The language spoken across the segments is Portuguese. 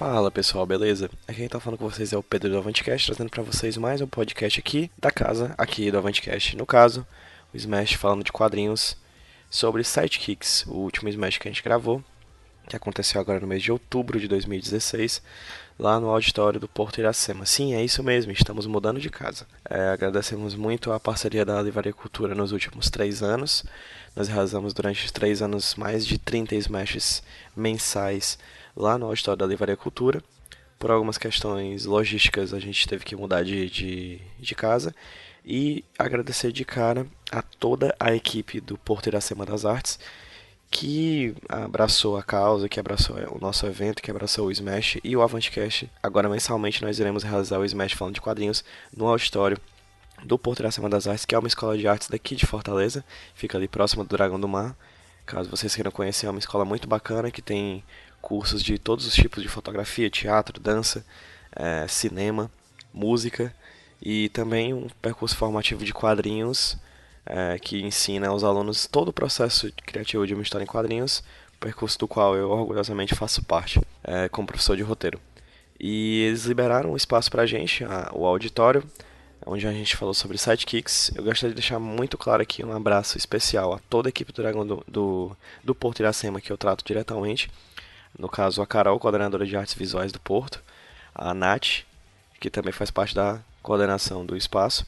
Fala pessoal, beleza? Aqui quem tá falando com vocês é o Pedro do Avantcast, trazendo para vocês mais um podcast aqui da casa, aqui do Avantcast. No caso, o Smash falando de quadrinhos sobre Sidekicks, o último Smash que a gente gravou, que aconteceu agora no mês de outubro de 2016, lá no auditório do Porto Iracema. Sim, é isso mesmo, estamos mudando de casa. É, agradecemos muito a parceria da Livraria Cultura nos últimos três anos. Nós realizamos durante os três anos mais de 30 Smashes mensais lá no auditório da Livraria Cultura. Por algumas questões logísticas, a gente teve que mudar de, de, de casa. E agradecer de cara a toda a equipe do Porto Iracema das Artes que abraçou a causa, que abraçou o nosso evento, que abraçou o Smash e o Avantcast. Agora, mensalmente, nós iremos realizar o Smash falando de quadrinhos no auditório do Porto Iracema das Artes, que é uma escola de artes daqui de Fortaleza, fica ali próximo do Dragão do Mar. Caso vocês queiram conhecer, é uma escola muito bacana que tem cursos de todos os tipos de fotografia, teatro, dança, é, cinema, música e também um percurso formativo de quadrinhos é, que ensina aos alunos todo o processo criativo de uma história em quadrinhos, percurso do qual eu orgulhosamente faço parte é, como professor de roteiro. E eles liberaram um espaço para a gente, o auditório, onde a gente falou sobre sidekicks. Eu gostaria de deixar muito claro aqui um abraço especial a toda a equipe do Dragão do, do, do Porto Iracema, que eu trato diretamente, no caso, a Carol, coordenadora de artes visuais do Porto, a Nath, que também faz parte da coordenação do espaço,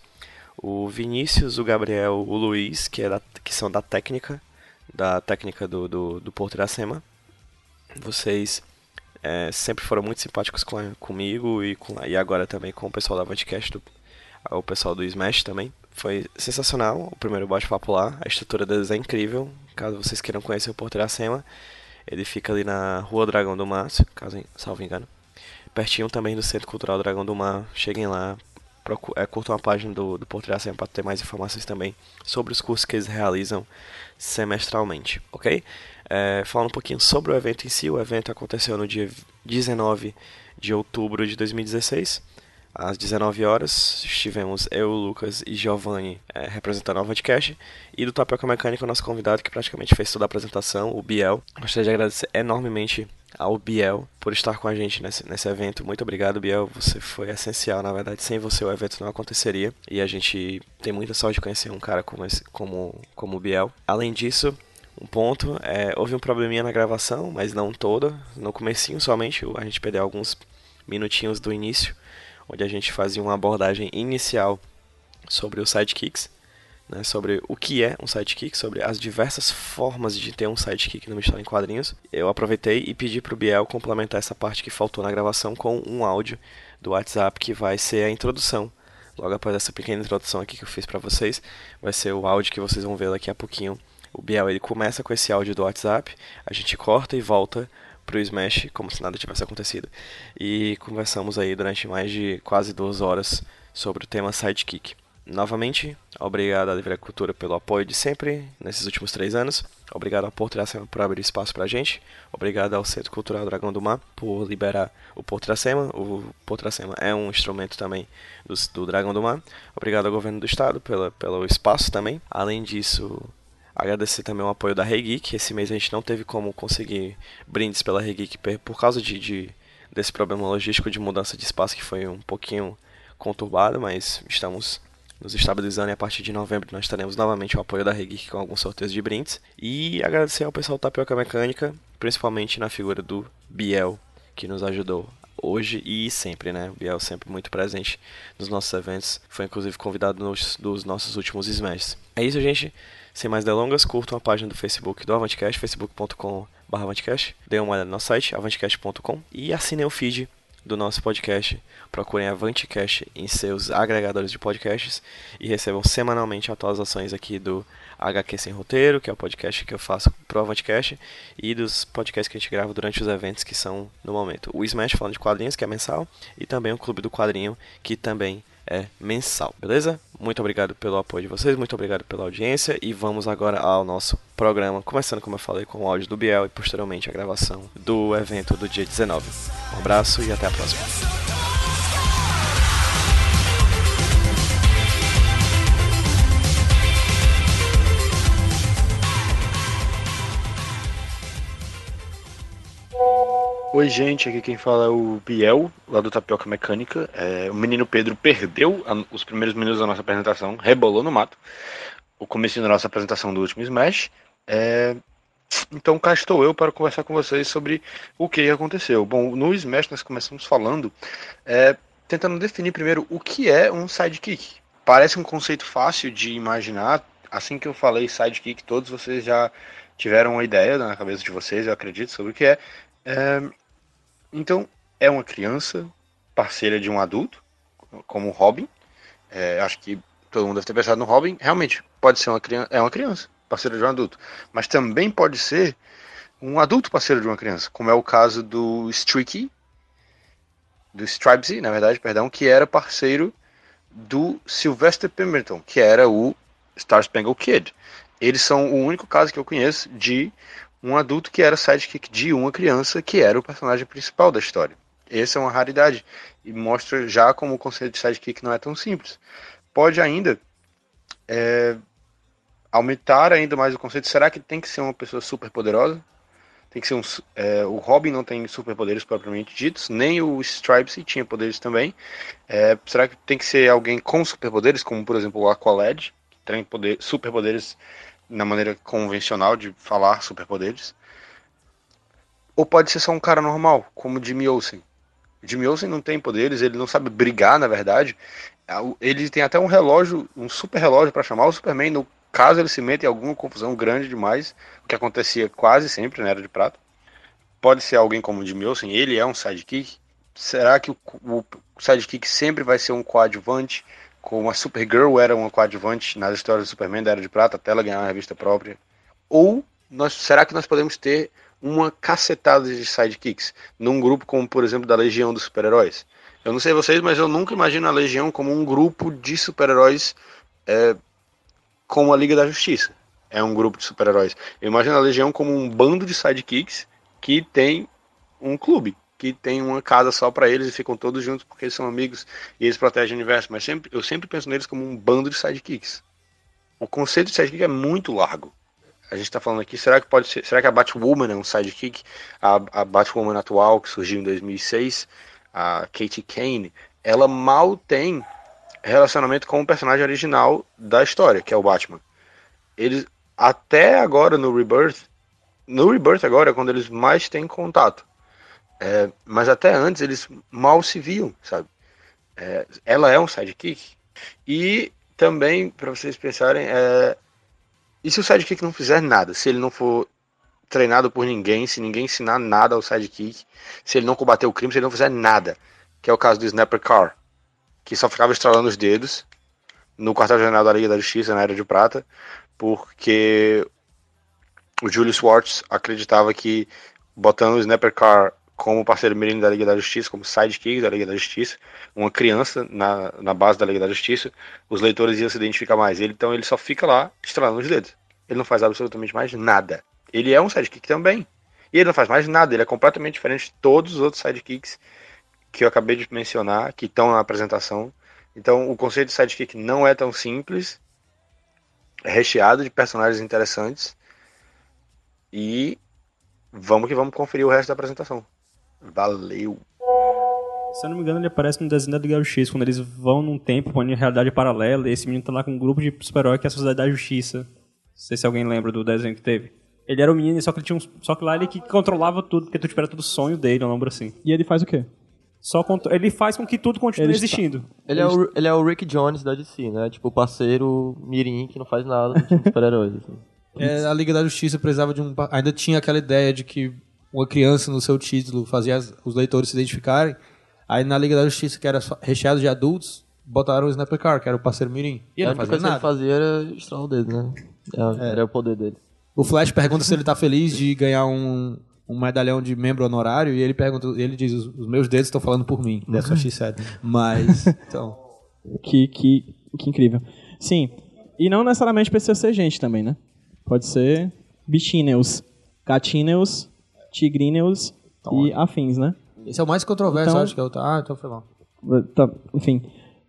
o Vinícius, o Gabriel, o Luiz, que, é da, que são da técnica, da técnica do, do, do Porto Iracema. Vocês é, sempre foram muito simpáticos com, comigo e, com, e agora também com o pessoal da do, o pessoal do Smash também. Foi sensacional o primeiro bate-papo lá, a estrutura deles é incrível. Caso vocês queiram conhecer o Porto Iracema, ele fica ali na Rua Dragão do Mar, caso salvo engano. Pertinho também do Centro Cultural Dragão do Mar. Cheguem lá, é, curtam a página do, do Porto Iracema para ter mais informações também sobre os cursos que eles realizam semestralmente, ok? É, falando um pouquinho sobre o evento em si, o evento aconteceu no dia 19 de outubro de 2016 às 19 horas, estivemos eu, Lucas e Giovanni é, representando o podcast. E do Tapioca Mecânica, o nosso convidado que praticamente fez toda a apresentação, o Biel. Gostaria de agradecer enormemente ao Biel por estar com a gente nesse, nesse evento. Muito obrigado, Biel. Você foi essencial. Na verdade, sem você o evento não aconteceria. E a gente tem muita sorte de conhecer um cara como, esse, como, como o Biel. Além disso, um ponto, é, houve um probleminha na gravação, mas não toda. No comecinho somente, a gente perdeu alguns minutinhos do início onde a gente fazia uma abordagem inicial sobre os sidekicks, né, sobre o que é um sidekick, sobre as diversas formas de ter um sidekick numa história em quadrinhos. Eu aproveitei e pedi para o Biel complementar essa parte que faltou na gravação com um áudio do WhatsApp que vai ser a introdução. Logo após essa pequena introdução aqui que eu fiz para vocês, vai ser o áudio que vocês vão ver daqui a pouquinho. O Biel ele começa com esse áudio do WhatsApp, a gente corta e volta pro Smash como se nada tivesse acontecido. E conversamos aí durante mais de quase duas horas sobre o tema Sidekick. Novamente, obrigado à Livre Cultura pelo apoio de sempre nesses últimos três anos. Obrigado ao Porto Iracema por abrir espaço pra gente. Obrigado ao Centro Cultural Dragão do Mar por liberar o Porto Iracema. O Porto Iracema é um instrumento também do, do Dragão do Mar. Obrigado ao Governo do Estado pela, pelo espaço também. Além disso, Agradecer também o apoio da Regeek. Esse mês a gente não teve como conseguir brindes pela Regeek por causa de, de, desse problema logístico de mudança de espaço que foi um pouquinho conturbado, mas estamos nos estabilizando e a partir de novembro nós teremos novamente o apoio da Regeek com alguns sorteios de brindes. E agradecer ao pessoal da Tapioca Mecânica, principalmente na figura do Biel, que nos ajudou hoje e sempre, né? O Biel sempre muito presente nos nossos eventos. Foi inclusive convidado nos dos nossos últimos Smash. É isso, gente. Sem mais delongas, curtam a página do Facebook do Avantcast, facebook.com.br Avantcast. Dêem uma olhada no nosso site, avantcast.com e assinem o feed do nosso podcast. Procurem Avantcast em seus agregadores de podcasts e recebam semanalmente atualizações aqui do HQ Sem Roteiro, que é o podcast que eu faço pro Avantcast, e dos podcasts que a gente grava durante os eventos que são no momento. O Smash falando de quadrinhos, que é mensal, e também o Clube do Quadrinho, que também é mensal, beleza? Muito obrigado pelo apoio de vocês, muito obrigado pela audiência e vamos agora ao nosso programa, começando como eu falei com o áudio do Biel e posteriormente a gravação do evento do dia 19. Um abraço e até a próxima. Oi, gente, aqui quem fala é o Biel, lá do Tapioca Mecânica. É, o menino Pedro perdeu a, os primeiros minutos da nossa apresentação, rebolou no mato. O começo da nossa apresentação do último Smash. É, então cá estou eu para conversar com vocês sobre o que aconteceu. Bom, no Smash nós começamos falando, é, tentando definir primeiro o que é um sidekick. Parece um conceito fácil de imaginar. Assim que eu falei sidekick, todos vocês já tiveram uma ideia na cabeça de vocês, eu acredito, sobre o que é. é então, é uma criança parceira de um adulto, como o Robin. É, acho que todo mundo deve ter pensado no Robin. Realmente, pode ser uma criança, é uma criança parceira de um adulto. Mas também pode ser um adulto parceiro de uma criança, como é o caso do Streaky, do Stripesy, na verdade, perdão, que era parceiro do Sylvester Pemberton, que era o Star Spangled Kid. Eles são o único caso que eu conheço de um adulto que era sidekick de uma criança que era o personagem principal da história. Essa é uma raridade e mostra já como o conceito de sidekick não é tão simples. Pode ainda é, aumentar ainda mais o conceito. Será que tem que ser uma pessoa super poderosa? Tem que ser um, é, o Robin não tem superpoderes propriamente ditos, nem o Stripes tinha poderes também. É, será que tem que ser alguém com superpoderes, como por exemplo o Aqualad, que tem poder, superpoderes na maneira convencional de falar superpoderes. Ou pode ser só um cara normal, como Jimmy Olsen. O Jimmy Olsen não tem poderes, ele não sabe brigar, na verdade. É, ele tem até um relógio, um super relógio para chamar o Superman no caso ele se meta em alguma confusão grande demais, o que acontecia quase sempre na Era de Prata. Pode ser alguém como o Jimmy Olsen, ele é um sidekick. Será que o, o sidekick sempre vai ser um coadjuvante? Como a Supergirl era uma coadjuvante nas histórias do Superman da Era de Prata até ela ganhar uma revista própria? Ou nós, será que nós podemos ter uma cacetada de sidekicks num grupo como, por exemplo, da Legião dos Super-Heróis? Eu não sei vocês, mas eu nunca imagino a Legião como um grupo de super-heróis é, como a Liga da Justiça. É um grupo de super-heróis. Eu imagino a Legião como um bando de sidekicks que tem um clube que tem uma casa só para eles e ficam todos juntos porque eles são amigos e eles protegem o universo. Mas sempre, eu sempre penso neles como um bando de sidekicks. O conceito de sidekick é muito largo. A gente está falando aqui, será que pode ser, será que a Batwoman é um sidekick? A, a Batwoman atual que surgiu em 2006, a Katie Kane, ela mal tem relacionamento com o personagem original da história, que é o Batman. Eles até agora no Rebirth, no Rebirth agora é quando eles mais têm contato. É, mas até antes eles mal se viam, sabe? É, ela é um sidekick. E também, para vocês pensarem, é, e se o sidekick não fizer nada? Se ele não for treinado por ninguém, se ninguém ensinar nada ao sidekick, se ele não combater o crime, se ele não fizer nada, que é o caso do Snapper Car, que só ficava estralando os dedos no quartel-general da Liga da Justiça, na Era de Prata, porque o Julius Schwartz acreditava que botando o Snapper Car como parceiro menino da Liga da Justiça, como sidekick da Liga da Justiça, uma criança na, na base da Liga da Justiça, os leitores iam se identificar mais. Ele, então ele só fica lá estralando os dedos. Ele não faz absolutamente mais nada. Ele é um sidekick também. E ele não faz mais nada, ele é completamente diferente de todos os outros sidekicks que eu acabei de mencionar, que estão na apresentação. Então o conceito de sidekick não é tão simples, é recheado de personagens interessantes. E vamos que vamos conferir o resto da apresentação. Valeu! Se eu não me engano, ele aparece no desenho da Liga X, quando eles vão num tempo, põem realidade paralela, e esse menino tá lá com um grupo de super-herói que é a Sociedade da Justiça. Não sei se alguém lembra do desenho que teve. Ele era um menino, só que ele tinha um, só que lá ele que controlava tudo, porque tu tipo, era tudo sonho dele, um lembro assim. E ele faz o quê? Só contro- ele faz com que tudo continue Ele existindo. Ele é, o, ele é o Rick Jones da DC, né? Tipo, o parceiro mirim que não faz nada time de super-heróis. assim. É, a Liga da Justiça precisava de um. Ainda tinha aquela ideia de que uma criança no seu título fazia os leitores se identificarem. Aí na Liga da Justiça, que era só- recheado de adultos, botaram o Sniper Car, que era o parceiro Mirim. E a ele não única fazia coisa que ele nada. fazia era estralar o dedo, né? Era, era o poder dele. O Flash pergunta se ele tá feliz de ganhar um, um medalhão de membro honorário e ele pergunta, ele diz: os, os meus dedos estão falando por mim. Dessa X7. Mas. Então. Que, que, que incrível. Sim. E não necessariamente precisa ser gente também, né? Pode ser bichinhos, gatinhos, tigrinhos e afins, né? Esse é o mais controverso, Então- acho que é o. Ah, então foi mal. Tá, enfim.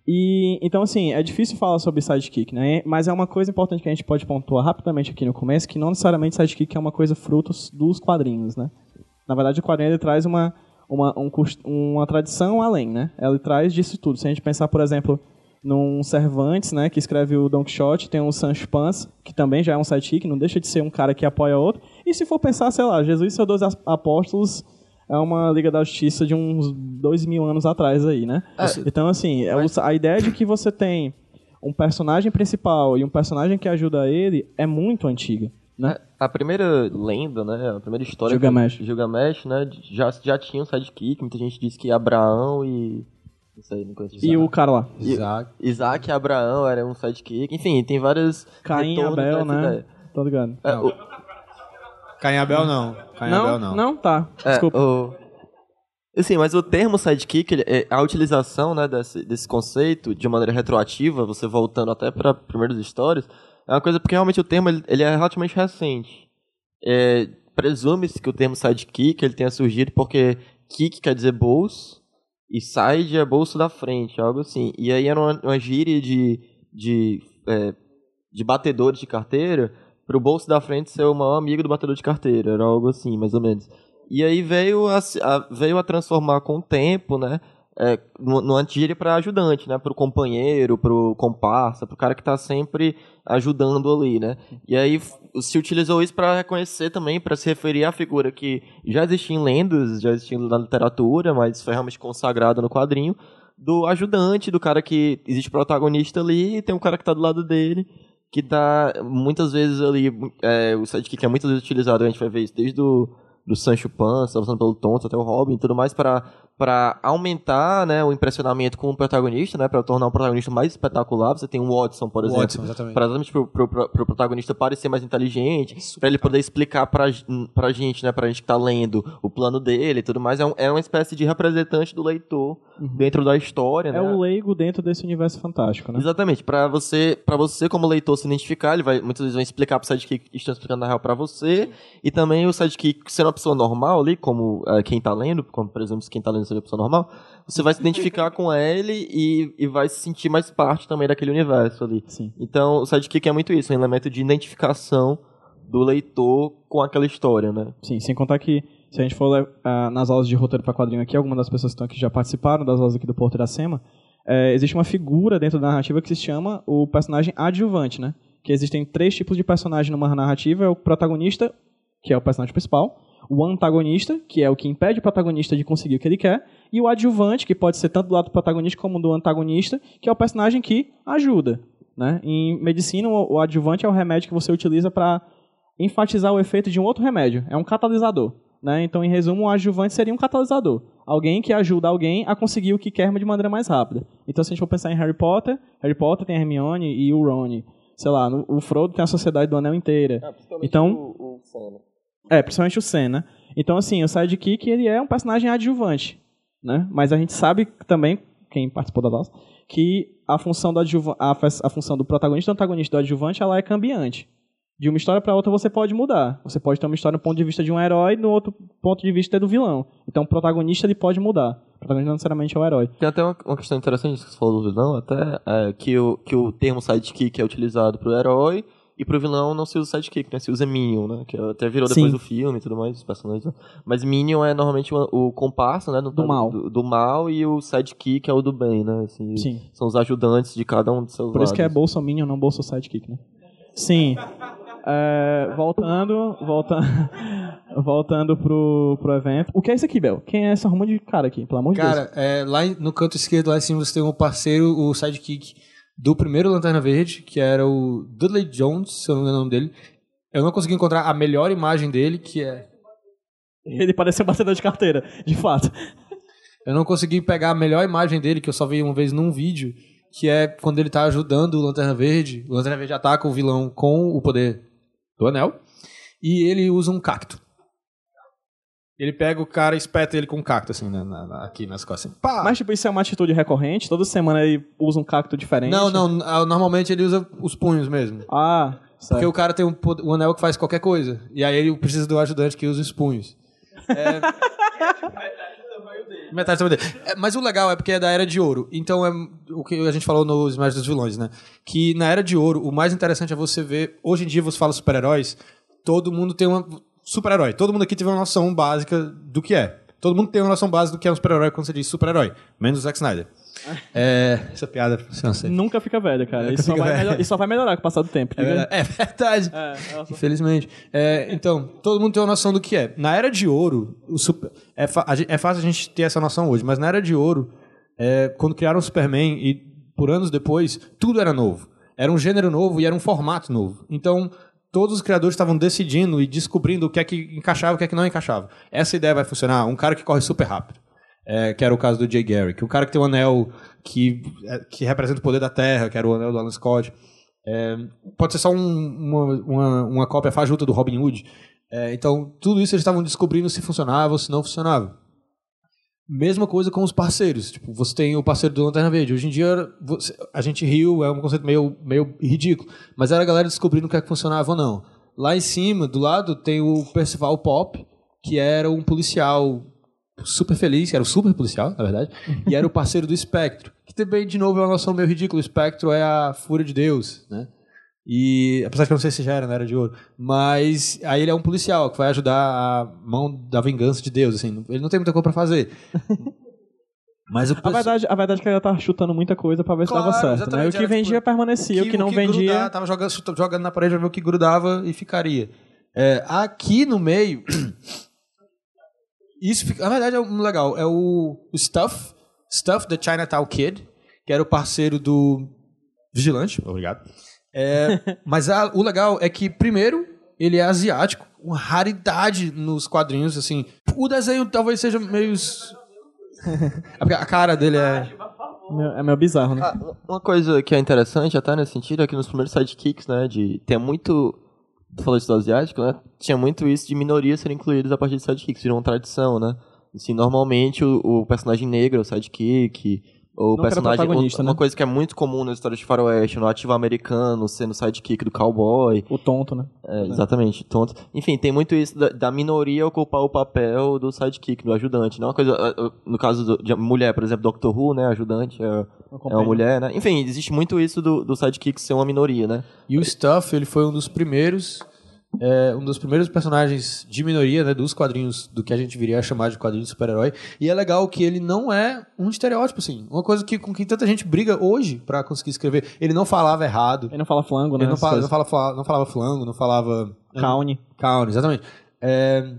E, então, assim, é difícil falar sobre sidekick, né? Mas é uma coisa importante que a gente pode pontuar rapidamente aqui no começo, que não necessariamente sidekick é uma coisa fruto dos quadrinhos, né? Na verdade, o quadrinho ele traz uma, uma, um, uma tradição além, né? Ele traz disso tudo. Se a gente pensar, por exemplo, num Cervantes, né, que escreve o Don Quixote, tem o Sancho Panza, que também já é um sidekick, não deixa de ser um cara que apoia outro. E se for pensar, sei lá, Jesus e seus dois apóstolos é uma Liga da Justiça de uns dois mil anos atrás aí, né? Então, assim, é o- a ideia de que você tem um personagem principal e um personagem que ajuda ele é muito antiga, né? A primeira lenda, né? A primeira história. Gilgamesh. Gilgamesh, né? Já, já tinha um sidekick. Muita gente disse que Abraão e. Não sei, não conheço. E o cara lá, Isaac. Isaac e Abraão eram um sidekick. Enfim, tem várias. Caim e Abel, né? ideia. Tá ligado? É, o- Caim Abel não. Caim Não, Abel não. não, tá. É, Desculpa. o... Assim, mas o termo sidekick, ele- é, a utilização né, desse, desse conceito de maneira retroativa, você voltando até para primeiras histórias, é uma coisa porque realmente o termo ele, ele é relativamente recente. É, Presume-se que o termo sidekick ele tenha surgido porque kick quer dizer bolso e side é bolso da frente, algo assim. E aí era uma, uma gíria de, de, é, de batedores de carteira pro bolso da frente ser o maior amigo do batedor de carteira, era algo assim, mais ou menos. E aí veio a, a- veio a transformar com o tempo, né? É, no, no antigíria para ajudante, né? Pro companheiro, pro comparsa, pro cara que tá sempre ajudando ali, né? E aí se utilizou isso para reconhecer também, para se referir à figura que já existia em lendas, já existia na literatura, mas foi realmente consagrada no quadrinho, do ajudante, do cara que existe protagonista ali e tem um cara que tá do lado dele, que tá muitas vezes ali, é, o sidekick é muitas vezes utilizado, a gente vai ver isso desde o do Sancho Panza, passando pelo Tonto até o Robin e tudo mais para para aumentar, né, o impressionamento com o protagonista, né, para tornar o protagonista mais espetacular. Você tem o Watson, por exemplo, Watson, exatamente. para exatamente pro, pro, pro- pro protagonista parecer mais inteligente, para ele poder explicar pra, g- pra gente, né, pra gente que tá lendo o plano dele e tudo mais, é, um- é uma espécie de representante do leitor dentro da história, né? É o leigo dentro desse universo fantástico, né? Exatamente, Pra você, para você como leitor se identificar, ele vai muitas vezes vai explicar pro sidekick que estão explicando na real pra você, e também o sidekick sendo uma pessoa normal ali, como eh, quem tá lendo, como por exemplo, quem tá lendo seja pessoa normal, você vai se identificar com ele e, e vai se sentir mais parte também daquele universo ali. Sim. Então, o sidekick é muito isso, um elemento de identificação do leitor com aquela história, né? Sim, sem contar que se a gente for ah, nas aulas de roteiro para quadrinho aqui, algumas das pessoas que estão aqui já participaram das aulas aqui do Porto Iracema, é, existe uma figura dentro da narrativa que se chama o personagem adjuvante, né? Que existem três tipos de personagem numa narrativa, é o protagonista, que é o personagem principal, o antagonista, que é o que impede o protagonista de conseguir o que ele quer, e o adjuvante, que pode ser tanto do lado do protagonista como do antagonista, que é o personagem que ajuda. Né? Em medicina, o o adjuvante é o remédio que você utiliza para enfatizar o efeito de um outro remédio. É um catalisador. Né? Então, em resumo, o adjuvante seria um catalisador. Alguém que ajuda alguém a conseguir o que quer de maneira mais rápida. Então, se a gente for pensar em Harry Potter, Harry Potter tem a Hermione e o Ron. Sei lá, o Frodo tem a Sociedade do Anel inteira. Então- É, principalmente o né? Então, assim, o Sidekick, ele é um personagem adjuvante, né? Mas a gente sabe também, quem participou das aulas, que a função do, a, a função do protagonista e do antagonista do adjuvante, ela é cambiante. De uma história para outra você pode mudar. Você pode ter uma história do ponto de vista de um herói, no outro ponto de vista é do vilão. Então o protagonista ele pode mudar. O protagonista não necessariamente é o herói. Tem até uma, uma questão interessante que você falou do vilão, até é, que, o, que o termo sidekick é utilizado pro herói e pro vilão não se usa sidekick, né? Se usa Minion, né? Que até virou depois Sim. do filme e tudo mais, os personagens. Mas Minion é normalmente o, o comparsa, né? no- Do mal. Do, do mal e o sidekick é o do bem, né? Assim, Sim. São os ajudantes de cada um dos seus Por isso que é lados. Bolsominion, não Bolso Sidekick, né? Sim. é, voltando, volta, voltando pro, pro evento. O que é isso aqui, Bel? Quem é essa arruma de cara aqui, pelo amor de Deus? Cara, é, lá no canto esquerdo, lá em cima, você tem um parceiro, o sidekick do primeiro Lanterna Verde, que era o Dudley Jones, se eu não me engano o nome dele. Eu não consegui encontrar a melhor imagem dele, que é. Ele parece um batedor de carteira, de fato. Eu não consegui pegar a melhor imagem dele, que eu só vi uma vez num vídeo, que é quando ele tá ajudando o Lanterna Verde. O Lanterna Verde ataca o vilão com o poder do anel. E ele usa um cacto. Ele pega o cara e espeta ele com um cacto, assim, na- na- na- aqui nas costas. Assim, pá! Mas, tipo, isso é uma atitude recorrente? Toda semana ele usa um cacto diferente? Não, não, ah, normalmente ele usa os punhos mesmo. Ah, certo. Porque o cara tem um, um anel que faz qualquer coisa. E aí ele precisa do ajudante que usa os punhos. É... Metade do tamanho dele. É, mas o legal é porque é da Era de Ouro. Então é o que a gente falou nos Smash dos Vilões, né? Que na Era de Ouro, o mais interessante é você ver. Hoje em dia você fala super-heróis, todo mundo tem uma. Super-herói. Todo mundo aqui teve uma noção básica do que é. Todo mundo tem uma noção básica do que é um super-herói quando você diz super-herói. Menos o Zack Snyder. É, essa piada sempre. Nunca fica velha, cara. Nunca Isso só, vai velha. melhor- isso só vai melhorar com o passar do tempo. É verdade. É verdade. É, só- Infelizmente. É, então, todo mundo tem uma noção do que é. Na Era de Ouro, o super- é, é fácil a gente ter essa noção hoje, mas na Era de Ouro, é, quando criaram o Superman e por anos depois, tudo era novo. Era um gênero novo e era um formato novo. Então, todos os criadores estavam decidindo e descobrindo o que é que encaixava e o que é que não encaixava. Essa ideia vai funcionar. Um cara que corre super rápido. É, que era o caso do Jay Garrick. Um cara que tem um anel que, é, que representa o poder da Terra, que era o anel do Alan Scott. É, pode ser só um- uma, uma, uma cópia fajuta do Robin Hood. É, então, tudo isso eles estavam descobrindo se funcionava ou se não funcionava. Mesma coisa com os parceiros. Tipo, você tem o parceiro do Lanterna Verde. Hoje em dia, você- a gente riu, é um conceito meio, meio ridículo. Mas era a galera descobrindo o que é que funcionava ou não. Lá em cima, do lado, tem o Percival Pop, que era um policial super feliz, que era o super policial, na verdade, e era o parceiro do Espectro. Que também, de novo, é uma noção meio ridícula. O Espectro é a fúria de Deus, né? E, apesar de que eu não sei se já era na Era de Ouro, mas aí ele é um policial que vai ajudar a mão da vingança de Deus, assim. Ele não tem muita coisa pra fazer. Mas o A verdade, a verdade é que ela tá chutando muita coisa pra ver se Claro, dava certo. Né? O que era, vendia tipo, permanecia, o que não vendia. grudar, tava jogando, chuta- jogando na parede pra ver o que grudava e ficaria. É, aqui no meio. isso, fica- na verdade, é um legal. É o, o Stuff, Stuff the Chinatown Kid, que era o parceiro do Vigilante. Obrigado. É, mas a- o legal é que, primeiro, ele é asiático, uma raridade nos quadrinhos, assim. O desenho talvez seja meio. a a cara dele é. É meio bizarro, né? Ah, uma coisa que é interessante até nesse sentido é que nos primeiros sidekicks, né, de ter muito... Tu falou isso do asiático, né? Tinha muito isso de minorias serem incluídas a partir de sidekicks, virou uma tradição, né? Assim, normalmente o, o personagem negro é o sidekick, o era personagem... uma né? coisa que é muito comum nas histórias de faroeste, no ativo americano, sendo sidekick do cowboy, O tonto, né? é, exatamente, tonto. Enfim, tem muito isso da, da minoria ocupar o papel do sidekick, do ajudante. Não é uma coisa, no caso do- de mulher, por exemplo, Doctor Who, né, ajudante é, é uma mulher, né? Enfim, existe muito isso do, do sidekick ser uma minoria, né? E o Stuff, ele foi um dos primeiros, é, um dos primeiros personagens de minoria, né, dos quadrinhos, do que a gente viria a chamar de quadrinho de super-herói. E é legal que ele não é um estereótipo, assim. Uma coisa que, com que tanta gente briga hoje pra conseguir escrever. Ele não falava errado. Ele não fala flango, né? Ele não, fala, não, fala, não falava flango, não falava... Caune. Caune, exatamente. É,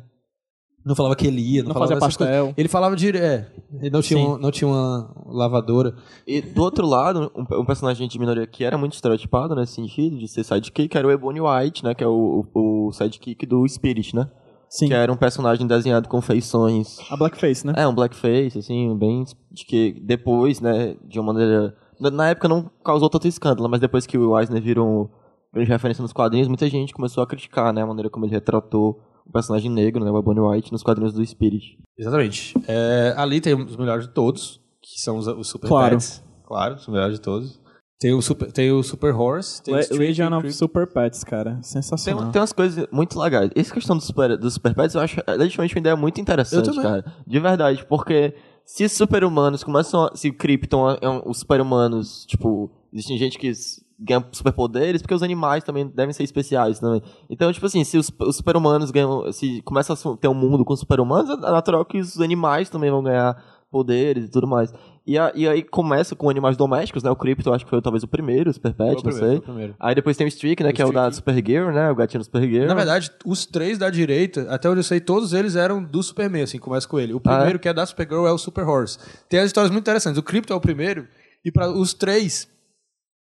não falava que ele ia, não, Não falava fazia coisas. pastel. Ele falava direto, é. Ele não tinha, um- não tinha uma lavadora. E do outro lado, um, um personagem de minoria que era muito estereotipado nesse sentido, de ser sidekick, era o Ebony White, né? Que é o, o, o sidekick do Spirit, né? Sim. Que era um personagem desenhado com feições A blackface, né? É, um blackface, assim, bem. De que depois, né, de uma maneira. na- Na época não causou tanto escândalo, mas depois que o Eisner virou um grande referência nos quadrinhos, muita gente começou a criticar, né, a maneira como ele retratou o personagem negro, né, o Ebony White, nos quadrinhos do Spirit. Exatamente. É, ali tem os melhores de todos, que são os, os Super Claro. Pets. Claro, os melhores de todos. Tem o Super, tem o super Horse. Tem o Le- Street Legion of Creep. Super Pets, cara. Tem, Sensacional. tem umas coisas muito legais. Essa questão do super, dos super pets eu acho é, legitimamente uma ideia muito interessante, cara. De verdade, porque se super-humanos começam a, Se Krypton é um, os super-humanos, tipo, existe gente que s- ganha superpoderes, porque os animais também devem ser especiais também. Então, tipo assim, se os, os super-humanos ganham. Se começa a ter um mundo com super-humanos, é natural que os animais também vão ganhar poderes e tudo mais. E, a- e aí começa com animais domésticos, né? O Crypto, acho que foi talvez o primeiro, o Super Pet, não primeiro, sei. primeiro. Aí depois tem o Streak, né? O que é o da Streak. Supergirl, né? O gatinho do Supergirl. Na verdade, os três da direita, até onde eu sei, todos eles eram do Superman, assim, começa com ele. O Ah, é? primeiro, que é da Supergirl, é o Super Horse. Tem as histórias muito interessantes. O Crypto é o primeiro, e para os três,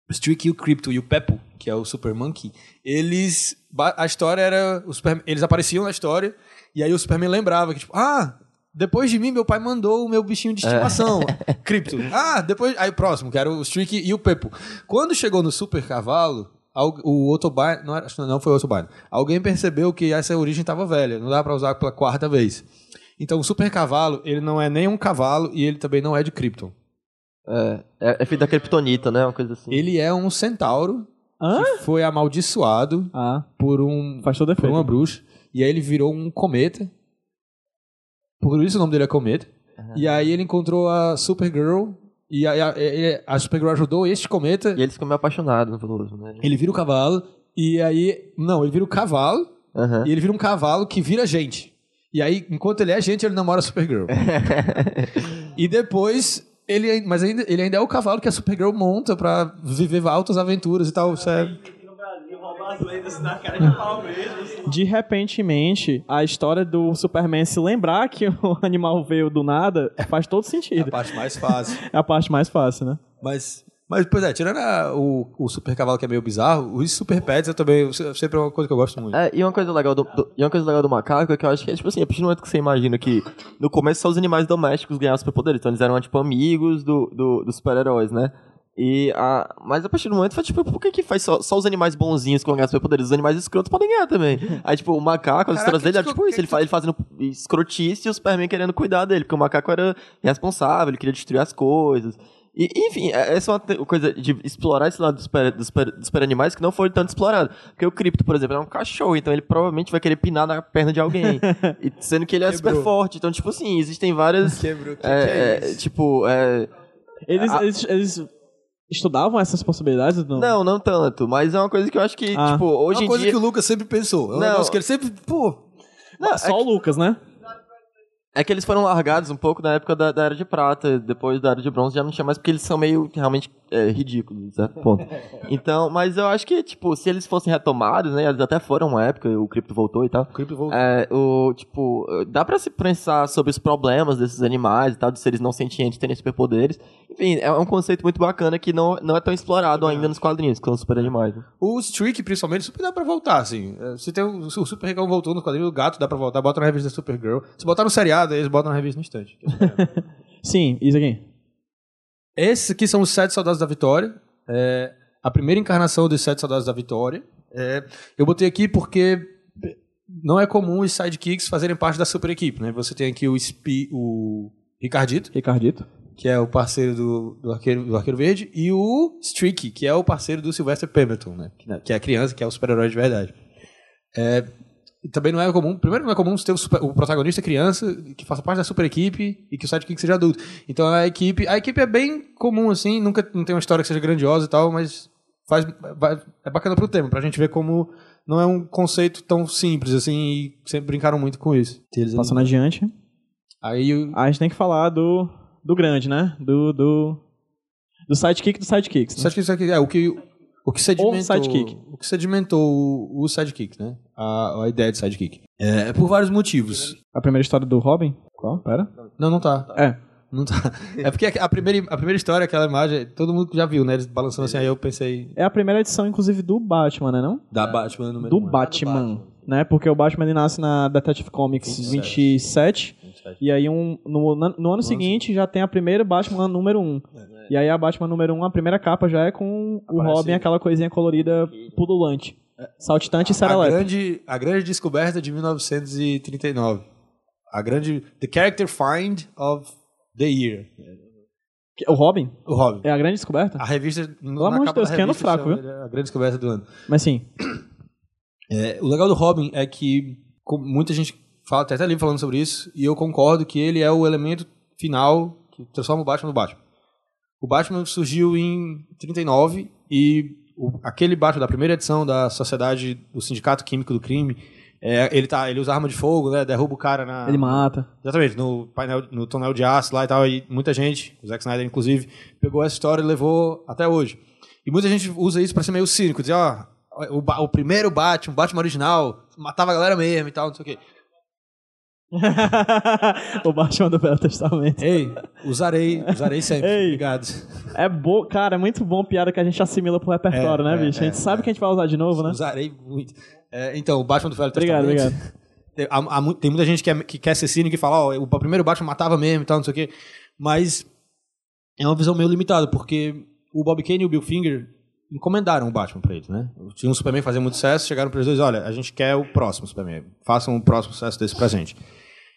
o Streak, o Crypto e o Peppo, que é o Super Monkey, eles. A história era. O Superman, eles apareciam na história, e aí o Superman lembrava que, tipo, ah. Depois de mim, meu pai mandou o meu bichinho de estimação, Crypto. Ah, depois. Aí o próximo, que era o Streak e o Peppo. Quando chegou no Super Cavalo, Al- O Autobahn, não, acho não foi o Autobahn. Alguém percebeu que essa origem estava velha, não dá para usar pela quarta vez. Então o Super Cavalo, ele não é nem um cavalo e ele também não é de Krypton. É, é, é feito da Kryptonita, né? Uma coisa assim. Ele é um centauro Hã? que foi amaldiçoado Ah, por um faz todo por uma bruxa e aí ele virou um cometa. Por isso o nome dele é cometa. E aí ele encontrou a Supergirl e a, a, a Supergirl ajudou este cometa E eles ficam meio apaixonados pelos, né? Ele vira o cavalo e aí. Não, ele vira o cavalo Aham. e ele vira um cavalo que vira gente. E aí, enquanto ele é gente, ele namora a Supergirl. e depois. Ele, mas ainda, ele ainda é o cavalo que a Supergirl monta pra viver altas aventuras e tal. Isso é- De repentemente, a história do Superman se lembrar que o animal veio do nada faz todo é a sentido. parte mais fácil. É a parte mais fácil, né? Mas, mas pois é, tirando a- o, o super cavalo que é meio bizarro, os super pets eu também. eu- Sempre é uma coisa que eu gosto muito. É, e uma coisa legal do, do- e uma coisa legal do macaco é que eu acho que é tipo assim, a partir do momento que você imagina que no começo só os animais domésticos ganhavam superpoderes, então eles eram tipo amigos do, do- dos super-heróis, né? E a, mas a partir do momento foi tipo, por que, que faz só, só os animais bonzinhos que vão ganhar superpoderes? Os animais escrotos podem ganhar também. Aí, tipo, o macaco, as Caraca, histórias dele era que tipo isso, ele, fa- ele fazendo escrotice e o Superman querendo cuidar dele, porque o macaco era responsável, ele queria destruir as coisas. E, enfim, é- essa é uma coisa de explorar esse lado dos super, dos super, dos super animais que não foi tanto explorado. Porque o Crypto, por exemplo, é um cachorro, então ele provavelmente vai querer pinar na perna de alguém. e, sendo que ele é super Quebrou. forte. Então, tipo assim, existem várias. Quebrou. Que é, que é é, isso? tipo, é, Eles, Ah. eles, eles estudavam essas possibilidades? Não. não, não tanto, mas é uma coisa que eu acho que, Ah. tipo, É hoje uma em coisa dia. que o Lucas sempre pensou. É um Não. negócio que ele sempre. Pô. Não, é Só o Lucas, né? É que eles foram largados um pouco na época da, da Era de Prata, depois da Era de Bronze já não tinha mais, porque eles são meio realmente é, ridículos, de certo ponto. Então, mas eu acho que, tipo, se eles fossem retomados, né, eles até foram uma época, o Crypto voltou e tal, O Crypto voltou. é, o, tipo, dá pra se pensar sobre os problemas desses animais e tal, dos seres não sentientes terem superpoderes. Enfim, é um conceito muito bacana que não, não é tão explorado ainda nos quadrinhos, que são super animais. Né? O Streak, principalmente, super dá pra voltar, assim. É, Se tem o, o Super Recão voltou no quadrinho, o gato dá pra voltar, bota na revista da Supergirl. Se botar no seriado, eles botam na revista no instante. Sim, isso aqui. Esses aqui são os Sete Soldados da Vitória. É, a primeira encarnação dos Sete Soldados da Vitória. É, eu botei aqui porque não é comum os sidekicks fazerem parte da super equipe, né? Você tem aqui o, Spi, o Ricardito, Ricardito. que é o parceiro do, do, arqueiro, do Arqueiro Verde, e o Streak, que é o parceiro do Sylvester Pemberton, né? Que, é a criança, que é o super-herói de verdade. É, também não é comum, primeiro não é comum você ter o, super- o protagonista criança que faça parte da super equipe e que o sidekick seja adulto. Então a equipe, a equipe é bem comum assim, nunca não tem uma história que seja grandiosa e tal, mas faz vai- é bacana pro tema, pra gente ver como não é um conceito tão simples assim e sempre brincaram muito com isso. Passando adiante. Aí o- A gente tem que falar do, do grande, né? Do, do, do sidekick dos sidekicks. Né? isso aqui é o que o que sedimentou sidekick. o que sedimentou o, o sidekick, né? A, a ideia de sidekick. É, por vários motivos. A primeira história do Robin? Qual? Pera. Não, não tá. É. Não tá. É porque a primeira, a primeira história, aquela imagem, todo mundo já viu, né? Eles balançando assim, aí eu pensei É a primeira edição, inclusive, do Batman, né? Não? da Batman número Do um. Batman. Né? Porque o Batman ele nasce na Detective Comics 27. E aí, um, no, no ano seguinte, já tem a primeira Batman número 1. E aí, a Batman número 1, a primeira capa já é com o Aparece- Robin, aquela coisinha colorida pululante. Saltitante e a serelepe. grande, a grande descoberta de 1939. A grande The Character Find of the Year. O Robin O Robin. é a grande descoberta? A revista Pelo amor de Deus, que ano fraco, viu? A grande descoberta do ano. Mas sim, É, o legal do Robin é que muita gente fala, tem até livro falando sobre isso, e eu concordo que ele é o elemento final que transforma o Batman no Batman. O Batman surgiu em 39 e o- aquele Batman da primeira edição da Sociedade do Sindicato Químico do Crime É, ele, tá, ele usa arma de fogo, né? Derruba o cara na. Ele mata. Exatamente, no painel, no tonel de aço lá e tal, e muita gente, o Zack Snyder inclusive, pegou essa história e levou até hoje. E muita gente usa isso pra ser meio cínico, dizer, ó, o, o primeiro Batman, o Batman original, matava a galera mesmo e tal, não sei o quê. o Batman do Velho Testamento. Ei, usarei, usarei sempre, Ei. obrigado. É bom, cara, é muito bom piada que a gente assimila pro repertório, É, né, é, bicho? A gente é, sabe que a gente vai usar de novo, né? Usarei muito. É, então, o Batman do Velho Obrigado, Testamento. obrigado. Tem, há- há mu- tem muita gente que, é- que quer ser cínico e fala, ó, o primeiro Batman matava mesmo e tal, não sei o quê. Mas é uma visão meio limitada, porque o Bob Kane e o Bill Finger encomendaram o Batman pra eles, né? Tinha um Superman fazia muito sucesso, chegaram para eles dois, olha, a gente quer o próximo Superman, façam o próximo sucesso desse pra gente.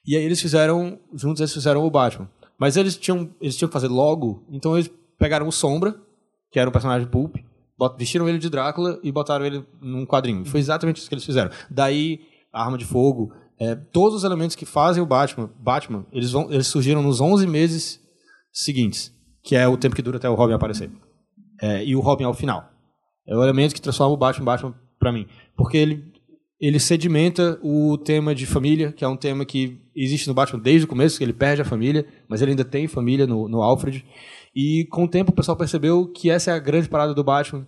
E aí eles fizeram, juntos eles fizeram o Batman. Mas eles tinham, eles tinham que fazer logo, então eles pegaram o Sombra, que era um personagem pulp, vestiram ele de Drácula e botaram ele num quadrinho. Foi exatamente isso que eles fizeram. Daí, a arma de fogo, é, todos os elementos que fazem o Batman, Batman eles, vão, eles surgiram nos 11 meses seguintes, que é o tempo que dura até o Robin aparecer. É, e o Robin ao final. É o elemento que transforma o Batman em Batman pra mim. Porque ele, ele sedimenta o tema de família, que é um tema que existe no Batman desde o começo, que ele perde a família, mas ele ainda tem família no, no Alfred. E com o tempo o pessoal percebeu que essa é a grande parada do Batman.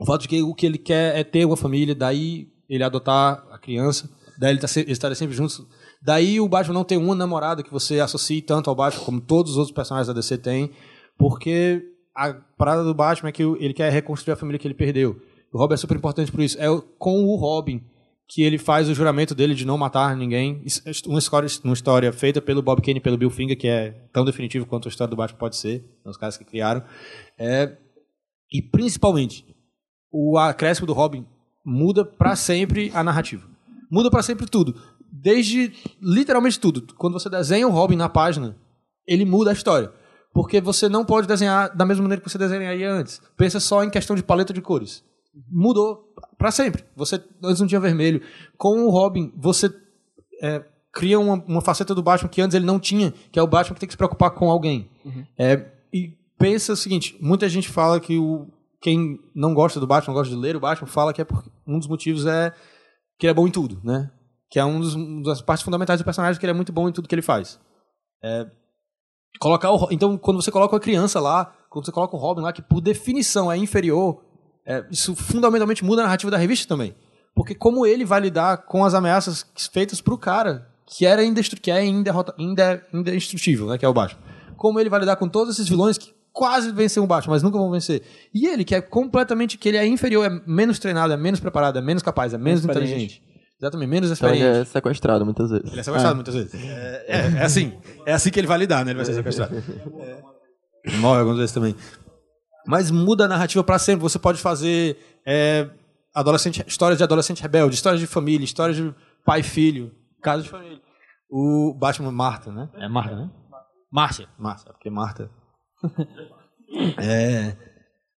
O fato de que o que ele quer é ter uma família, daí ele adotar a criança, daí ele tá se- estarem sempre juntos. Daí o Batman não tem uma namorada que você associe tanto ao Batman como todos os outros personagens da DC têm, porque a parada do Batman é que ele quer reconstruir a família que ele perdeu. O Robin é super importante por isso. É com o Robin que ele faz o juramento dele de não matar ninguém. É Uma história, uma história feita pelo Bob Kane e pelo Bill Finger, que é tão definitivo quanto a história do Batman pode ser, são os caras que criaram. É, e principalmente, o acréscimo do Robin muda pra sempre a narrativa. Muda pra sempre tudo. Desde literalmente tudo. Quando você desenha o Robin na página, ele muda a história. Porque você não pode desenhar da mesma maneira que você desenharia antes. Pensa só em questão de paleta de cores. Mudou pra sempre. Você antes não tinha vermelho. Com o Robin, você é, cria uma, uma faceta do Batman que antes ele não tinha, que é o Batman que tem que se preocupar com alguém. É, e pensa o seguinte: muita gente fala que o, quem não gosta do Batman, não gosta de ler o Batman, fala que é porque um dos motivos é que ele é bom em tudo, né? Que é um dos, uma das partes fundamentais do personagem, que ele é muito bom em tudo que ele faz. É, colocar o, então, quando você coloca a criança lá, quando você coloca o Robin lá, que por definição é inferior, é, isso fundamentalmente muda a narrativa da revista também. Porque como ele vai lidar com as ameaças feitas pro cara, que, era indestru que é inderrota- inde- indestrutível, né? Que é o Batman. Como ele vai lidar com todos esses vilões que quase vencem o Batman, mas nunca vão vencer. E ele, que é completamente, que ele é inferior, é menos treinado, é menos preparado, é menos capaz, é menos inteligente. Exatamente, menos Então ele experiente. é sequestrado muitas vezes. Ele é sequestrado muitas vezes. É, é- é assim. É assim que ele vai lidar, né? Ele vai ser sequestrado. É. Morre algumas vezes também. Mas muda a narrativa pra sempre. Você pode fazer é, adolescente, histórias de adolescente rebelde, histórias de família, histórias de pai e filho, casos de família. O Batman Marta, né? É Marta, né? Márcia. Márcia, porque Marta. é.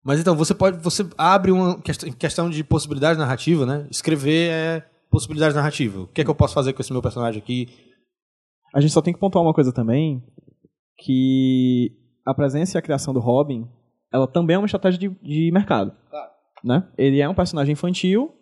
Mas então, você pode. Você abre uma quest- questão de possibilidade narrativa, né? Escrever é possibilidade narrativa. O que é que eu posso fazer com esse meu personagem aqui? A gente só tem que pontuar uma coisa também, que a presença e a criação do Robin, ela também é uma estratégia de, de mercado. Né? Ele é um personagem infantil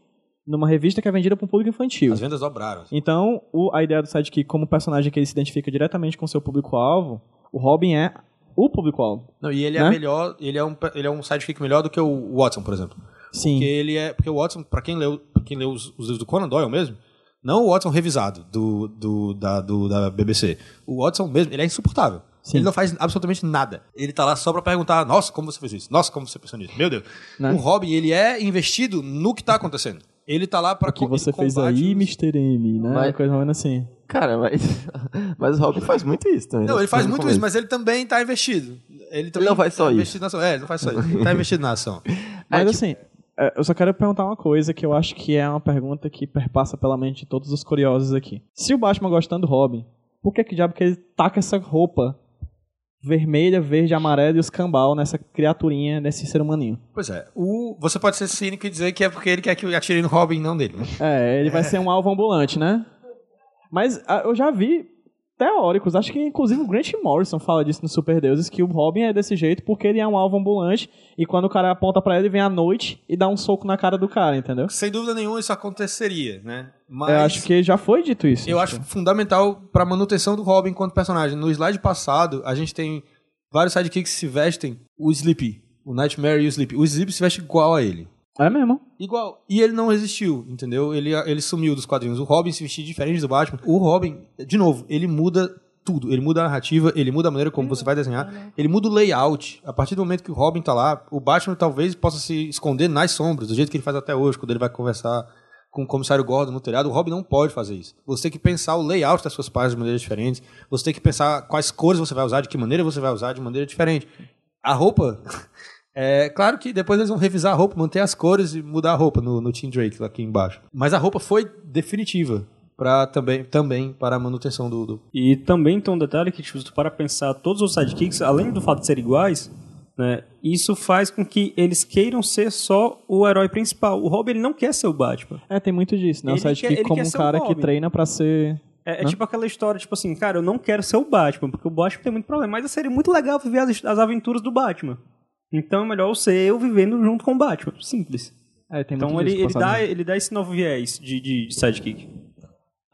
numa revista que é vendida para um público infantil. As vendas dobraram. assim. Então, o- a ideia do sidekick como personagem que ele se identifica diretamente com o seu público-alvo, o Robin é o público-alvo. Não, e ele é Né? melhor, ele é um ele é um sidekick melhor do que o Watson, por exemplo. Sim. Porque ele é, porque o Watson, pra quem leu, pra quem leu os, os livros do Conan Doyle mesmo, não o Watson revisado do, do, da, do- da BBC. O Watson mesmo, ele é insuportável. Sim. Ele não faz absolutamente nada. Ele tá lá só pra perguntar, nossa, como você fez isso? Nossa, como você pensou nisso? Meu Deus. Né? O Robin, ele é investido no que tá acontecendo. Ele tá lá pra O que você ele fez aí, os- Mr. M, né? Mas- Coisa mais assim. Cara, mas, mas o Robin faz muito isso também. Não, né? ele faz muito isso, mas ele também tá investido. Ele, também não faz só tá isso. investido Na ação. É, ele não faz só isso. Ele tá investido na ação. Mas tipo- assim, é, eu só quero perguntar uma coisa que eu acho que é uma pergunta que perpassa pela mente de todos os curiosos aqui. Se o Batman gostando do Robin, por que que diabo que ele taca essa roupa vermelha, verde, amarela e os cambal nessa criaturinha, nesse ser humaninho? Pois é. O, você pode ser cínico e dizer que é porque ele quer que eu atire no Robin, não dele. né? É, ele vai ser um alvo ambulante, né? Mas ah, eu já vi teóricos. Acho que inclusive o Grant Morrison fala disso no Super Deuses, que o Robin é desse jeito porque ele é um alvo ambulante e quando o cara aponta pra ele, vem à noite e dá um soco na cara do cara, entendeu? Sem dúvida nenhuma isso aconteceria, né? Mas Eu acho que já foi dito isso. eu acho fundamental pra manutenção do Robin enquanto personagem. No slide passado, a gente tem vários sidekicks que se vestem o Sleepy, o Nightmare e o Sleepy. O Sleepy se veste igual a ele. É mesmo. Igual. E ele não resistiu, entendeu? Ele, ele sumiu dos quadrinhos. O Robin se vestia diferente do Batman. O Robin, de novo, ele muda tudo. Ele muda a narrativa, ele muda a maneira como você vai desenhar, ele muda o layout. A partir do momento que o Robin tá lá, o Batman talvez possa se esconder nas sombras, do jeito que ele faz até hoje, quando ele vai conversar com o comissário Gordon no telhado. O Robin não pode fazer isso. Você tem que pensar o layout das suas páginas de maneiras diferentes. Você tem que pensar quais cores você vai usar, de que maneira você vai usar de maneira diferente. A roupa. É claro que depois eles vão revisar a roupa, manter as cores e mudar a roupa no, no Team Drake lá aqui embaixo. Mas a roupa foi definitiva para também, também para a manutenção do, do- E também tem um detalhe que, tipo, se tu para pensar, todos os sidekicks, além do fato de serem iguais, né, isso faz com que eles queiram ser só o herói principal. O Robin ele não quer ser o Batman. É, tem muito disso, né? O quer- sidekick ele como quer um cara que treina pra ser... É, é Né? tipo aquela história, tipo assim, cara, eu não quero ser o Batman, porque o Batman tem muito problema, mas seria muito legal viver as, as aventuras do Batman. Então é melhor eu ser eu vivendo junto com o Batman. Simples. É, tem Então ele, ele, dá, ele dá esse novo viés de, de, de sidekick.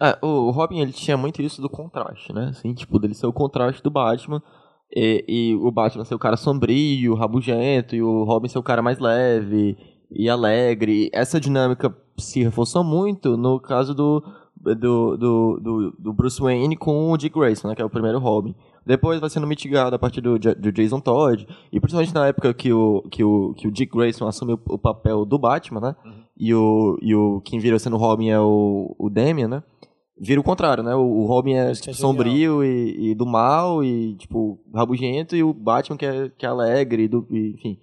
É, o o Robin, ele tinha muito isso do contraste, né? Assim, tipo, dele ser o contraste do Batman. E, e o Batman ser o cara sombrio, rabugento, e o Robin ser o cara mais leve e alegre. Essa dinâmica se reforçou muito no caso do, do, do, do, do Bruce Wayne com o Dick Grayson, né? Que é o primeiro Robin. Depois vai sendo mitigado a partir do, do Jason Todd. E principalmente na época que o, que o, que o Dick Grayson assume o, o papel do Batman, né? E, o, e o quem vira sendo Robin é o, o Damian, né? Vira o contrário, né? O, o Robin é é tipo, sombrio e, e do mal e, tipo, rabugento, e o Batman que é, que é alegre, e do, e, enfim.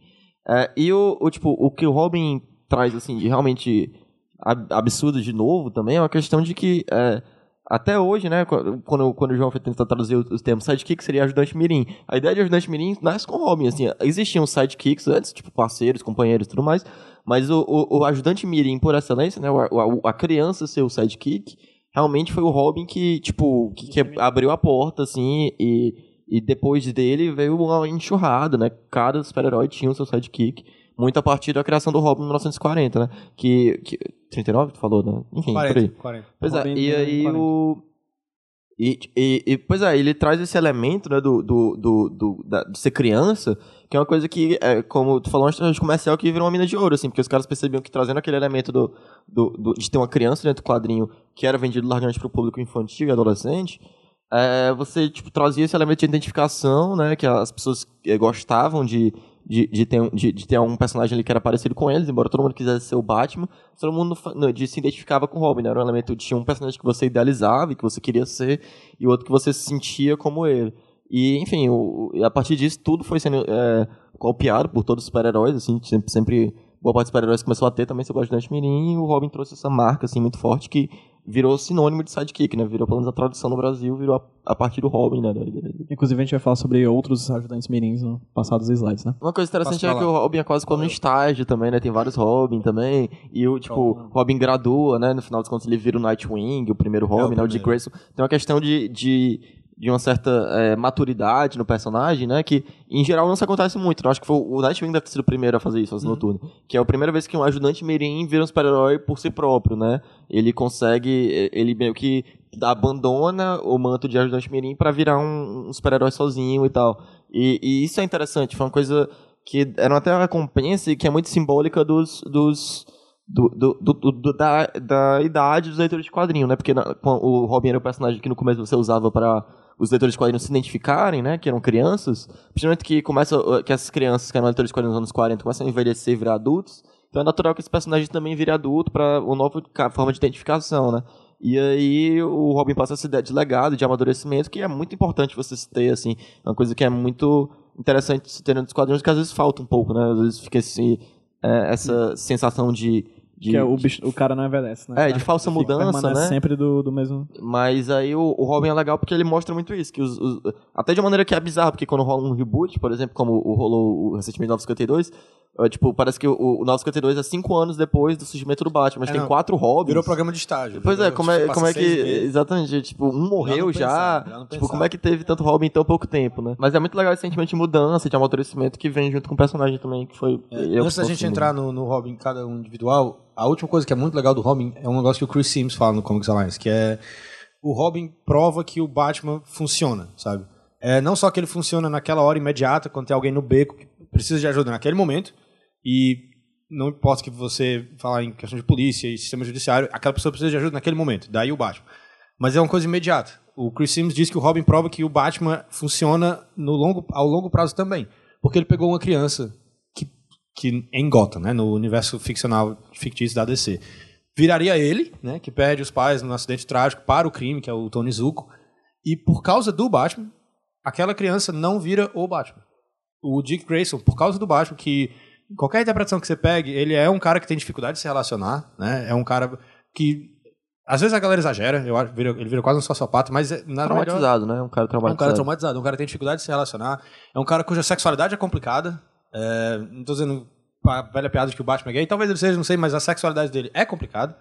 É, e o, o, tipo, o que o Robin traz, assim, de realmente ab- absurdo de novo também é uma questão de que é, até hoje, né, qu- quando, quando o João foi tentar traduzir os termos sidekick, seria ajudante mirim. A ideia de ajudante mirim nasce com o Robin, assim, existiam sidekicks antes, tipo parceiros, companheiros e tudo mais, mas o, o, o ajudante mirim por excelência, né, o- a, a criança ser o sidekick, realmente foi o Robin que, tipo, que, que abriu a porta, assim, e, e depois dele veio uma enxurrada, né, cada super-herói tinha o seu sidekick, muito a partir da criação do Robin em 1940, né, que, que 39 tu falou, né, enfim, por aí. 40, 40. Pois é, Robin e em aí 40. o. E, e, e, pois é, ele traz esse elemento, né, do, do, do, do- da- de ser criança, que é uma coisa que, é, como tu falou, uma estratégia comercial que virou uma mina de ouro, assim, porque os caras percebiam que trazendo aquele elemento do, do, do- de ter uma criança dentro do quadrinho que era vendido largamente para o público infantil e adolescente, é, você, tipo, trazia esse elemento de identificação, né, que as pessoas eh, gostavam de, de, de, ter, de, de ter um personagem ali que era parecido com eles, embora todo mundo quisesse ser o Batman, todo mundo não, de, se identificava com o Robin, né? Era um elemento, tinha um personagem que você idealizava e que você queria ser, e outro que você se sentia como ele. E, enfim, o, a partir disso, tudo foi sendo é, copiado por todos os super-heróis, assim, sempre, sempre boa parte dos super-heróis começou a ter também seu ajudante mirim, e o Robin trouxe essa marca, assim, muito forte, que virou sinônimo de sidekick, né? Virou, pelo menos, a tradução no Brasil, virou a, a partir do Robin, né? Inclusive a gente vai falar sobre outros ajudantes mirins no passados slides, né? Uma coisa interessante é que o Robin é quase como um estágio também, né? Tem vários Robin também. E o, tipo, o Robin gradua, né? No final dos contos ele vira o Nightwing, o primeiro Robin, né? O primeiro. Grayson. Tem uma questão de, de, de uma certa é, maturidade no personagem, né? Que, em geral, não se acontece muito. Eu acho que foi, o Nightwing deve ter sido o primeiro a fazer isso, fazer noturno. Que é a primeira vez que um ajudante mirim vira um super-herói por si próprio, né? Ele consegue... Ele meio que abandona o manto de ajudante mirim pra virar um, um super-herói sozinho e tal. E, e isso é interessante, foi uma coisa que era até uma recompensa e que é muito simbólica dos. dos do, do, do- do- da, da idade dos leitores de quadrinho, né? Porque na- o Robin era o personagem que no começo você usava para os leitores de quadrinhos se identificarem, né? Que eram crianças. Principalmente que começa, uh, que essas crianças que eram leitores de quadrinhos nos anos 40 começam a envelhecer e virar adultos. Então é natural que esse personagem também vire adulto para uma nova forma de identificação, né? E aí o Robin passa essa ideia de legado, de amadurecimento, que é muito importante você ter, assim. É uma coisa que é muito interessante se ter nos quadrinhos, que às vezes falta um pouco, né? Às vezes fica esse, é, essa sensação de... de Que é o, bicho, o cara não envelhece, né? É, de falsa Fica- mudança, né? sempre do, do mesmo... Mas aí o, o Robin é legal porque ele mostra muito isso. Que os, os- até de uma maneira que é bizarra, porque quando rola um reboot, por exemplo, como o rolou o- recentemente 952, É, tipo, parece que o, o 952 é cinco anos depois do surgimento do Batman, mas É, tem não. quatro Robins. Virou programa de estágio. Pois é, como é, tipo, como é que. meses. Exatamente, tipo, um morreu já. pensava, já tipo, pensava. como é que teve tanto Robin em tão pouco tempo, né? Mas é muito legal esse sentimento de mudança, de amadurecimento que vem junto com o personagem também, que foi. eu Antes da gente entrar no, no Robin, cada um individual, a última coisa que é muito legal do Robin é um negócio que o Chris Sims fala no Comics Alliance, que é o Robin prova que o Batman funciona, sabe? É, não só que ele funciona naquela hora imediata, quando tem alguém no beco que precisa de ajuda naquele momento, e não importa que você falar em questão de polícia e sistema judiciário, aquela pessoa precisa de ajuda naquele momento, daí o Batman. Mas é uma coisa imediata. O Chris Sims diz que o Robin prova que o Batman funciona no longo, ao longo prazo também, porque ele pegou uma criança que, em Gotham, né, no universo ficcional fictício da DC. Viraria ele, né, que perde os pais num acidente trágico para o crime, que é o Tony Zuko, e por causa do Batman, aquela criança não vira o Batman. O Dick Grayson, por causa do Batman, que qualquer interpretação que você pegue, ele é um cara que tem dificuldade de se relacionar, né? É um cara que às vezes a galera exagera, eu acho, ele vira quase um sociopata, mas é, na melhor- Traumatizado, né? Um cara é um traumatizado. cara traumatizado, um cara que tem dificuldade de se relacionar, é um cara cuja sexualidade é complicada. É, não tô dizendo a velha piada de que o Batman é gay, talvez ele seja, não sei, mas a sexualidade dele é complicada.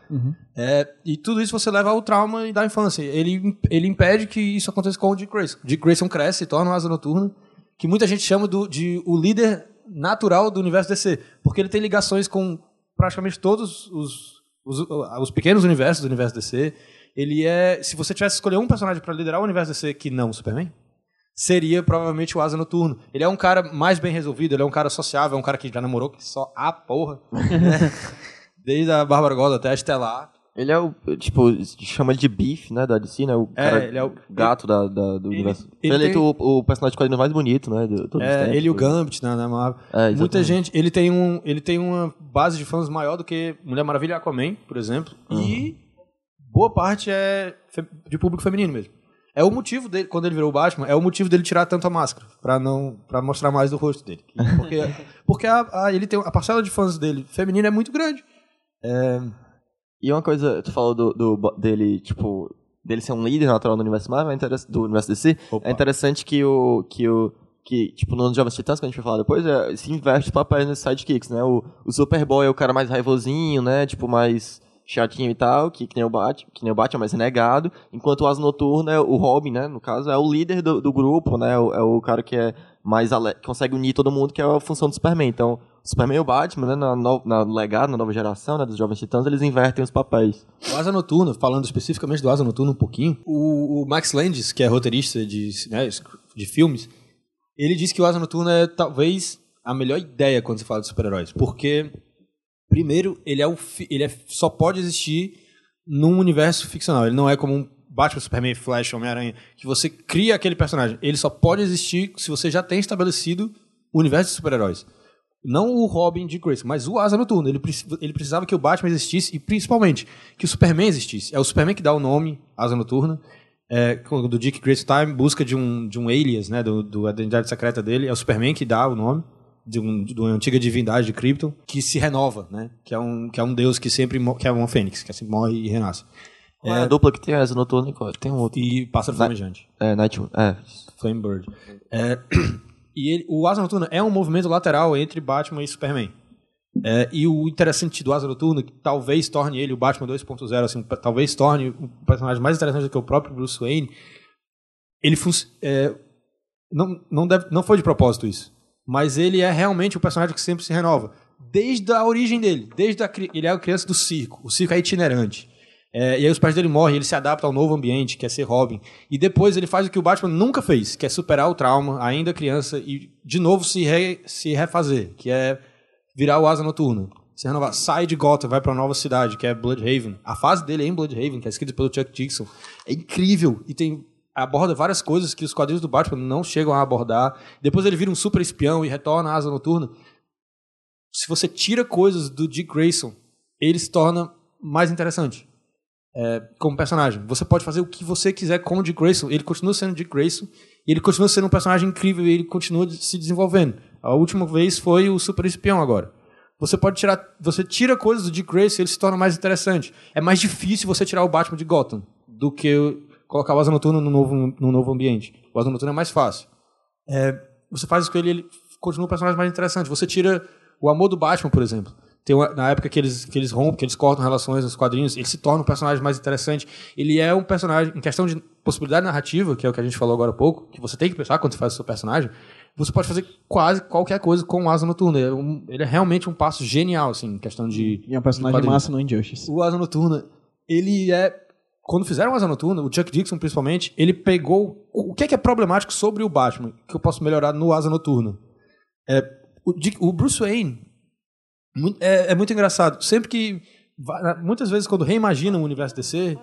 É, e tudo isso você leva ao trauma da infância. Ele, ele impede que isso aconteça com o Dick Grayson. Dick Grayson cresce e torna uma asa noturna, que muita gente chama do, de o líder natural do universo DC, porque ele tem ligações com praticamente todos os, os, os pequenos universos do universo DC. Ele é, se você tivesse que escolher um personagem para liderar o universo DC que não o Superman, seria provavelmente o Asa Noturno. Ele é um cara mais bem resolvido, ele é um cara sociável, é um cara que já namorou que só a porra. né? Desde a Bárbara Gordon até a Estelar. Ele é o, tipo, chama ele de Beef, né, da DC, né? O É, cara ele é o- gato da, da- do universo. ele Ele, eleito tem- o, o personagem de quadrinho mais bonito, né? É, tempos. ele e o Gambit na, na Marvel. É. Muita gente. Ele tem, um, ele tem uma base de fãs maior do que Mulher Maravilha e Aquaman, por exemplo. E boa parte é de público feminino mesmo. É o motivo dele, quando ele virou o Batman, é o motivo dele tirar tanto a máscara, pra não para mostrar mais do rosto dele. Porque, porque a, a- ele tem a parcela de fãs dele feminina é muito grande. E uma coisa, tu falou do, do- dele, tipo, dele ser um líder natural do universo Marvel, é do universo DC. Opa. É interessante que o, que o, que, tipo, no Jovens Titãs, que a gente vai falar depois, é, se inverte papéis nesses sidekicks, né? O, o Superboy é o cara mais raivosinho, né? Tipo, mais chatinho e tal, que, que nem o Batman, que nem o Batman, mais renegado. Enquanto o Asa Noturno é o Robin, né? No caso, é o líder do, do grupo, né? O- é o cara que é mais consegue unir todo mundo, que é a função do Superman. Então, o Superman e o Batman, né? Na, no, na legado, na nova geração, né? Dos Jovens Titãs, eles invertem os papéis. O Asa Noturno, falando especificamente do Asa Noturno um pouquinho, o, o Max Landis, que é roteirista de, né, de filmes, ele disse que o Asa Noturno é talvez a melhor ideia quando se fala de super-heróis. Porque, primeiro, ele, é o ele é, só pode existir num universo ficcional. Ele não é como um Batman, Superman, Flash, Homem-Aranha, que você cria aquele personagem. Ele só pode existir se você já tem estabelecido o universo de super-heróis. Não o Robin de Grayson, mas o Asa Noturno. Ele, ele precisava que o Batman existisse e, principalmente, que o Superman existisse. É o Superman que dá o nome Asa Noturna. É, quando o Dick Grayson está em busca de um, de um alias, né, do, do identidade secreta dele. É o Superman que dá o nome de, um, de uma antiga divindade de Krypton que se renova, né? Que é um, que é um deus que sempre que é uma fênix, que sempre morre e renasce. É a dupla que tem essa noturna e tem um outro. E pássaro flamejante. É, Nightwing. É. Flamebird. É, e ele- o Asa Noturna é um movimento lateral entre Batman e Superman. É, e o interessante do Asa Noturna, que talvez torne ele o Batman 2.0, assim, talvez torne o personagem mais interessante do que o próprio Bruce Wayne, ele é, não, não, deve, não foi de propósito isso. Mas ele é realmente o personagem que sempre se renova. Desde a origem dele. Desde a, ele é a criança do circo. O circo é itinerante. É, e aí os pais dele morrem, ele se adapta ao novo ambiente, que é ser Robin. E depois ele faz o que o Batman nunca fez, que é superar o trauma, ainda criança, e de novo se, re- se refazer, que é virar o Asa Noturna. Se renovar. Sai de Gotham, vai pra uma nova cidade, que é Bloodhaven. A fase dele é em Bloodhaven, que é escrita pelo Chuck Dixon. É incrível. E tem aborda várias coisas que os quadrinhos do Batman não chegam a abordar. Depois ele vira um super espião e retorna à Asa Noturna. Se você tira coisas do Dick Grayson, ele se torna mais interessante é, como personagem. Você pode fazer o que você quiser com o Dick Grayson. Ele continua sendo Dick Grayson e ele continua sendo um personagem incrível e ele continua se desenvolvendo. A última vez foi o Super Espião agora. Você pode tirar, você tira coisas do Dick Grayson ele se torna mais interessante. É mais difícil você tirar o Batman de Gotham do que colocar o Asa Noturna no novo, no novo ambiente. O Asa Noturna é mais fácil. É, você faz isso com ele, ele continua um personagem mais interessante. Você tira O amor do Batman, por exemplo. Tem uma- na época que eles, que eles rompem, que eles cortam relações nos quadrinhos, ele se torna um personagem mais interessante. Ele é um personagem, em questão de possibilidade narrativa, que é o que a gente falou agora há pouco, que você tem que pensar quando você faz o seu personagem, você pode fazer quase qualquer coisa com o Asa Noturna. Ele é, um- ele é realmente um passo genial, assim, em questão de. E é um personagem massa no Injustice. O Asa Noturna, ele é. Quando fizeram Asa Noturna, o Chuck Dixon principalmente, ele pegou. O que é que é problemático sobre o Batman que eu posso melhorar no Asa Noturna? É, o, o Bruce Wayne é, é muito engraçado. Sempre que. Muitas vezes, quando reimagina o universo DC,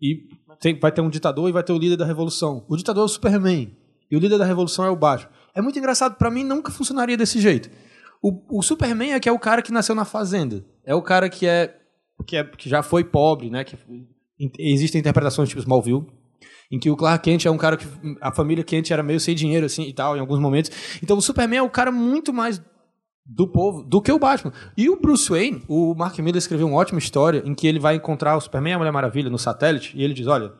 e tem- vai ter um ditador e vai ter o líder da revolução. O ditador é o Superman. E o líder da revolução é o Batman. É muito engraçado. Pra mim, nunca funcionaria desse jeito. O, o Superman é que é o cara que nasceu na fazenda. É o cara que é que, é, que já foi pobre, né? Que, existem interpretações tipo Smallville, em que o Clark Kent é um cara que a família Kent era meio sem dinheiro assim e tal em alguns momentos. Então o Superman é o cara muito mais do povo do que o Batman. E o Bruce Wayne, o Mark Miller escreveu uma ótima história em que ele vai encontrar o Superman e a Mulher Maravilha no satélite e ele diz: "Olha,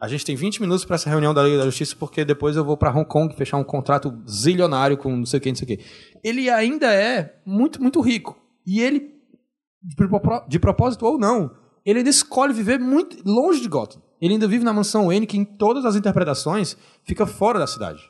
a gente tem 20 minutos para essa reunião da Liga da Justiça porque depois eu vou para Hong Kong fechar um contrato zilionário com não sei quem, não sei quê. Ele ainda é muito, muito rico. E ele, de propósito ou não, ele ainda escolhe viver muito longe de Gotham. Ele ainda vive na mansão Wayne, que em todas as interpretações fica fora da cidade.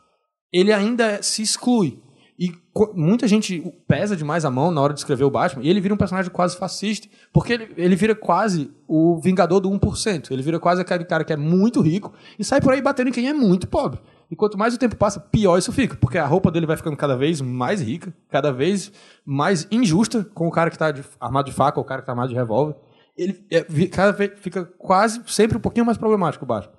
Ele ainda se exclui. E muita gente pesa demais a mão na hora de escrever o Batman, e ele vira um personagem quase fascista, porque ele, ele vira quase o vingador do 1%. Ele vira quase aquele cara que é muito rico e sai por aí batendo em quem é muito pobre. E quanto mais o tempo passa, pior isso fica, porque a roupa dele vai ficando cada vez mais rica, cada vez mais injusta com o cara que está armado de faca ou o cara que está armado de revólver. Ele é, cada vez fica quase sempre um pouquinho mais problemático o Batman.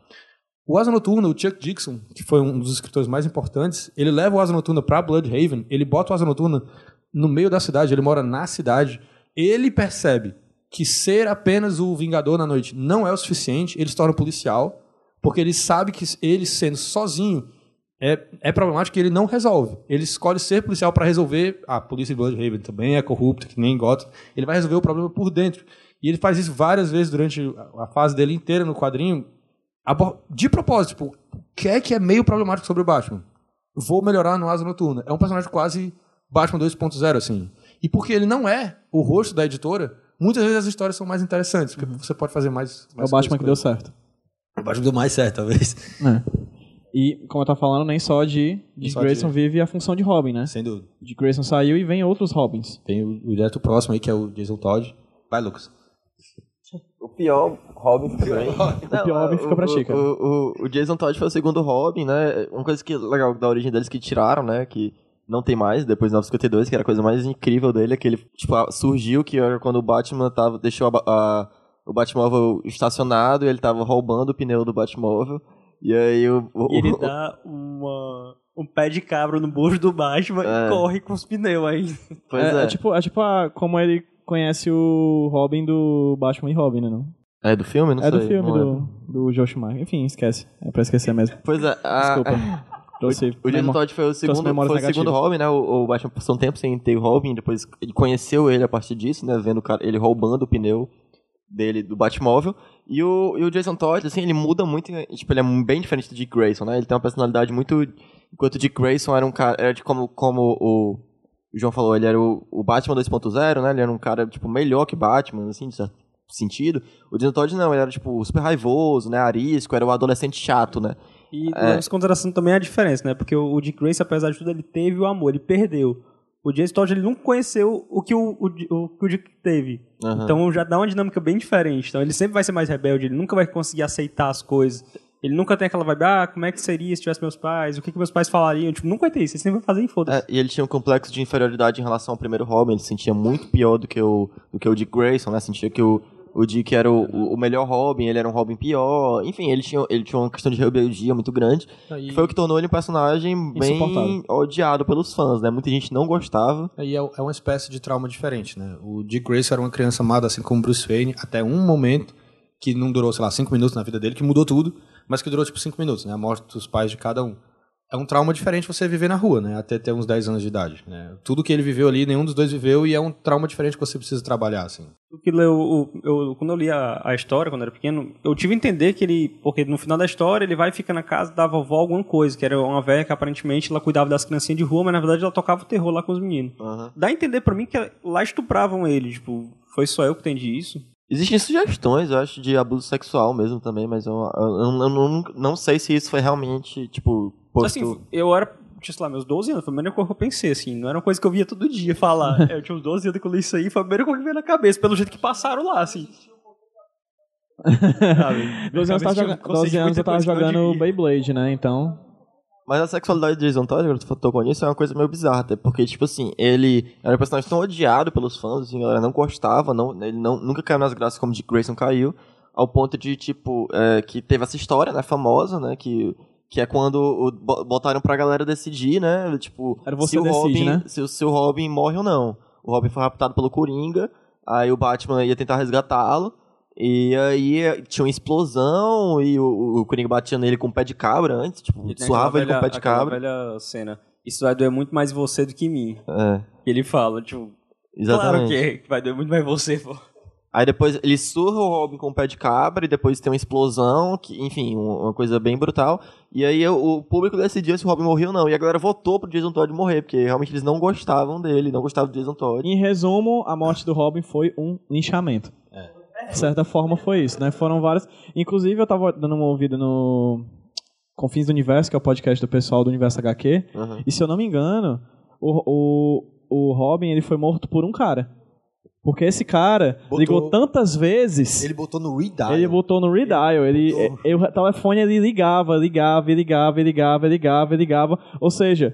O Asa Noturna, o Chuck Dixon, que foi um dos escritores mais importantes, ele leva o Asa Noturna para Bloodhaven, ele bota o Asa Noturna no meio da cidade, ele mora na cidade. Ele percebe que ser apenas o Vingador na noite não é o suficiente, ele se torna policial, porque ele sabe que ele sendo sozinho é, é problemático que ele não resolve. Ele escolhe ser policial para resolver. A polícia de Bloodhaven também é corrupta, que nem Gotham. Ele vai resolver o problema por dentro. E ele faz isso várias vezes durante a fase dele inteira no quadrinho, de propósito. Tipo, o que é que é meio problemático sobre o Batman? Vou melhorar no Asa Noturna. É um personagem quase Batman 2.0, assim. E porque ele não é o rosto da editora, muitas vezes as histórias são mais interessantes, porque você pode fazer mais. É o mais Batman que deu certo. O Batman deu mais certo, talvez. É. E, como eu tava falando, nem só de, de Só Grayson de- vive a função de Robin, né? Sem dúvida. De Grayson saiu e vem outros Robins. Tem o, o direto próximo aí, que é o Jason Todd. Vai, Lucas. O pior Robin também. O pior Robin fica pra cara. O, o, o Jason Todd foi o segundo Robin, né? Uma coisa que legal da origem deles que tiraram, né? Que não tem mais, depois do 952, que era a coisa mais incrível dele, é que ele, tipo, surgiu que era quando o Batman tava, deixou a a- o Batmóvel estacionado e ele tava roubando o pneu do Batmóvel. E aí o. o- ele dá uma, um pé de cabra no bolso do Batman É. e corre com os pneus aí. Pois é, é. é tipo, é tipo a- como ele conhece o Robin do Batman e Robin, né? Não? É do filme? Não é do sei, filme não do, do Joe Schumacher. Enfim, esquece. É pra esquecer mesmo. Pois é. a- Desculpa. Trouxe O Jason Todd foi o segundo, foi o segundo. Robin, né? O, o Batman passou um tempo sem ter o Robin, depois ele conheceu ele a partir disso, né? Vendo o cara, ele roubando o pneu dele do Batmóvel. E o, e o Jason Todd, assim, ele muda muito, tipo, ele é bem diferente do Dick Grayson, né? Ele tem uma personalidade muito... Enquanto o Dick Grayson era um cara, era de como, como o o João falou, ele era o, o Batman 2.0, né? Ele era um cara, tipo, melhor que Batman, assim, de certo sentido. O Jason Todd não, ele era, tipo, super raivoso, né? Arisco, era o adolescente chato, né? E É. nós consideração também a diferença, né? Porque o, Dick Grayson, apesar de tudo, ele teve o amor, ele perdeu. O Jason Todd, ele nunca conheceu o que o, o, o que o Dick teve. Aham. Então já dá uma dinâmica bem diferente. Então ele sempre vai ser mais rebelde, ele nunca vai conseguir aceitar as coisas. Ele nunca tem aquela vibe, ah, como é que seria se tivesse meus pais? O que, que meus pais falariam? Tipo, nunca vai ter isso. Ele sempre vai fazer e foda-se. É, e ele tinha um complexo de inferioridade em relação ao primeiro Robin. Ele se sentia muito pior do que o, do que o Dick Grayson, né? Sentia que o, o Dick era o, o- melhor Robin, ele era um Robin pior. Enfim, ele tinha, ele tinha uma questão de rebeldia muito grande. Aí, Que foi o que tornou ele um personagem bem odiado pelos fãs, né? Muita gente não gostava. aí é, é uma espécie de trauma diferente, né? O Dick Grayson era uma criança amada, assim como Bruce Wayne, até um momento que não durou, sei lá, cinco minutos na vida dele, que mudou tudo, mas que durou tipo cinco minutos, né? A morte dos pais de cada um. É um trauma diferente você viver na rua, né? Até ter uns 10 anos de idade, né? Tudo que ele viveu ali, nenhum dos dois viveu e é um trauma diferente que você precisa trabalhar, assim. O que leu, o- eu, quando eu li a, a história, quando eu era pequeno, eu tive a entender que ele. Porque no final da história ele vai e fica na casa da vovó alguma coisa, que era uma velha que aparentemente ela cuidava das criancinhas de rua, mas na verdade ela tocava o terror lá com os meninos. Aham. Dá a entender pra mim que lá estupravam ele, tipo, foi só eu que entendi isso. Existem sugestões, eu acho, de abuso sexual mesmo também, mas eu, eu, eu- eu não, não sei se isso foi realmente, tipo, posto... Assim, eu era, tinha, sei lá, meus 12 anos, foi a primeira coisa que eu pensei, assim, não era uma coisa que eu via todo dia falar. É, eu tinha uns 12 anos que eu li isso aí, foi a primeira coisa que veio na cabeça, pelo jeito que passaram lá, assim. Sabe? 12 anos, eu tava Minha cabeça tinha joga- conceito 12 de anos muita eu tava coisa que não jogando. Beyblade, né? Então. Mas a sexualidade de Jason Todd, agora tu tocou nisso, é uma coisa meio bizarra, até porque, tipo assim, ele era um personagem tão odiado pelos fãs, assim, a galera não gostava, não, ele não, nunca caiu nas graças como Dick Grayson caiu, ao ponto de, tipo, é, que teve essa história, né, famosa, né, que, que é quando o- bo- botaram pra galera decidir, né, tipo, se o decide, Robin, né? se, se o Robin morre ou não. O Robin foi raptado pelo Coringa, aí o Batman ia tentar resgatá-lo, e aí tinha uma explosão e o, o Coringa batia nele com o pé de cabra antes, tipo, E tem suava ele com o pé de velha- cabra. velha cena. Isso vai doer muito mais você do que mim. É, ele fala, tipo, exatamente. claro que, vai doer muito mais você, pô. Aí depois ele surra o Robin com o pé de cabra e depois tem uma explosão, que, enfim, um- uma coisa bem brutal. E aí o público decidia se o Robin morria ou não. E a galera votou pro Jason Todd morrer, porque realmente eles não gostavam dele, não gostavam do Jason Todd. Em resumo, a morte do Robin foi um linchamento. De certa forma foi isso, né? Foram vários. Inclusive, eu tava dando uma ouvida no Confins do Universo, que é o podcast do pessoal do Universo HQ. Uhum. E se eu não me engano, o, o, o Robin ele foi morto por um cara. Porque esse cara Botou- ligou tantas vezes. Ele botou no redial. Ele botou no redial, ele, Botou. eh, o telefone ele ligava, ligava, ligava, ligava, ligava, ligava. Ou seja,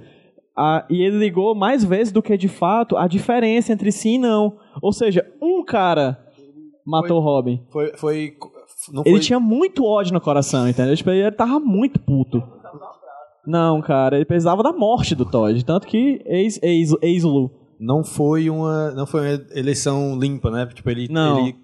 a- e ele ligou mais vezes do que de fato a diferença entre sim e não. Ou seja, um cara matou o Robin. Foi, foi, Ele tinha muito ódio no coração, entendeu? Tipo, ele tava muito puto. Não, cara, ele precisava da morte do Todd. Tanto que ex, ex, ex-Lu. não foi uma não foi uma eleição limpa, né? Tipo, ele Não. ele,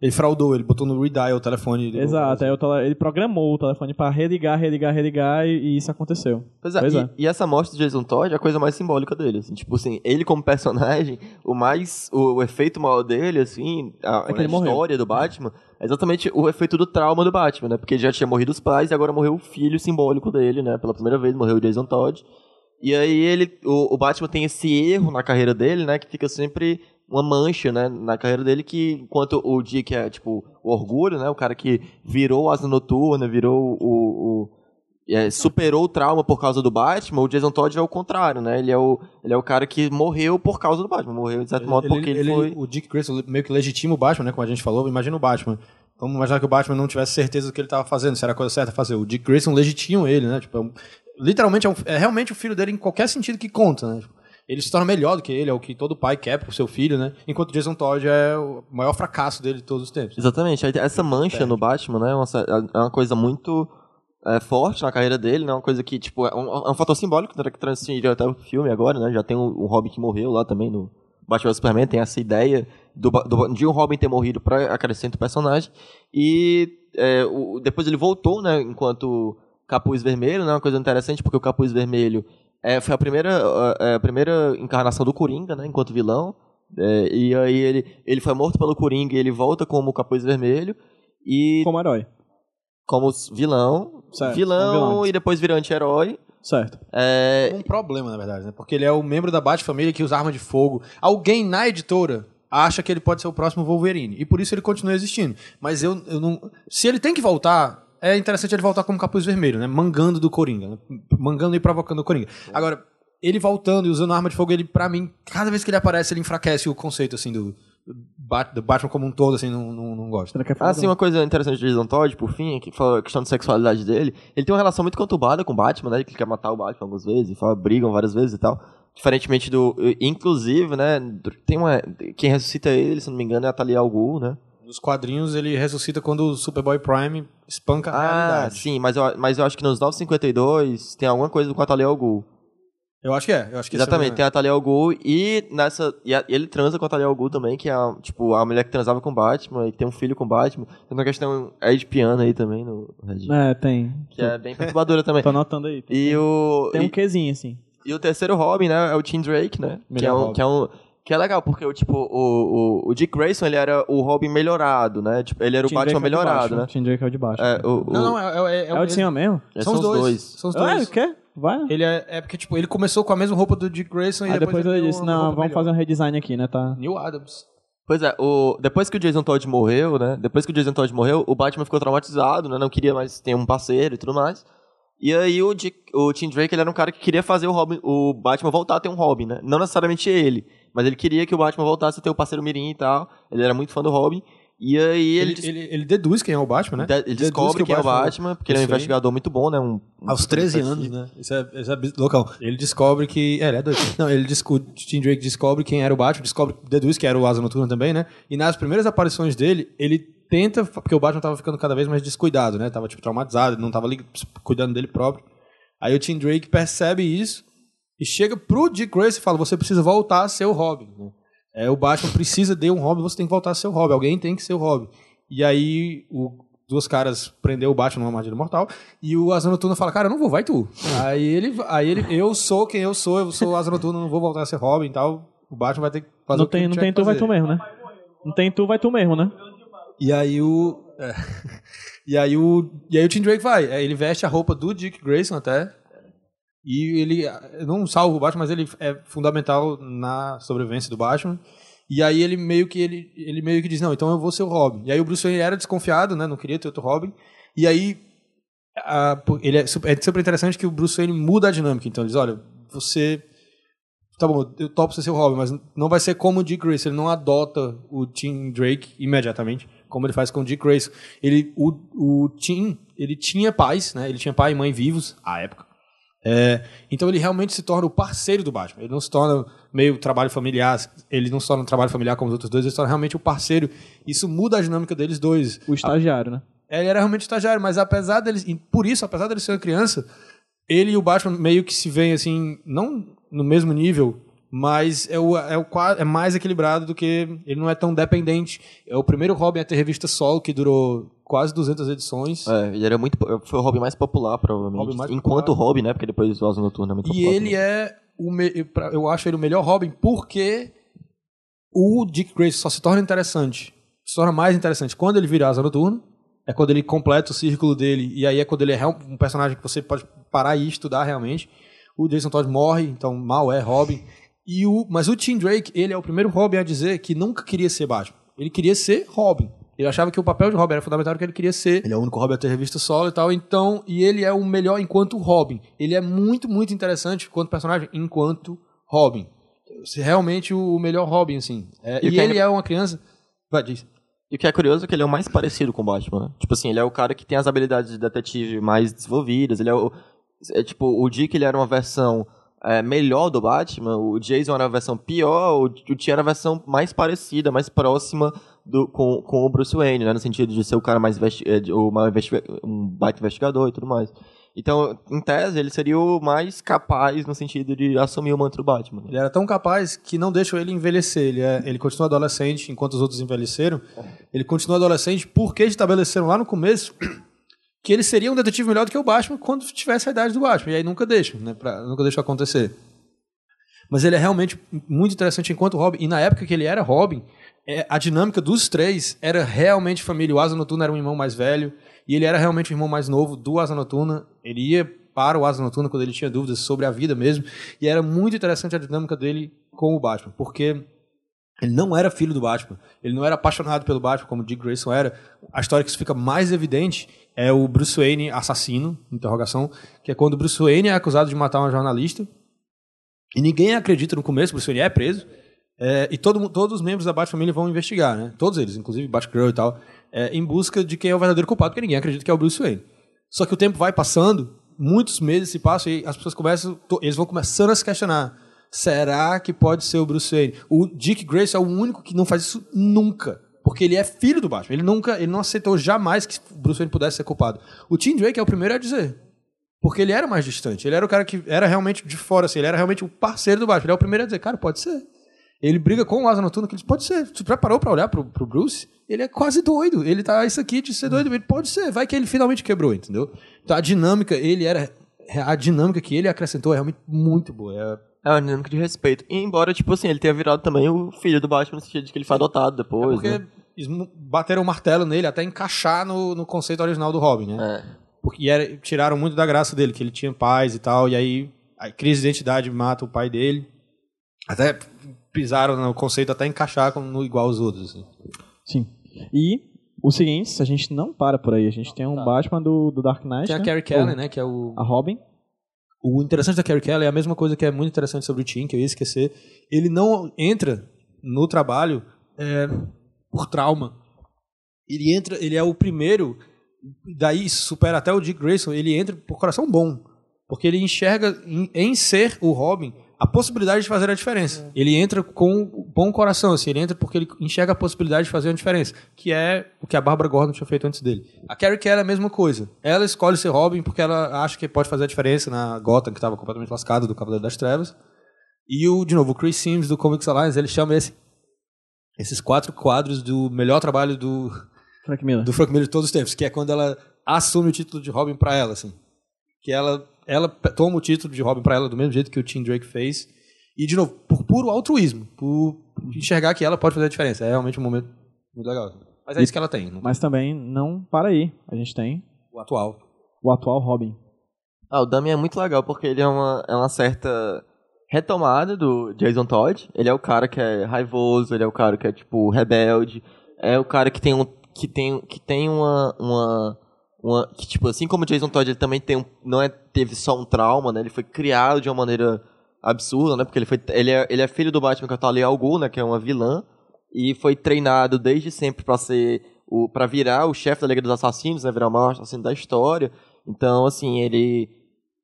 ele fraudou, ele botou no redial o telefone. ligou- Exato, aí o tele- ele programou o telefone pra religar, religar, religar e, e isso aconteceu. Pois é, Pois e, é. e essa morte do Jason Todd é a coisa mais simbólica dele, assim, tipo assim, ele como personagem, o mais, o, o efeito maior dele, assim, a, É ele morreu. história do Batman, é exatamente o efeito do trauma do Batman, né, porque ele já tinha morrido os pais e agora morreu o filho simbólico dele, né, pela primeira vez morreu o Jason Todd, e aí ele, o, o Batman tem esse erro na carreira dele, né, que fica sempre uma mancha, né, na carreira dele que, enquanto o Dick é, tipo, o orgulho, né, o cara que virou asa noturna, virou o- o é, superou o trauma por causa do Batman, o Jason Todd é o contrário, né? Ele é o, ele é o cara que morreu por causa do Batman. Morreu, de certo modo, Ele- porque ele, ele- foi... O Dick Grayson meio que legitima o Batman, né? Como a gente falou, imagina o Batman. Vamos imaginar que o Batman não tivesse certeza do que ele estava fazendo, se era a coisa certa a fazer. O Dick Grayson legitima ele, né? Tipo, é literalmente é, um- é realmente o filho dele em qualquer sentido que conta, né? Tipo, ele se torna melhor do que ele, é o que todo pai quer pro seu filho, né? Enquanto Jason Todd é o maior fracasso dele de todos os tempos. Exatamente. Essa mancha no Batman, né? É uma, é uma coisa muito é, forte na carreira dele, né? Uma coisa que, tipo, é um, é um fator simbólico né, que transcendia até o filme agora, né? Já tem o, o Robin que morreu lá também no Batman Superman, tem essa ideia do, do- de um Robin ter morrido pra acrescentar o personagem. E é, o- depois ele voltou, né? Enquanto Capuz Vermelho, né? Uma coisa interessante, porque o Capuz Vermelho é, foi a primeira, é, a primeira encarnação do Coringa, né? Enquanto vilão. É, e aí ele, ele foi morto pelo Coringa e ele volta como Capuz Vermelho. E Como herói. como vilão, Certo, vilão, como vilão. e depois vira anti-herói. Certo. É, um problema, na verdade, né? Porque ele é o membro da Bat-família que usa arma de fogo. Alguém na editora acha que ele pode ser o próximo Wolverine. E por isso ele continua existindo. Mas eu, eu não. Se ele tem que voltar, é interessante ele voltar como capuz vermelho, né? Mangando do Coringa. Né? Mangando e provocando o Coringa. Agora, ele voltando e usando arma de fogo, ele, pra mim, cada vez que ele aparece, ele enfraquece o conceito, assim, do. Bat- do Batman como um todo, assim, não, não, não gosto. Ah, sim, uma coisa interessante de Jason Todd, por fim, que fala a questão de sexualidade dele. Ele tem uma relação muito conturbada com o Batman, né? Que ele quer matar o Batman algumas vezes, e fala, brigam várias vezes e tal. Diferentemente do. Inclusive, né? Tem uma. Quem ressuscita ele, se não me engano, é a Talia al Ghul, né? Nos quadrinhos, ele ressuscita quando o Superboy Prime espanca a Ah, realidade. sim, mas eu, mas eu acho que nos 952 tem alguma coisa com a Talia al Ghul. Eu acho que é. Eu acho que esse é o- Exatamente, tem a Talia al Ghul e nessa. E a- ele transa com a Talia al Ghul também, que é a, tipo, a mulher que transava com o Batman e que tem um filho com o Batman. Tem uma questão de piano aí também no Red. É, tem. Que é bem perturbadora também. Tô anotando aí. E o. Tem um quezinho, assim. e o terceiro Robin, né? É o Tim Drake, né? Que é, um, Robin. que é um. Que é legal, porque o tipo, o, o, o Dick Grayson, ele era o Robin melhorado, né? Tipo, ele era o Tim Batman Drake é o de melhorado, baixo, né? Tim Drake é o de baixo. É, o, o, Não, não, é, é, é, É o de cima mesmo? é, São os dois. São os Ah, dois. o quê? Vai. Ele é, é porque, tipo, ele começou com a mesma roupa do Dick Grayson e Aí depois ele disse, não, vamos melhor. fazer um redesign aqui, né? Tá... Neil Adams. Pois é, o, depois que o Jason Todd morreu, né? Depois que o Jason Todd morreu, o Batman ficou traumatizado, né? Não queria mais ter um parceiro e tudo mais. E aí o, Dick, o Tim Drake, ele era um cara que queria fazer o, Robin, o Batman voltar a ter um Robin, né? Não necessariamente ele, mas ele queria que o Batman voltasse a ter o parceiro Mirim e tal. Ele era muito fã do Robin. E aí ele, Ele, ele, ele deduz quem é o Batman, né? de- ele Deduz descobre quem é o Batman, porque ele é um investigador muito bom, né? Um, um Aos 13 anos, né? Isso é, isso é loucão. Ele descobre que. É, ele é doido. Não, ele desco- o Tim Drake descobre quem era o Batman, descobre, deduz que era o Asa Noturna também, né? E nas primeiras aparições dele, ele tenta. Porque o Batman tava ficando cada vez mais descuidado, né? Tava, tipo, traumatizado, não tava ali cuidando dele próprio. Aí o Tim Drake percebe isso e chega pro Dick Grayson e fala: você precisa voltar a ser o Robin, né? É, o Batman precisa de um Robin, você tem que voltar a ser o Robin. Alguém tem que ser o Robin. E aí, o, duas caras prendeu o Batman numa armadilha mortal. E o Asa Noturna fala, cara, eu não vou, vai tu. aí ele, aí ele, eu sou quem eu sou, eu sou o Asa Noturna, não vou voltar a ser Robin e tal. O Batman vai ter que fazer Não o que tem, não tem tu, vai fazer. tu mesmo, né? Não tem tu, vai tu mesmo, né? E aí o. é. E aí o. E aí o Tim Drake vai. É, Ele veste a roupa do Dick Grayson até. E ele não salva o Batman, mas ele é fundamental na sobrevivência do Batman. E aí ele meio que ele, ele meio que diz, não, então eu vou ser o Robin. E aí o Bruce Wayne era desconfiado, né? Não queria ter outro Robin. E aí a- ele é, é super interessante que o Bruce Wayne muda a dinâmica. Então ele diz, olha, você tá bom, eu topo ser o Robin, mas não vai ser como o Dick Grayson. Ele não adota o Tim Drake imediatamente, como ele faz com o Dick Grayson. Ele, o, o Tim, ele tinha pais, né? Ele tinha pai e mãe vivos à época. É, então ele realmente se torna o parceiro do Batman. Ele não se torna meio trabalho familiar, ele não se torna um trabalho familiar como os outros dois, ele se torna realmente o parceiro. Isso muda a dinâmica deles dois. O estagiário, né? Ele era realmente estagiário, mas apesar dele. Por isso, apesar dele ser uma criança, ele e o Batman meio que se veem assim, não no mesmo nível, mas é, o, é, o, é mais equilibrado do que. Ele não é tão dependente. É o primeiro Robin a ter revista solo, que durou quase 200 edições. É, ele era muito. Foi o Robin mais popular, provavelmente. Robin mais Enquanto popular. Robin, né? Porque depois o Asa Noturna é muito E popular ele é o me- eu acho ele o melhor Robin porque o Dick Grayson só se torna interessante, se torna mais interessante quando ele vira Asa Noturna, é quando ele completa o círculo dele e aí é quando ele é um personagem que você pode parar e estudar realmente. O Jason Todd morre, então mal é Robin. E o, mas o Tim Drake, ele é o primeiro Robin a dizer que nunca queria ser Batman. Ele queria ser Robin. Ele achava que o papel de Robin era fundamental porque ele queria ser. Ele é o único Robin a ter revista solo e tal. Então, e ele é o melhor enquanto Robin. Ele é muito, muito interessante enquanto personagem, enquanto Robin. Se Realmente o melhor Robin, assim. É, E e que é- ele é uma criança. Vai, diz. E o que é curioso é que ele é o mais parecido com o Batman, né? Tipo assim, ele é o cara que tem as habilidades de detetive mais desenvolvidas. Ele é o. É, tipo, o Dick ele era uma versão é, melhor do Batman, o Jason era a versão pior, o, o Tim era a versão mais parecida, mais próxima do, com, com o Bruce Wayne, né? No sentido de ser o cara mais é, o mais investi- um baita investigador e tudo mais. Então, em tese, ele seria o mais capaz no sentido de assumir o manto do Batman. Ele era tão capaz que não deixou ele envelhecer. Ele, é, ele continua adolescente enquanto os outros envelheceram. Ele continua adolescente porque estabeleceram lá no começo que ele seria um detetive melhor do que o Batman quando tivesse a idade do Batman. E aí nunca deixam, né? Pra, nunca deixam acontecer. Mas ele é realmente muito interessante enquanto Robin. E na época que ele era Robin, a dinâmica dos três era realmente família. O Asa Noturna era um irmão mais velho. E ele era realmente o irmão mais novo do Asa Noturna. Ele ia para o Asa Noturna quando ele tinha dúvidas sobre a vida mesmo. E era muito interessante a dinâmica dele com o Batman. Porque ele não era filho do Batman. Ele não era apaixonado pelo Batman, como Dick Grayson era. A história que fica mais evidente é o Bruce Wayne assassino, interrogação, que é quando o Bruce Wayne é acusado de matar uma jornalista. E ninguém acredita no começo, Bruce Wayne é preso. É, e todo, todos os membros da Bat-família vão investigar, né? Todos eles, inclusive Batgirl e tal, é, em busca de quem é o verdadeiro culpado, porque ninguém acredita que é o Bruce Wayne. Só que o tempo vai passando, muitos meses se passam e as pessoas começam, eles vão começando a se questionar. Será que pode ser o Bruce Wayne? O Dick Grayson é o único que não faz isso nunca. Porque ele é filho do Batman. Ele nunca, ele não aceitou jamais que Bruce Wayne pudesse ser culpado. O Tim Drake é o primeiro a dizer. Porque ele era mais distante. Ele era o cara que era realmente de fora, assim. Ele era realmente o parceiro do Batman. Ele é o primeiro a dizer, cara, pode ser. Ele briga com o Asa Noturna, que ele diz, pode ser. Tu preparou pra olhar pro, pro Bruce? Ele é quase doido. Ele tá isso aqui de ser doido. Ele pode ser. Vai que ele finalmente quebrou, entendeu? Então a dinâmica, ele era... A dinâmica que ele acrescentou é realmente muito boa. É É uma dinâmica de respeito. E embora, tipo assim, ele tenha virado também o filho do Batman no sentido de que ele foi adotado depois. Porque né? bateram o martelo nele até encaixar no, no conceito original do Robin, né? É. Porque, era- tiraram muito da graça dele, que ele tinha pais e tal, e aí a crise de identidade mata o pai dele. Até pisaram no conceito até encaixar com, no igual aos outros. Assim. Sim. E o seguinte, a gente não para por aí. A gente tem um Batman do, do Dark Knight. Tem a né? Carrie Kelly, O- né? Que é o, A Robin. O interessante da Carrie Kelly é a mesma coisa que é muito interessante sobre o Tim, que eu ia esquecer. Ele não entra no trabalho é, por trauma. Ele entra, ele é o primeiro, daí supera até o Dick Grayson, ele entra por coração bom. Porque ele enxerga em, em ser o Robin a possibilidade de fazer a diferença. Ele entra com bom coração, assim, ele entra porque ele enxerga a possibilidade de fazer uma diferença, que é o que a Barbara Gordon tinha feito antes dele. A Carrie Kelly é a mesma coisa. Ela escolhe ser Robin porque ela acha que pode fazer a diferença na Gotham, que estava completamente lascada do Cavaleiro das Trevas. E o, de novo, o Chris Sims do Comics Alliance, ele chama esse, esses quatro quadros do melhor trabalho do, Frank Miller. do Frank Miller de todos os tempos, que é quando ela assume o título de Robin pra ela, assim. Que ela, ela toma o título de Robin pra ela do mesmo jeito que o Tim Drake fez. E, de novo, por puro altruísmo, por enxergar que ela pode fazer a diferença. É realmente um momento muito legal. Mas é isso que ela tem, não- Mas também não para aí. A gente tem o atual. o atual Robin. Ah, o Damian é muito legal porque ele é uma, é uma certa retomada do Jason Todd. Ele é o cara que é raivoso, ele é o cara que é, tipo, rebelde. É o cara que tem um. que tem, que tem uma. uma uma, que, tipo, assim como o Jason Todd, ele também tem um, não é, teve só um trauma, né? Ele foi criado de uma maneira absurda, né? Porque ele foi, ele é, ele é filho do Batman que é o Talia al né? Que é uma vilã e foi treinado desde sempre pra ser o para virar o chefe da Liga dos Assassinos, né? Virar o maior assassino da história. Então, assim, ele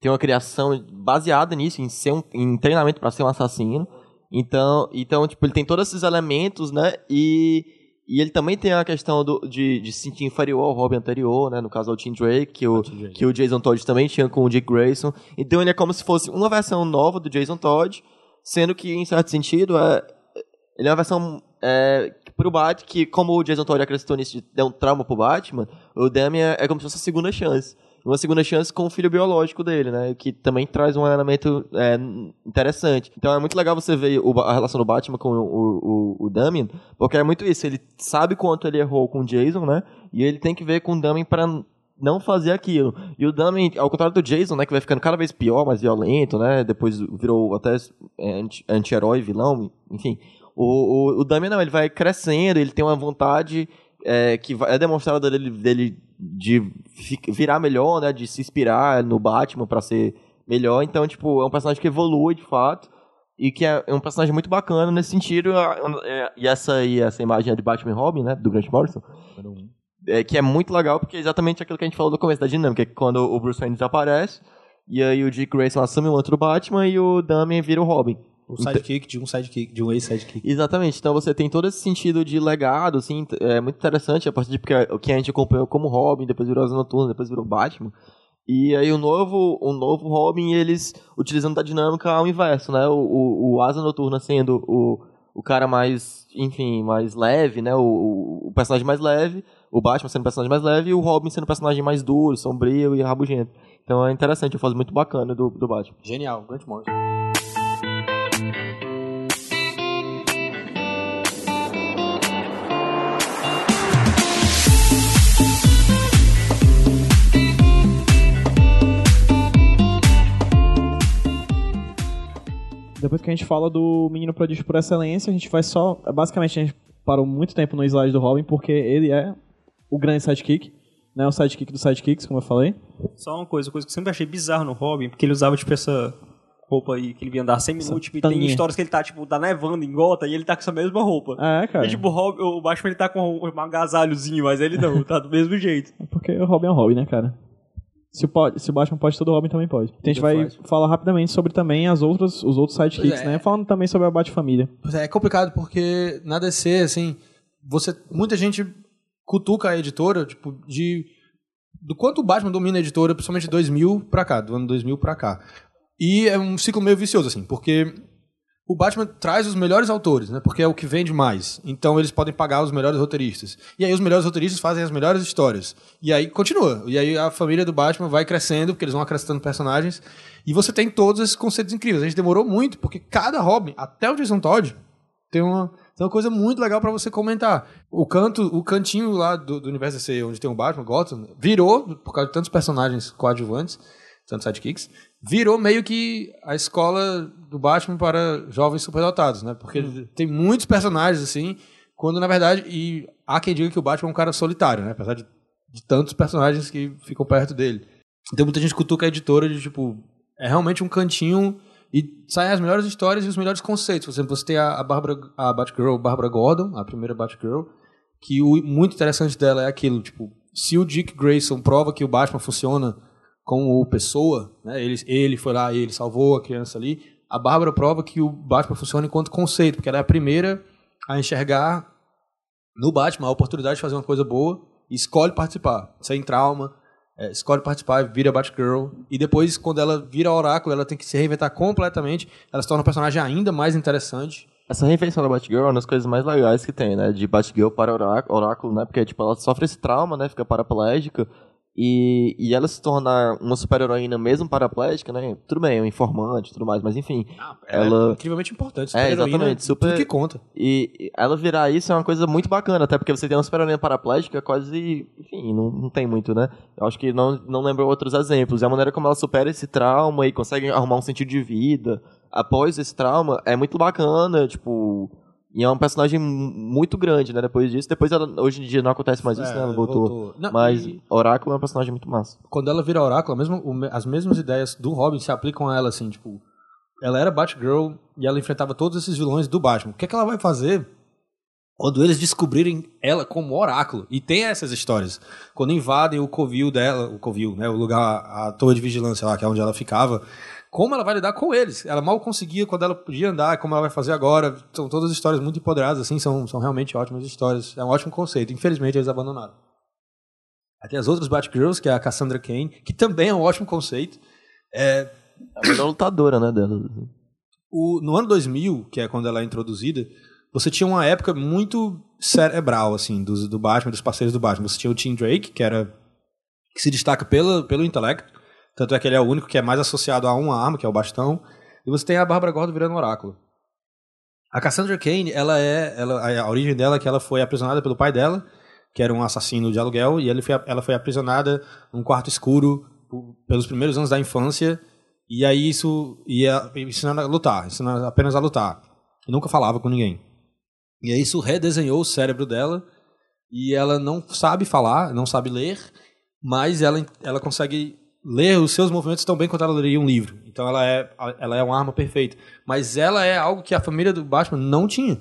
tem uma criação baseada nisso, em ser um em treinamento pra ser um assassino. Então, então, tipo, ele tem todos esses elementos, né? E e ele também tem a questão do, de, de se sentir inferior ao Robin anterior, né? No caso ao Tim Drake, que o, Drake. que o Jason Todd também tinha com o Dick Grayson. Então ele é como se fosse uma versão nova do Jason Todd, sendo que, em certo sentido, é, ele é uma versão é, pro Batman, que como o Jason Todd acreditou nisso de dar um trauma pro Batman, o Damian é como se fosse a segunda chance. Uma segunda chance com o filho biológico dele, né? Que também traz um elemento é, interessante. Então é muito legal você ver o- a relação do Batman com o, o, o Damian, porque é muito isso. Ele sabe quanto ele errou com o Jason, né? E ele tem que ver com o Damian pra não fazer aquilo. E o Damian, ao contrário do Jason, né? Que vai ficando cada vez pior, mais violento, né? Depois virou até é, anti- anti-herói, vilão, enfim. O, o, o Damian não, ele vai crescendo, ele tem uma vontade é, que é demonstrada dele, dele de virar melhor, né? De se inspirar no Batman pra ser melhor. Então, tipo, é um personagem que evolui de fato. E que é, é um personagem muito bacana nesse sentido. a- é- E essa, e essa imagem é de Batman e Robin, né? Do Grant Morrison. É, que é muito legal, porque é exatamente aquilo que a gente falou no começo da dinâmica, que quando o Bruce Wayne desaparece, e aí o Dick Grayson assume o outro Batman e o Damian vira o Robin. O sidekick de um sidekick, de um ex-sidekick. Exatamente, então você tem todo esse sentido de legado, assim, é muito interessante a partir de porque o que a gente acompanhou como Robin, depois virou Asa Noturna, depois virou Batman. E aí o novo, o novo Robin, eles utilizando da dinâmica ao inverso, né? O, o, o Asa Noturna sendo o, o cara mais, enfim, mais leve, né? O, o, personagem mais leve, o Batman sendo o personagem mais leve e o Robin sendo o personagem mais duro, sombrio e rabugento. Então é interessante, uma fase muito bacana do, do Batman. Genial, Grant Morrison. Depois que a gente fala do Menino Prodígio por excelência, a gente vai só. Basicamente, a gente parou muito tempo no slide do Robin, porque ele é o grande sidekick, né? O sidekick dos sidekicks, como eu falei. Só uma coisa, coisa que eu sempre achei bizarro no Robin, porque ele usava, tipo, essa roupa aí, que ele vinha andar 100 minutos, tipo, e tem histórias que ele tá, tipo, tá nevando em gota e ele tá com essa mesma roupa. É, cara. E, tipo, o, Robin, o Batman, ele tá com um agasalhozinho, mas ele não, tá do mesmo jeito. É Porque o Robin é o Robin, né, cara? Se o, pode, se o Batman pode, todo Robin também pode. Então a gente vai Pode. falar rapidamente sobre também as outras, os outros sidekicks, é. né? Falando também sobre a Bat-família. É, é complicado porque na DC, assim, você, muita gente cutuca a editora, tipo, de do quanto o Batman domina a editora, principalmente de 2000 pra cá, do ano 2000 pra cá. E é um ciclo meio vicioso, assim, porque o Batman traz os melhores autores, né? Porque é o que vende mais. Então eles podem pagar os melhores roteiristas. E aí os melhores roteiristas fazem as melhores histórias. E aí continua. E aí a família do Batman vai crescendo, porque eles vão acrescentando personagens. E você tem todos esses conceitos incríveis. A gente demorou muito, porque cada Robin, até o Jason Todd, tem uma, tem uma coisa muito legal pra você comentar. O canto, o cantinho lá do, do universo DC, onde tem o Batman, Gotham, virou, por causa de tantos personagens coadjuvantes, tantos sidekicks, virou meio que a escola do Batman para jovens superdotados, né? Porque tem muitos personagens assim, quando na verdade e há quem diga que o Batman é um cara solitário, né? Apesar de, de tantos personagens que ficam perto dele. Tem muita gente que cutuca a editora de tipo, é realmente um cantinho e saem as melhores histórias e os melhores conceitos. Por exemplo, você tem a, a Bárbara, a Batgirl, Barbara Gordon, a primeira Batgirl, que o muito interessante dela é aquilo, tipo, se o Dick Grayson prova que o Batman funciona como pessoa, né? Ele, ele foi lá e ele salvou a criança ali. A Bárbara prova que o Batman funciona enquanto conceito, porque ela é a primeira a enxergar no Batman a oportunidade de fazer uma coisa boa e escolhe participar, sem trauma, é, escolhe participar, vira Batgirl. E depois, quando ela vira Oráculo, ela tem que se reinventar completamente. Ela se torna um personagem ainda mais interessante. Essa reinvenção da Batgirl é uma das coisas mais legais que tem, né? De Batgirl para Orá- Oráculo, né? Porque, tipo, ela sofre esse trauma, né? Fica paraplégica. E, e ela se tornar uma super-heroína mesmo paraplégica, né? Tudo bem, é um informante e tudo mais, mas enfim. é Ela- incrivelmente importante. É, super-heroína, exatamente, super- Tudo que conta. E e ela virar isso é uma coisa muito bacana, até porque você tem uma super-heroína paraplégica quase. Enfim, não, não tem muito, né? Eu acho que não, não lembro outros exemplos. E a maneira como ela supera esse trauma e consegue arrumar um sentido de vida após esse trauma é muito bacana, tipo. E é um personagem mu- muito grande, né? Depois disso. Depois ela, hoje em dia não acontece mais isso, É, né? Ela voltou. voltou. Não, Mas e- Oráculo é um personagem muito massa. quando ela vira Oráculo, a mesma- o me- as mesmas ideias do Robin se aplicam a ela, assim, tipo, ela era Batgirl e ela enfrentava todos esses vilões do Batman. O que, é que ela vai fazer quando eles descobrirem ela como Oráculo? E tem essas histórias. Quando invadem o covil dela, o covil, né, o lugar, a torre de vigilância lá, que é onde ela ficava, como ela vai lidar com eles? Ela mal conseguia quando ela podia andar, como ela vai fazer agora. São todas histórias muito empoderadas, assim, são, são realmente ótimas histórias. É um ótimo conceito. Infelizmente, eles abandonaram. Aí tem as outras Batgirls, que é a Cassandra Cain, que também é um ótimo conceito. É, É a melhor lutadora, né, dela. o- no ano 2000, que é quando ela é introduzida, você tinha uma época muito cerebral, assim, dos, do Batman, dos parceiros do Batman. Você tinha o Tim Drake, que era que se destaca pelo, pelo intelecto, tanto é que ele é o único que é mais associado a uma arma, que é o bastão. E você tem a Bárbara Gordon virando um oráculo. A Cassandra Cain, ela é, ela, a origem dela é que ela foi aprisionada pelo pai dela, que era um assassino de aluguel, e ele foi, ela foi aprisionada num quarto escuro pelos primeiros anos da infância, e aí isso ia ensinando a lutar, ensinando apenas a lutar. E nunca falava com ninguém. E aí isso redesenhou o cérebro dela, e ela não sabe falar, não sabe ler, mas ela, ela consegue ler os seus movimentos tão bem quanto ela leria um livro. Então ela é, ela é uma arma perfeita. Mas ela é algo que a família do Batman não tinha.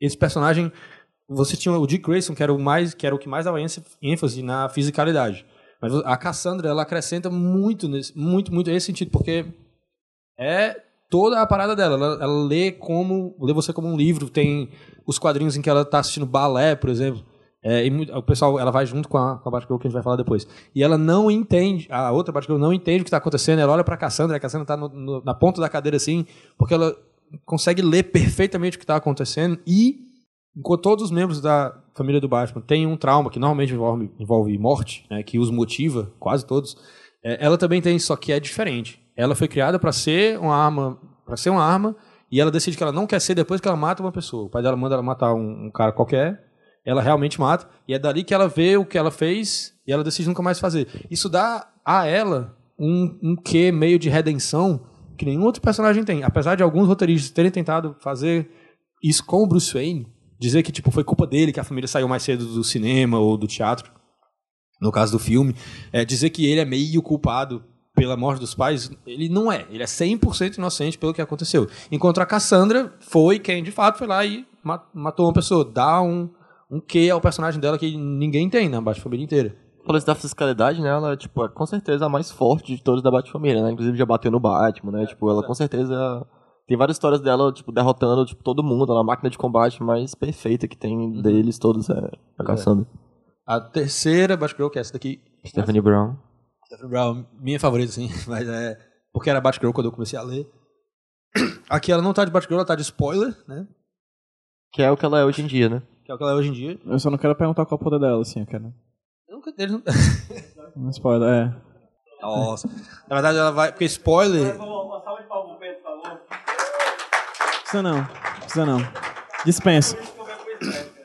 Esse personagem, você tinha o Dick Grayson, que era o mais, que era o que mais dava ênfase- na fisicalidade. Mas a Cassandra, ela acrescenta muito nesse, muito, muito nesse sentido, porque é toda a parada dela. Ela, ela lê como lê você como um livro. Tem os quadrinhos em que ela está assistindo balé, por exemplo. É, e o pessoal, ela vai junto com a, com a Batgirl que a gente vai falar depois. E ela não entende, a outra Batgirl não entende o que está acontecendo. Ela olha para Cassandra, a Cassandra está na ponta da cadeira assim, porque ela consegue ler perfeitamente o que está acontecendo e enquanto todos os membros da família do Batman têm um trauma que normalmente envolve, envolve morte, né, que os motiva, quase todos, é, ela também tem, só que é diferente. Ela foi criada para ser uma arma, para ser uma arma, e ela decide que ela não quer ser depois que ela mata uma pessoa. O pai dela manda ela matar um, um cara qualquer, ela realmente mata, e é dali que ela vê o que ela fez e ela decide nunca mais fazer. Isso dá a ela um, um quê meio de redenção que nenhum outro personagem tem. Apesar de alguns roteiristas terem tentado fazer isso com o Bruce Wayne, dizer que tipo foi culpa dele que a família saiu mais cedo do cinema ou do teatro, no caso do filme, é dizer que ele é meio culpado pela morte dos pais, ele não é. Ele é 100% inocente pelo que aconteceu. Enquanto a Cassandra foi quem de fato foi lá e ma- matou uma pessoa, dá um um quê ao personagem dela que ninguém tem na Batfamília inteira. Isso da fiscalidade, né? Ela, tipo, é com certeza a mais forte de todas da Batfamília, né? Inclusive já bateu no Batman, né? tipo, ela com certeza... Tem várias histórias dela, tipo, derrotando, tipo, todo mundo. Ela é a máquina de combate mais perfeita que tem deles todos, é a Cassandra. A terceira Batgirl, que é essa daqui, Stephanie Brown. Stephanie Brown, minha favorita, sim, mas é porque era Batgirl quando eu comecei a ler. Aqui ela não tá de Batgirl, ela tá de spoiler, né? Que é o que ela é hoje em dia, né? Que é o que ela é hoje em dia. Eu só não quero perguntar qual é o poder dela, assim, eu quero. Nunca- eles não- Um spoiler, é. Nossa. Na verdade, ela vai. Porque spoiler. Precisa não, precisa não. Dispensa.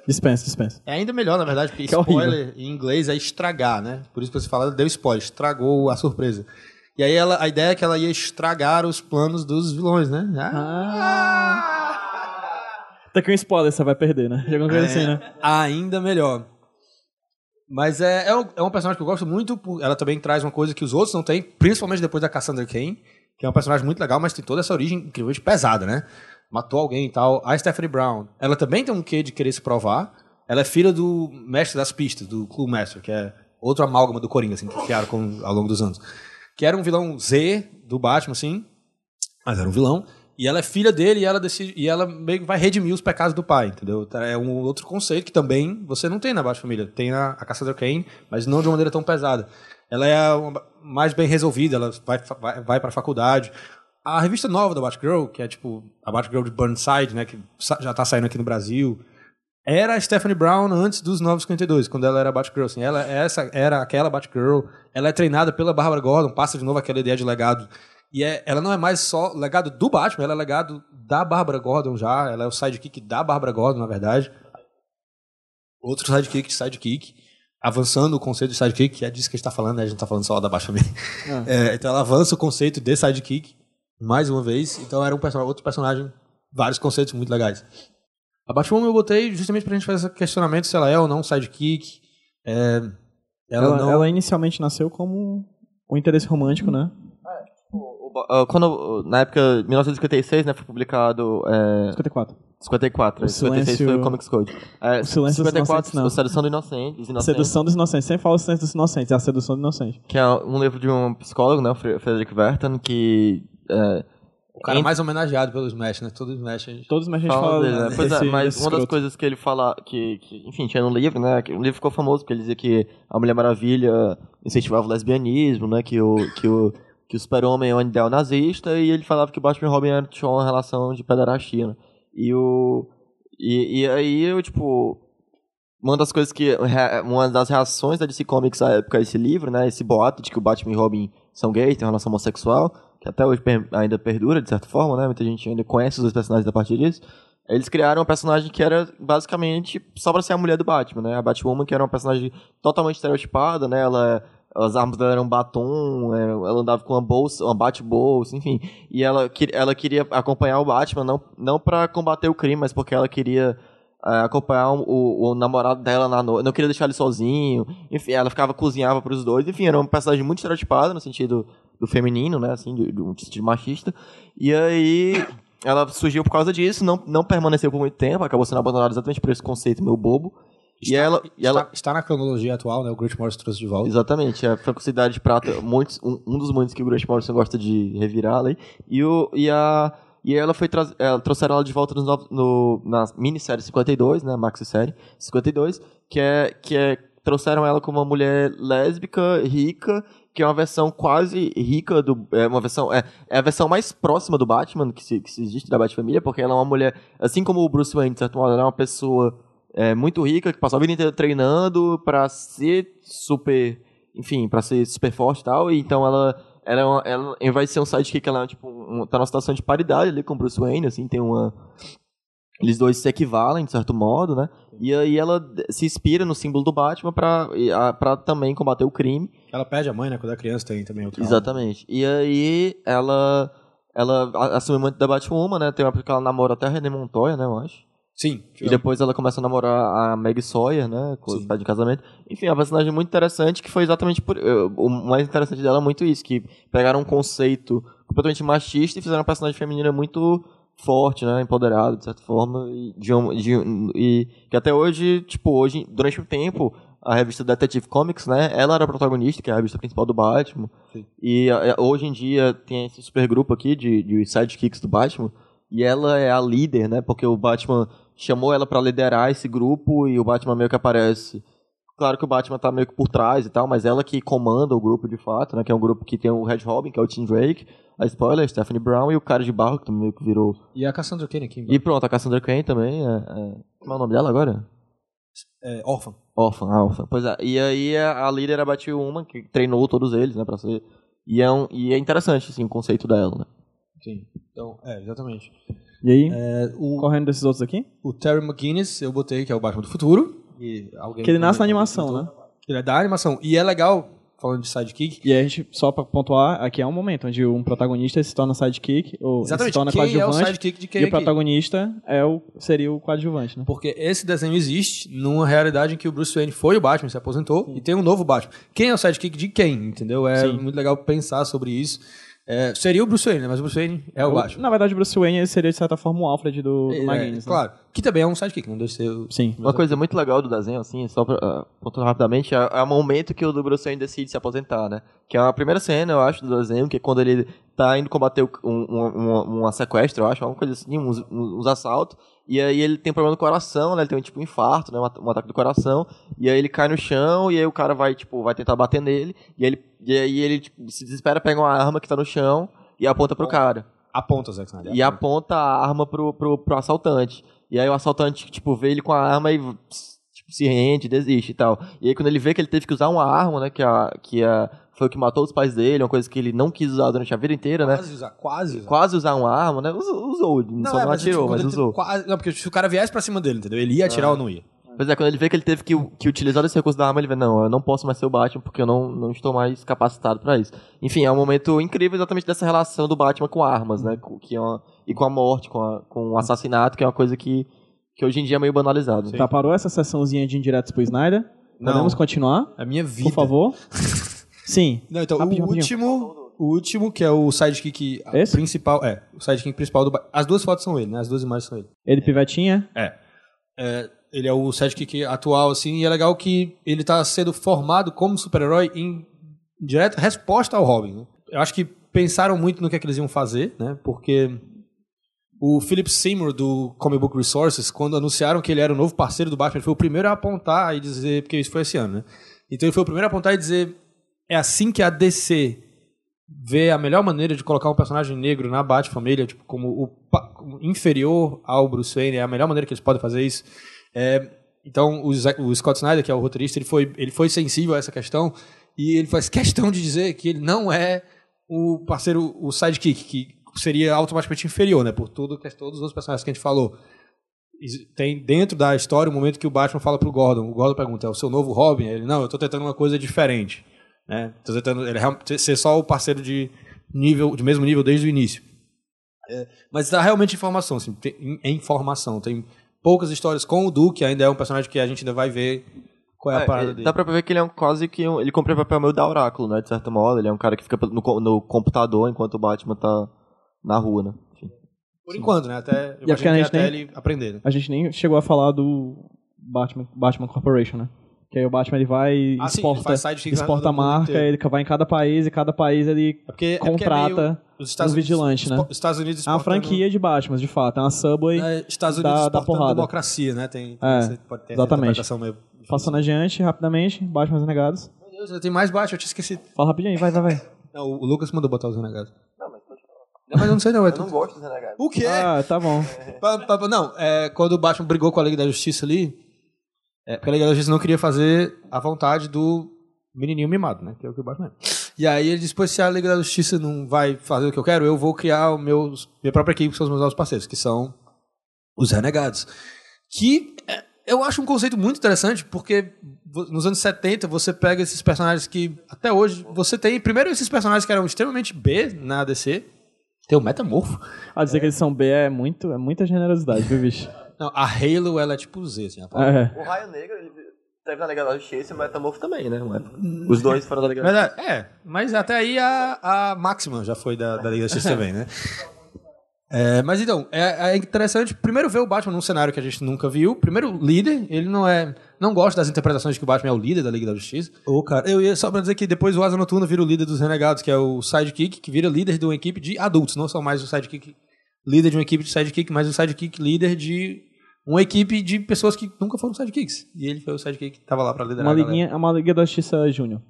Dispensa, dispensa. É ainda melhor, na verdade, porque Que é horrível. spoiler em inglês é estragar, né? Por isso que você fala, deu spoiler, estragou a surpresa. E aí ela, a ideia é que ela ia estragar os planos dos vilões, né? Ah, Tá aqui um spoiler, você vai perder, né? De alguma coisa assim, né? Ainda melhor. Mas é, é, um, é um personagem que eu gosto muito. por- Ela também traz uma coisa que os outros não têm, principalmente depois da Cassandra Cain, que é um personagem muito legal, mas tem toda essa origem incrivelmente pesada, né? Matou alguém e tal. A Stephanie Brown, ela também tem um quê de querer se provar. Ela é filha do mestre das pistas, do Clue Master, que é outro amálgama do Coringa, assim, que criaram com- ao longo dos anos. Que era um vilão Z do Batman, assim, mas era um vilão. E ela é filha dele e ela decide, e ela meio que vai redimir os pecados do pai, entendeu? Tá, É um outro conceito que também você não tem na Baixa Família. Tem a, a Cassandra Cain, mas não de uma maneira tão pesada. Ela é uma- mais bem resolvida, ela vai, vai, vai faculdade. A revista nova da Batgirl, que é tipo a Batgirl de Burnside, né, que já tá saindo aqui no Brasil, era a Stephanie Brown antes dos 952, quando ela era Batgirl. Assim, ela essa era aquela Batgirl. Ela é treinada pela Barbara Gordon, passa de novo aquela ideia de legado. E é, ela não é mais só legado do Batman, ela é legado da Barbara Gordon já. Ela é o sidekick da Barbara Gordon, na verdade. Outro sidekick de sidekick. Avançando o conceito de sidekick, que é disso que a gente tá falando, né? A gente tá falando só da Baixa Família. É, então ela avança o conceito de sidekick, mais uma vez. Então era um person outro personagem, vários conceitos muito legais. A Batwoman eu botei justamente pra gente fazer esse questionamento se ela é ou não sidekick. É, ela, Ela, não... ela inicialmente nasceu como um interesse romântico, né? O ah, quando, na época, 1956, né, foi publicado é, 54. 54. O 56 foi silêncio- o Comics Code. É, o silêncio dos 54, inocentes, não. A Sedução do Inocente, dos Inocentes, sedução dos inocentes. Sempre fala sedução dos inocentes, é a sedução do inocente. que é um livro de um psicólogo, né, o Fre- Frederick Verton, que é, O cara Ent- mais homenageado pelo Smash, né? Todo Smash a gente... Todos mais a gente fala fala. dele, né? Pois é, mas uma das coisas que ele fala, que, que, enfim, tinha no livro, né, que o livro ficou famoso porque ele dizia que a Mulher Maravilha incentivava o lesbianismo, né, que o, que o, que o super-homem é um ideal nazista, e ele falava que o Batman e Robin era- tinham uma relação de pederastia, né? E o... E, e aí eu, tipo... Uma das coisas que... Uma das reações da DC Comics à época a esse livro, né, esse boato de que o Batman e Robin são gays, têm uma relação homossexual, que até hoje ainda perdura, de certa forma, né, muita gente ainda conhece os dois personagens a partir disso, eles criaram um personagem que era basicamente só pra ser a mulher do Batman, né? A Batwoman, que era uma personagem totalmente estereotipada, né? Ela, as armas dela eram batom, ela andava com uma bolsa, uma bate-bolsa, enfim. E ela, ela queria acompanhar o Batman, não, não pra combater o crime, mas porque ela queria é, acompanhar o, o namorado dela na noite, não queria deixar ele sozinho. Enfim, ela ficava, cozinhava pros dois. Enfim, era uma personagem muito estereotipada no sentido do feminino, né? Assim, do, do sentido machista. E aí ela surgiu por causa disso, não, não permaneceu por muito tempo, acabou sendo abandonada exatamente por esse conceito meio bobo. E ela, e ela Está, está na cronologia atual, né? O Grant Morrison trouxe de volta. exatamente, a Francocidade de Prata, muitos, um, um dos muitos que o Grant Morrison gosta de revirar ali. E, o, e, a, e ela foi traz, ela, trouxeram ela de volta nos novos- no, na minissérie 52, né, maxi série 52, que é, que é trouxeram ela como uma mulher lésbica, rica, que é uma versão quase rica do. É uma versão. É, é a versão mais próxima do Batman que, se, que se existe da Batfamília, porque ela é uma mulher. Assim como o Bruce Wayne, de certo modo, ela é uma pessoa é, muito rica, que passou a vida inteira treinando pra ser super. Enfim, pra ser super forte e tal. E então ela. Ela, é uma, ela, ao invés de ser um sidekick, ela é, tipo, um, tá numa situação de paridade ali com o Bruce Wayne, assim, tem uma. Eles dois se equivalem, de certo modo, né? E aí ela se inspira no símbolo do Batman pra, a- pra também combater o crime. Ela perde a mãe, né? Quando é criança tem também outro. Exatamente. E aí ela ela a- assume muito da Batwoman, né? Tem uma época que ela namora até a René Montoya, né, eu acho. Sim. E depois ela começa a namorar a Meg Sawyer, né? Com pai de casamento. Enfim, é uma personagem muito interessante que foi exatamente por. O mais interessante dela é muito isso, que pegaram um conceito completamente machista e fizeram uma personagem feminina muito forte, né? Empoderada, de certa forma. E, de um- de um- e que até hoje, tipo, hoje, durante o tempo, a revista Detective Comics, né? Ela era a protagonista, que é a revista principal do Batman. Sim. E eh, hoje em dia tem esse super grupo aqui de, de sidekicks do Batman. E ela é a líder, né? Porque o Batman chamou ela pra liderar esse grupo e o Batman meio que aparece claro que o Batman tá meio que por trás e tal, mas ela que comanda o grupo de fato, né? Que é um grupo que tem o Red Robin, que é o Tim Drake, a Spoiler, Stephanie Brown e o cara de barro, que também meio que virou. E a Cassandra Cain aqui. E pronto, a Cassandra Cain também. É, é... Como é o nome dela agora? É, órfã. Órfã, ah, órfã. Pois é. E aí a, a líder é a uma que treinou todos eles, né, pra ser. E é, um, e é interessante, assim, o conceito dela, né? Sim. Então, é, exatamente. E aí, É, o, correndo desses outros aqui? o Terry McGuinness, eu botei que é o Batman do futuro. E alguém Que ele nasce na animação, que né? Ele é da animação. E é legal, falando de sidekick, E aí a gente, só pra pontuar, aqui é um momento onde um protagonista se torna sidekick, ou se exatamente torna quem é o coadjuvante, sidekick de quem e o aqui. protagonista é o, seria o coadjuvante, né? Porque esse desenho existe numa realidade em que o Bruce Wayne foi o Batman, se aposentou, e tem um novo Batman. Quem é o sidekick de quem, entendeu? É Sim. muito legal pensar sobre isso. É, seria o Bruce Wayne, né? mas o Bruce Wayne é o Batman. Na verdade, o Bruce Wayne seria, de certa forma, o Alfred do, do É, McGuinness, né? Claro. Que também é um sidekick, não deixa de ser o... Sim. Uma coisa muito legal do desenho, assim, só pra uh, rapidamente, é, é o momento que o do Bruce Wayne decide se aposentar, né? Que é a primeira cena, eu acho, do desenho, que é quando ele tá indo combater um, um, um, uma sequestro, eu acho, alguma coisa assim, uns, uns assaltos, e aí ele tem problema no coração, né? Ele tem tipo um infarto, né? Um, at- ataque do coração, e aí ele cai no chão, e aí o cara vai, tipo, vai tentar bater nele, e aí ele, e aí ele tipo, se desespera, pega uma arma que tá no chão e aponta pro cara. Aponta o Zack Snyder. E aponta a arma pro, pro, pro assaltante. E aí o assaltante, tipo, vê ele com a arma e tipo, se rende, desiste e tal. E aí quando ele vê que ele teve que usar uma arma, né, que, a, que a, foi o que matou os pais dele, uma coisa que ele não quis usar durante a vida inteira, né? Quase usar, quase usar. Quase usar uma arma, né? Usou, usou só é, não mas, atirou, tipo, mas ele usou. Quase, não, porque se o cara viesse pra cima dele, entendeu? Ele ia atirar ou não ia. Pois é, quando ele vê que ele teve que, que utilizar esse recurso da arma, ele vê, não, eu não posso mais ser o Batman porque eu não, não estou mais capacitado pra isso. Enfim, é um momento incrível exatamente dessa relação do Batman com armas, né? Com- Que é uma, e com a morte, com, a- com o assassinato, que é uma coisa que, que hoje em dia é meio banalizado. Tá, parou essa sessãozinha de indiretos pro Snyder? Não. Podemos continuar? A minha vida. Por favor? Sim. Não, então, Rapidinho, o rapidinho. último, o último, que é o sidekick Esse? principal, é, o sidekick principal do As duas fotos são ele, né? As duas imagens são ele. Ele pivetinha. É. Ele é o sidekick atual, assim, e é legal que ele tá sendo formado como super-herói em direta resposta ao Robin. né? Eu acho que pensaram muito no que, é que eles iam fazer, né? Porque o Philip Seymour do Comic Book Resources, quando anunciaram que ele era o novo parceiro do Batman, ele foi o primeiro a apontar e dizer, porque isso foi esse ano, né? Então ele foi o primeiro a apontar e dizer, é assim que a DC vê a melhor maneira de colocar um personagem negro na Bat-família, tipo, como o inferior ao Bruce Wayne, é a melhor maneira que eles podem fazer isso. É, então, o, o Scott Snyder, que é o roteirista, ele foi, ele foi sensível a essa questão e ele faz questão de dizer que ele não é o parceiro, o sidekick, que seria automaticamente inferior, né? Por tudo, que- todos os outros personagens que a gente falou. Tem dentro da história o momento que o Batman fala pro Gordon. O Gordon pergunta: é o seu novo Robin? Ele, não, eu tô tentando uma coisa diferente. Né? Tô tentando ele, real- ser só o parceiro de nível, de mesmo nível desde o início. É, mas dá realmente informação, assim, tem, é informação. Tem poucas histórias com o Duke, ainda é um personagem que a gente ainda vai ver qual é, a É, parada ele- dele. dá pra ver que ele é um, quase que um, ele cumpre o papel meio da Oráculo, né? De certo modo, ele é um cara que fica no, no computador enquanto o Batman tá na rua, né? Enfim. Por enquanto, né? Até, eu E acho que a gente que até nem- ele aprender. Né? A gente nem chegou a falar do Batman, Batman Corporation, né? Que aí o Batman ele vai e Ah, sim, exporta, ele faz sidekick exporta a marca, ele vai em cada país e cada país ele É porque, é porque é contrata meio- os Estados um Unidos- vigilante, né? Estados Unidos É uma exportando- franquia de Batman, de fato. É uma Subway. É, Estados Unidos da- da exportando porrada. democracia, né? Tem, tem É, pode ter exatamente. meio. Passando adiante, rapidamente, Batman os Renegados. Meu Deus, tem mais Batman, eu tinha esquecido. Fala rapidinho aí, vai, vai, vai. Não, o Lucas mandou botar os renegados. Não, mas pode falar. Não, mas eu não sei não. É tudo... gosto dos renegados. O quê? Ah, tá bom. Não, é, quando o Batman brigou com a Liga da Justiça ali, é, porque a Liga da Justiça não queria fazer a vontade do menininho mimado, né? Que é o que o Batman é. E aí ele disse, pois se a Liga da Justiça não vai fazer o que eu quero, eu vou criar o meu, minha própria equipe, que são os meus novos parceiros, que são os Renegados. Que é, eu acho um conceito muito interessante, porque nos anos 70 você pega esses personagens que até hoje você tem, primeiro esses personagens que eram extremamente B na DC, tem o Metamorfo, A dizer que eles são B é, muito, é muita generosidade, viu, bicho? Não, a Halo, ela é tipo Z, assim. a palavra. É. O Raio Negro, ele teve na Liga da Justiça e o Metamorfo também, né? Os dois foram da Liga da Mas, é, é, mas até aí a, a Máxima já foi da, da Liga da Justiça também, né? É, mas então, é, é interessante primeiro ver o Batman num cenário que a gente nunca viu. Primeiro, líder, ele não é. Não gosta das interpretações de que o Batman é o líder da Liga da Justiça. Ô, cara, eu ia só pra dizer que depois o Asa Noturna vira o líder dos Renegados, que é o sidekick, que vira líder de uma equipe de adultos, não só mais o sidekick líder de uma equipe de sidekick, mas o sidekick líder de uma equipe de pessoas que nunca foram sidekicks. E ele foi o sidekick que tava lá pra liderar. Uma liguinha, uma Liga da Justiça Júnior.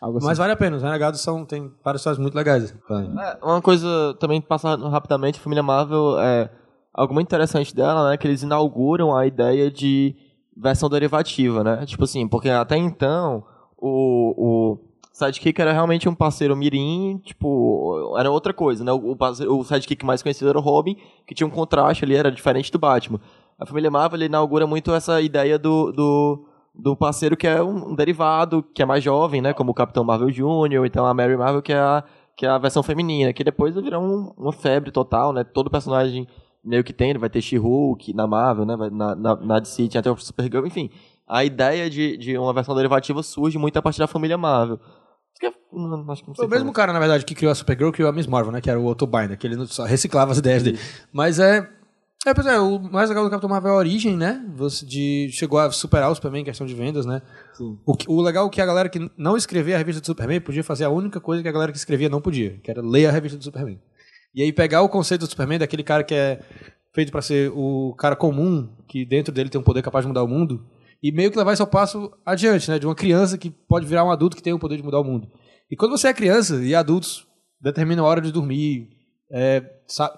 Assim. Mas vale a pena, os Renegados são, tem várias histórias muito legais. É, uma coisa também passando rapidamente, a família Marvel é algo muito interessante dela, né, que eles inauguram a ideia de versão derivativa, né? Tipo assim, porque até então o, o Sidekick era realmente um parceiro mirim, tipo, era outra coisa, né? O, o, o Sidekick mais conhecido era o Robin, que tinha um contraste ali, era diferente do Batman. A família Marvel inaugura muito essa ideia do, do, do parceiro que é um, derivado, que é mais jovem, né? Como o Capitão Marvel Jr., então a Mary Marvel, que é a, que é a versão feminina, que depois virar um- uma febre total, né? Todo personagem meio que tem, vai ter She-Hulk na Marvel, né? Na, na, na DC tinha até o Supergirl, enfim. A ideia de, de uma versão derivativa surge muito a partir da família Marvel. É- não, não o mesmo cara, na verdade, que criou a Supergirl, criou a Miss Marvel, né? Que era o Otto Binder, que ele reciclava as ideias dele. Mas é... É, pois é, o mais legal do Capitão Marvel é a origem, né? Você de, chegou a superar o Superman em questão de vendas, né? Sim. O, que- o legal é que a galera que não escrevia a revista do Superman podia fazer a única coisa que a galera que escrevia não podia, que era ler a revista do Superman. E aí pegar o conceito do Superman, daquele cara que é feito pra ser o cara comum, que dentro dele tem um poder capaz de mudar o mundo, e meio que levar ao passo adiante, né? De uma criança que pode virar um adulto que tem o poder de mudar o mundo. E quando você é criança e adultos determinam a hora de dormir, é,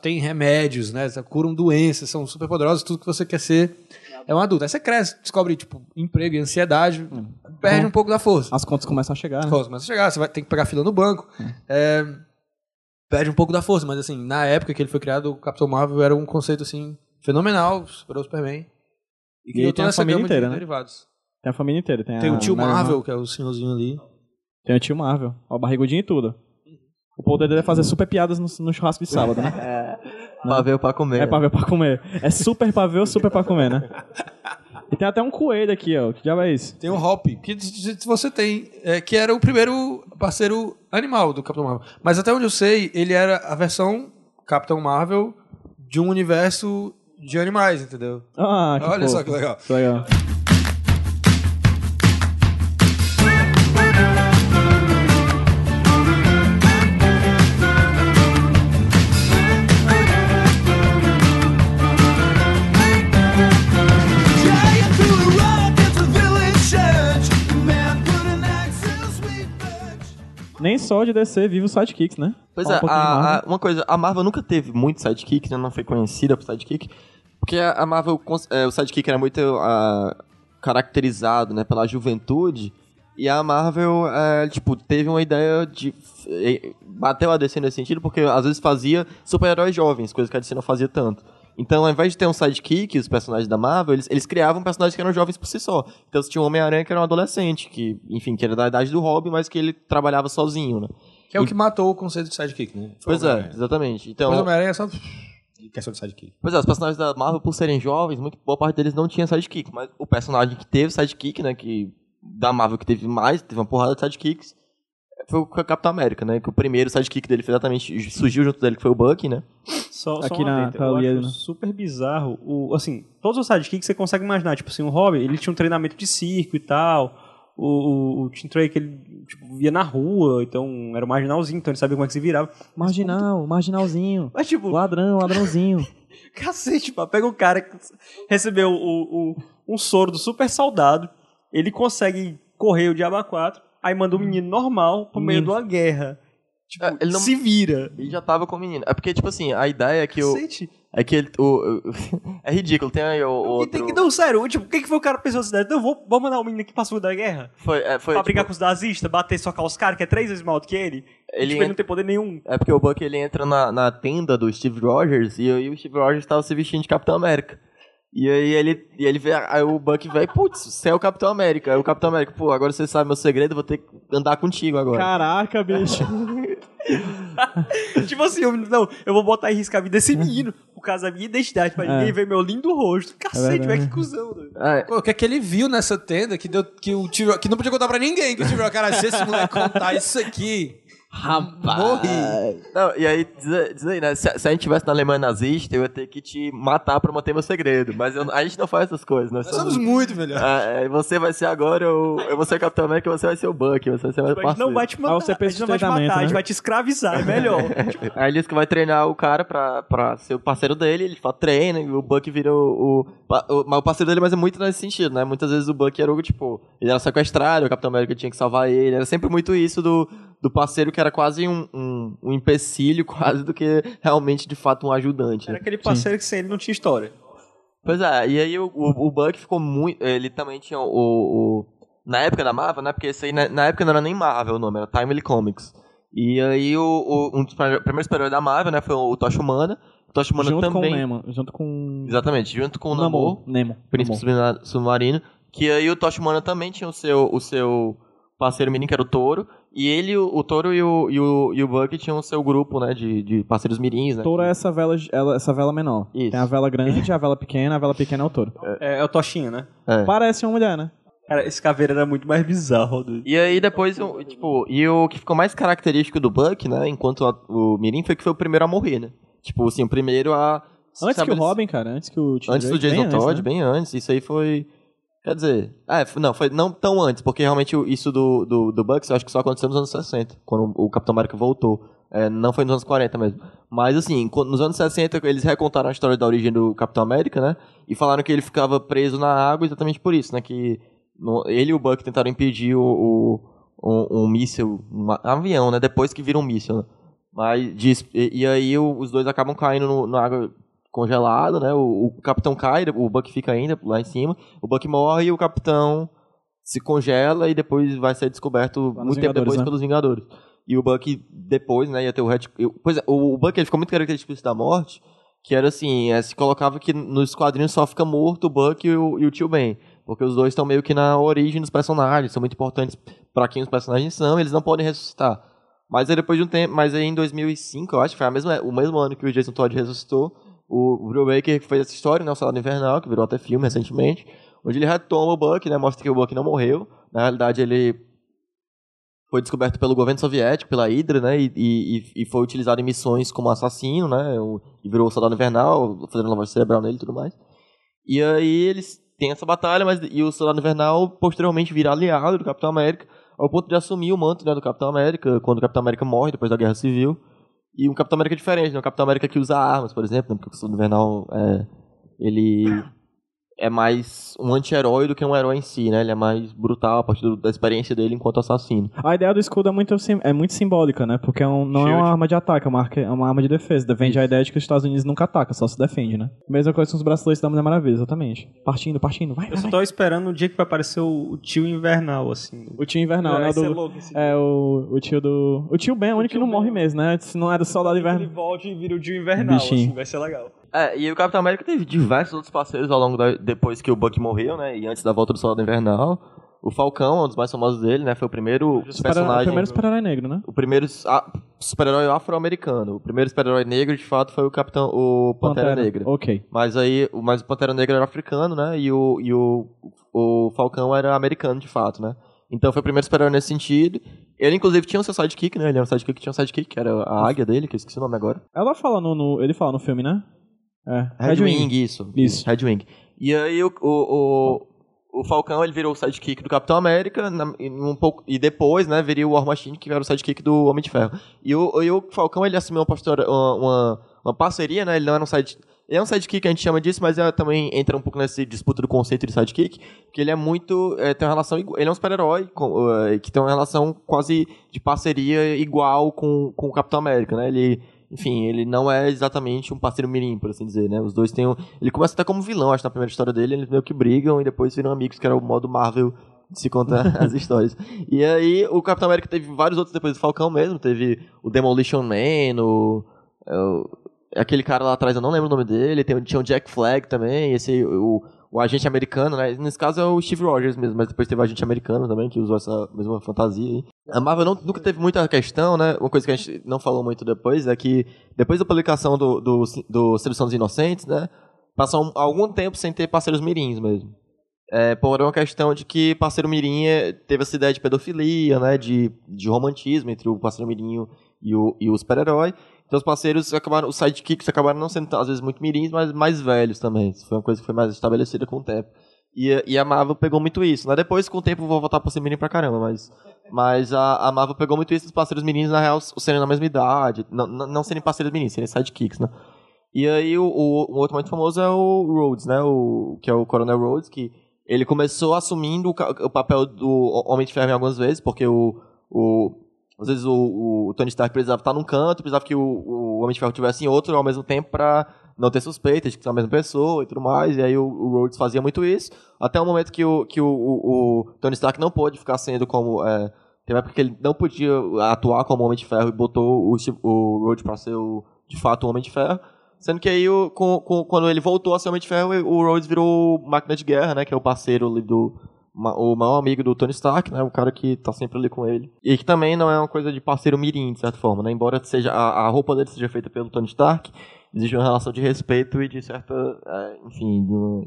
tem remédios, né? Curam doenças, são super poderosos, tudo que você quer ser é um adulto. Aí você cresce, descobre, tipo, emprego e ansiedade, perde um pouco da força. As contas começam a chegar, né? Começa a chegar, você vai ter que pegar fila no banco. É, perde um pouco da força, mas assim, na época que ele foi criado, o Capitão Marvel era um conceito assim fenomenal, superou o Superman. E aí criou tem a essa família inteira, de né? derivados. Tem a família inteira. Tem, Tem a o tio Mary Marvel, que é o senhorzinho ali. Tem o tio Marvel. Ó, barrigudinho e tudo. O poder dele é fazer super piadas no, no churrasco de sábado, né? Pavê pra comer. É pavê pra comer. É super pavê ou super pra comer, né? E tem até um coelho aqui, ó. Que diabo é isso? Tem o Hop, que você tem, é, que era o primeiro parceiro animal do Capitão Marvel. Mas até onde eu sei, ele era a versão Capitão Marvel de um universo de animais, entendeu? Ah, que Olha só que legal. Que legal. Nem só de DC vive os sidekicks, né? Pois Fala é, um a- a- uma coisa, a Marvel nunca teve muito sidekick, né? Não foi conhecida por sidekick. Porque a Marvel, é, o sidekick era muito ah, caracterizado, né, pela juventude. E a Marvel, é, tipo, teve uma ideia de... Bateu a DC nesse sentido, porque às vezes fazia super-heróis jovens, coisa que a DC não fazia tanto. Então, ao invés de ter um sidekick, os personagens da Marvel, eles, eles criavam personagens que eram jovens por si só. Então, você tinha o Homem-Aranha, que era um adolescente, que, enfim, que era da idade do Robin, mas que ele trabalhava sozinho, né? Que é o que matou o conceito de sidekick, né? Foi Pois é, exatamente. Depois o Então, Homem-Aranha é só... Questão de sidekick. pois é, os personagens da Marvel, por serem jovens, muito boa parte deles não tinha sidekick, mas o personagem que teve sidekick, né, que da Marvel que teve mais, teve uma porrada de sidekicks, foi o Capitão América, né, que o primeiro sidekick dele foi exatamente surgiu junto dele que foi o Bucky, né? Só, só Aqui uma na- tá eu ali, acho né? super bizarro. O, assim, todos os sidekicks você consegue imaginar. Tipo assim, o Robin, ele tinha um treinamento de circo e tal. O, o, o Tim Drake, ele tipo, via na rua, então era um marginalzinho, então ele sabia como é que se virava. Marginal, marginalzinho. Mas tipo, Ladrão, ladrãozinho. cacete, pá, pega um cara que recebeu o, o- um soro do super soldado, ele consegue correr o Diabo 4, aí manda um menino normal pro meio de uma guerra. Tipo, É, ele não- se vira. Ele já tava com o menino. É porque, tipo assim, a ideia é que o. Cacete. É que ele, o, o- é ridículo, tem aí o, o E outro. tem que não, sério, tipo, o que, que foi o cara que pensou assim? Então, vou, vou mandar o menino aqui pra segunda guerra? Foi, é, foi, pra tipo, brigar com os nazistas, bater socar os caras, que é três vezes maior do que ele. Ele tipo, ele não tem poder nenhum. É porque o Buck ele entra na, na tenda do Steve Rogers e aí o Steve Rogers tava se vestindo de Capitão América. E aí ele, e ele vê, aí o Buck vai, putz, você é o Capitão América. Aí o Capitão América, pô, agora você sabe meu segredo, eu vou ter que andar contigo agora. Caraca, bicho. tipo assim, eu, não, eu vou botar em risco a vida desse menino por causa da minha identidade, pra É. ninguém ver meu lindo rosto. Cacete, verdade. velho, que cuzão, doido. É, Pô, o que é que ele viu nessa tenda que, deu, que, o Tiro, que não podia contar pra ninguém que o Tiro, cara, se esse moleque contar isso aqui, Morri. Não, e aí, diz, aí- diz aí, né? Se, se a gente estivesse na Alemanha nazista, eu ia ter que te matar pra manter meu segredo. Mas eu- a gente não faz essas coisas. Nós Nós somos muito melhores. Ah, é, você vai ser agora, eu, eu vou ser o Capitão América, você vai ser o Buck, você vai ser mais A gente não vai te matar, Ah, você a gente não vai te matar, a gente né? vai te escravizar, é melhor. Aí ele diz que vai treinar o cara pra, pra ser o parceiro dele, ele fala, treina, e o Buck vira o, o, o- Mas o parceiro dele, mas é muito nesse sentido, né? Muitas vezes o Buck era o tipo, ele era sequestrado, o Capitão América tinha que salvar ele, era sempre muito isso do, do parceiro que era quase um, um, um empecilho, quase, do que realmente, de fato, um ajudante. Era aquele parceiro que sem ele não tinha história. Pois é, e aí o, o, o Buck ficou muito. Ele também tinha o, o- Na época da Marvel, né? Porque esse aí na, na época não era nem Marvel o nome, era Timely Comics. E aí o, o- um dos pri- primeiros super-heróis da Marvel, né? Foi o, Tocha Humana. O Tocha Humana junto com o também. Nemo. Junto com Exatamente, junto com o Namor, Nemo. Príncipe Submarino- Submarino. Que aí o Tocha Humana também tinha o seu, o seu parceiro menino, que era o Toro. E ele, o, o Toro e o, e, o, e o Buck tinham o seu grupo, né? De, de parceiros mirins, né? Touro é essa vela, ela- essa vela menor. Isso. Tem a vela grande, a vela pequena, a vela pequena é o touro. É, é o Toshinha, né? É. Parece uma mulher, né? Cara, esse caveira era muito mais bizarro. Do... E aí depois, o- tipo, e o que ficou mais característico do Buck, né, enquanto a- o Mirim foi que foi o primeiro a morrer, né? Tipo, assim, o primeiro a... Antes que o estabelecer- Robin, cara. Antes que o Tim Antes do Drake, Jason bem Todd, antes, né? bem antes. Isso aí foi... Quer dizer... É, f- não, foi não tão antes, porque realmente isso do, do, do Bucks eu acho que só aconteceu nos anos 60, quando o Capitão América voltou. É, não foi nos anos 40 mesmo. Mas, assim, nos anos 60 eles recontaram a história da origem do Capitão América, né? E falaram que ele ficava preso na água exatamente por isso, né? Que no- ele e o Buck tentaram impedir o, o- um, um míssil, um avião, né? Depois que vira um míssil, né? Mas, diz, e, e aí os dois acabam caindo no- na água congelada, né? O, o capitão cai, o Buck fica ainda lá em cima. O Buck morre e o capitão se congela e depois vai ser descoberto muito tempo depois né? pelos Vingadores. E o Buck depois, né, ia ter o Red... Pois é, o, Buck ele ficou muito característico da morte, que era assim, é, se colocava que nos quadrinhos só fica morto o Buck e o, e o Tio Ben. Porque os dois estão meio que na origem dos personagens, são muito importantes pra quem os personagens são, eles não podem ressuscitar. Mas aí depois de um tempo, mas aí em 2005, eu acho que foi a mesma, o mesmo ano que o Jason Todd ressuscitou, o Bruce Baker fez essa história, né, o Salário Invernal, que virou até filme recentemente, onde ele retoma o Buck, né, mostra que o Buck não morreu, na realidade ele foi descoberto pelo governo soviético, pela Hydra, né, e, e, e foi utilizado em missões como assassino, né, e virou o Soldado Invernal, fazendo lavagem cerebral nele e tudo mais. E aí eles têm essa batalha, mas e o Soldado Invernal posteriormente vira aliado do Capitão América, ao ponto de assumir o manto né, do Capitão América, quando o Capitão América morre depois da Guerra Civil. E um Capitão América diferente, né? Um Capitão América que usa armas, por exemplo, né? porque o Soldado Invernal é, ele é mais um anti-herói do que um herói em si, né? Ele é mais brutal a partir do- da experiência dele enquanto assassino. A ideia do escudo é muito, sim- é muito simbólica, né? Porque é um- não é Shield. uma arma de ataque, é uma, arca- é uma arma de defesa. Defende a ideia de que os Estados Unidos nunca atacam, só se defende, né? Mesma coisa com os braceletes da Mulher Maravilha, exatamente. Partindo, partindo, vai, Eu vai, só vai. tô esperando o dia que vai aparecer o, o tio invernal, assim. O tio Invernal, né? Vai O ser do- louco esse É o, o tio do. O tio Ben é o único que não Ben. morre mesmo, né? Se não é do Soldado Ele Invernal. volta e vira o tio invernal, Bichinho. assim, vai ser legal. É, e o Capitão América teve diversos outros parceiros ao longo da. depois que o Buck morreu, né? E antes da volta do Soldado Invernal. O Falcão, um dos mais famosos dele, né? Foi o primeiro Super- O personagem. primeiro super-herói negro, né? O primeiro super-herói afro-americano. O primeiro super-herói negro, de fato, foi o Capitão. o Pantera, Negra. Ok. Mas aí, o- mas o Pantera Negra era africano, né? E o, e o, o Falcão era americano, de fato, né? Então foi o primeiro super-herói nesse sentido. Ele, inclusive, tinha o seu sidekick, né? Ele era um sidekick que tinha um sidekick, que era a águia dele, que eu esqueci o nome agora. Ela fala no, no- Ele fala no filme, né? É. Red Wing, isso. Isso. Red Wing. E aí o, o, o, o Falcão, ele virou o sidekick do Capitão América, na- e um pouco, e depois, né, viria o War Machine, que era o sidekick do Homem de Ferro. E o, e o Falcão, ele assumiu uma, postura, uma, uma, parceria, né, ele não era um side... Ele é um sidekick, a gente chama disso, mas é, também entra um pouco nesse disputa do conceito de sidekick, que ele é muito, é, tem uma relação, ele é um super-herói, eh, que tem uma relação quase de parceria igual com, com o Capitão América, né, ele enfim, ele não é exatamente um parceiro mirim, por assim dizer, né? Os dois têm um... Ele começa até como vilão, acho, na primeira história dele, eles meio que brigam e depois viram amigos, que era o modo Marvel de se contar as histórias. E aí, o Capitão América teve vários outros depois do Falcão mesmo, teve o Demolition Man, o... é, o- aquele cara lá atrás, eu não lembro o nome dele, tem, tinha o Jack Flag também, esse, o, o agente americano, né? Nesse caso é o Steve Rogers mesmo, mas depois teve o agente americano também, que usou essa mesma fantasia aí. A Marvel não- nunca teve muita questão, né? Uma coisa que a gente não falou muito depois é que depois da publicação do, do, do Sedução dos Inocentes, né? Passou um- algum tempo sem ter parceiros mirins mesmo. É, por uma questão de que parceiro Mirim é- teve essa ideia de pedofilia, né? De, de romantismo entre o parceiro Mirim e o, e o super-herói. Então os parceiros acabaram, os sidekicks acabaram não sendo às vezes muito mirins, mas mais velhos também. Isso foi uma coisa que foi mais estabelecida com o tempo. E, e a Marvel pegou muito isso, né? Depois, com o tempo, vou voltar pra ser mirim pra caramba, mas... Mas a, a Marvel pegou muito isso dos parceiros meninos, na real, serem na mesma idade. Não, não, serem parceiros meninos, serem sidekicks, né? E aí o, o, um outro muito famoso é o Rhodes, né? O, que é o Coronel Rhodes, que ele começou assumindo o, o papel do Homem de Ferro algumas vezes, porque o, o às vezes o, o Tony Stark precisava estar num canto, precisava que o, o Homem de Ferro estivesse em outro ao mesmo tempo pra não ter suspeitas de que são a mesma pessoa e tudo mais. E aí o, o Rhodes fazia muito isso, até o momento que o, que o, o, o Tony Stark não pôde ficar sendo como... É, uma época que ele não podia atuar como Homem de Ferro e botou o, o Rhodes pra ser, o, de fato, o Homem de Ferro. Sendo que aí, o- com, com- quando ele voltou a ser Homem de Ferro, o Rhodes virou máquina de guerra, né? Que é o parceiro do... O maior amigo do Tony Stark, né? O cara que tá sempre ali com ele. E que também não é uma coisa de parceiro mirim, de certa forma, né? Embora seja, a, a roupa dele seja feita pelo Tony Stark, existe uma relação de respeito e de certa... é, enfim, de, uma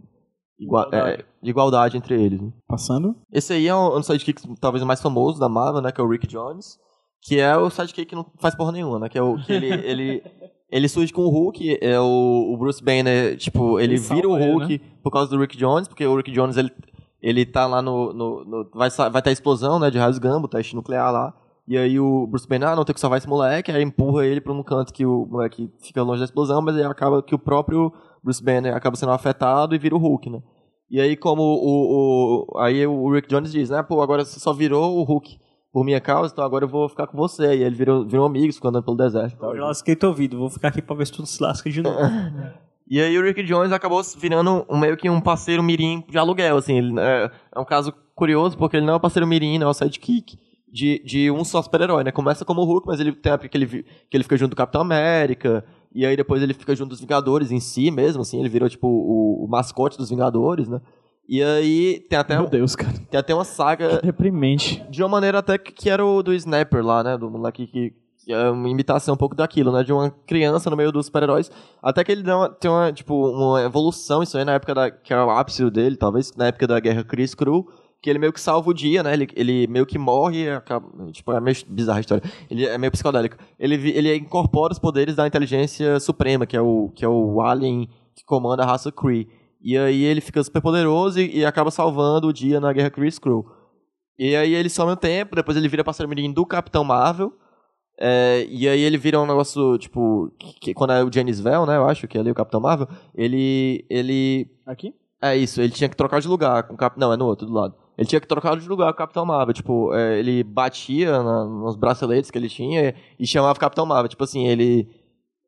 igua- é, de igualdade entre eles. né? Passando. Esse aí é um, um sidekick talvez mais famoso da Marvel, né? Que é o Rick Jones. Que é o sidekick que não faz porra nenhuma, né? Que é o que ele, ele, ele surge com o Hulk. É o, o Bruce Banner, tipo, ele, Ele vira o salva ele, Hulk por causa do Rick Jones, porque o Rick Jones ele, ele tá lá no. no, no- vai, sa- vai ter a explosão, né? De raios gama, teste nuclear lá. E aí o Bruce Banner, ah, não, tem que salvar esse moleque, aí empurra ele pra um canto que o moleque fica longe da explosão, mas aí acaba que o próprio Bruce Banner acaba sendo afetado e vira o Hulk, né? E aí, como o, o, aí o Rick Jones diz, né, pô, agora você só virou o Hulk por minha causa, então agora eu vou ficar com você. E ele virou, virou amigos, ficou andando pelo deserto. Eu lasquei teu ouvido, vou ficar aqui pra ver se tu se lasca de novo. E aí o Rick Jones acabou virando um, meio que um parceiro mirim de aluguel, assim. Ele, é, é um caso curioso, porque ele não é um parceiro mirim, não é um sidekick de, de um só super-herói, né? Começa como o Hulk, mas ele tem época que ele, que ele fica junto do Capitão América, e aí depois ele fica junto dos Vingadores em si mesmo, assim. Ele virou, tipo, o, o mascote dos Vingadores, né? E aí tem até, Meu um- Deus, cara. tem até uma saga Deprimente. de uma maneira até que, que era o do Snapper lá, né? Do moleque que, que é uma imitação um pouco daquilo, né? De uma criança no meio dos super-heróis. Até que ele uma, tem uma, tipo, uma evolução, isso aí na época da. que é o ápice dele, talvez, na época da Guerra Chris Crew. Que ele meio que salva o dia, né? Ele, ele meio que morre acaba. Tipo, é meio bizarra a história. Ele é meio psicodélico. Ele, ele incorpora os poderes da inteligência suprema, que é o, que é o alien que comanda a raça Kree. E aí ele fica super poderoso e, e acaba salvando o dia na Guerra Chris Crew. E aí ele some um tempo, depois ele vira parceiro do Capitão Marvel. É, e aí ele vira um negócio, tipo, que, quando é o Janis Vell, né, eu acho que é ali o Capitão Marvel, ele, ele... Aqui? É isso, ele tinha que trocar de lugar com o Cap... Não, é no outro, do lado. Ele tinha que trocar de lugar com o Capitão Marvel, tipo, é, ele batia na- nos braceletes que ele tinha e chamava o Capitão Marvel, tipo assim, ele...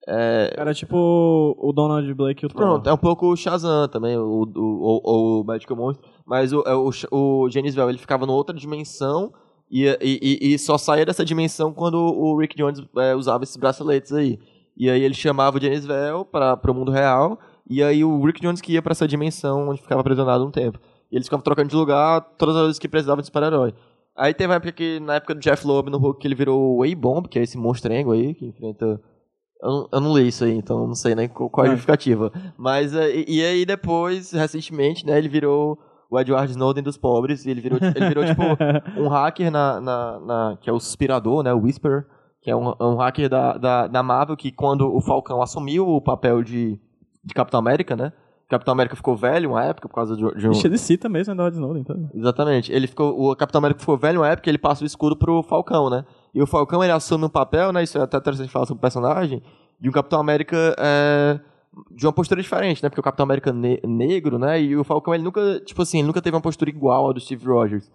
É, Era tipo o Donald Blake e o Thor. Pronto, é um pouco o Shazam também, o, o, o, o Magical Monster. Mas o, é, o, o Genisvel, ele ficava numa outra dimensão e, e, e- só saía dessa dimensão quando o Rick Jones é, usava esses braceletes aí. E aí ele chamava o Genisvel para o mundo real e aí o Rick Jones que ia para essa dimensão onde ficava aprisionado um tempo. E eles ficavam trocando de lugar todas as vezes que precisavam de super-herói. Aí teve uma época que, na época do Jeff Loeb no Hulk, que ele virou o A-Bomb, que é esse monstrengo aí, que enfrenta... Eu não, eu não li isso aí, então não sei nem qual, qual é a É. justificativa. Mas, eh, e, e aí depois, recentemente, né, ele virou o Edward Snowden dos pobres, e ele virou, ele virou tipo, um hacker na, na, na- que é o Suspirador, né, o Whisper, que é um, um hacker da, da, da Marvel, que quando o Falcão assumiu o papel de, de Capitão América, né, Capitão América ficou velho uma época por causa de, de um... Ixi, ele cita mesmo Edward Snowden, então. Exatamente. Ele ficou, o Capitão América ficou velho uma época, ele passa o escudo pro Falcão, né? E o Falcão ele assume um papel, né? Isso é até interessante falar sobre o personagem, de um Capitão América é, de uma postura diferente, né? Porque o Capitão América ne- negro, né? E o Falcão ele nunca, tipo assim, nunca teve uma postura igual ao do Steve Rogers.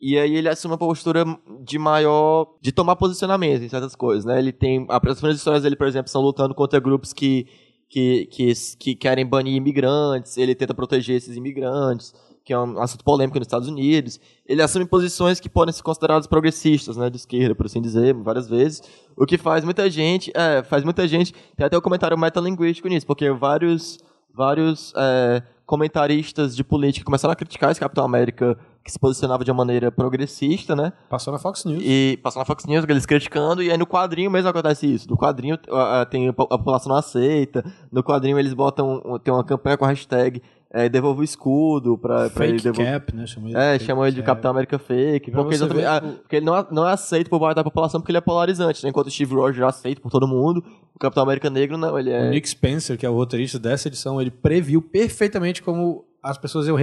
E aí ele assume uma postura de maior. de tomar posicionamento em certas coisas, né? Ele tem. As primeiras histórias dele, por exemplo, são lutando contra grupos que, que, que, que querem banir imigrantes, ele tenta proteger esses imigrantes, que é um assunto polêmico nos Estados Unidos. Ele assume posições que podem ser consideradas progressistas, né? De esquerda, por assim dizer, várias vezes. O que faz muita gente. É, faz muita gente. Tem até o comentário metalinguístico nisso, porque vários. Vários é, comentaristas de política começaram a criticar esse Capitão América que se posicionava de uma maneira progressista, né? Passou na Fox News. E passou na Fox News, eles criticando, e aí no quadrinho mesmo acontece isso. No quadrinho ah, ah, tem a po- a população não aceita, no quadrinho eles botam, tem uma campanha com a hashtag é, devolve o escudo pra, pra ele devolver. Cap, né? Chama ele É, chamam ele de cap. Capitão América Fake, porque, exatamente, ah, tipo- porque ele não, é- não é aceito por parte da população porque ele é polarizante, né? enquanto o Steve Rogers é aceito por todo mundo, o Capitão América Negro não, ele O é... Nick Spencer, que é o roteirista dessa edição, ele previu perfeitamente como as pessoas iam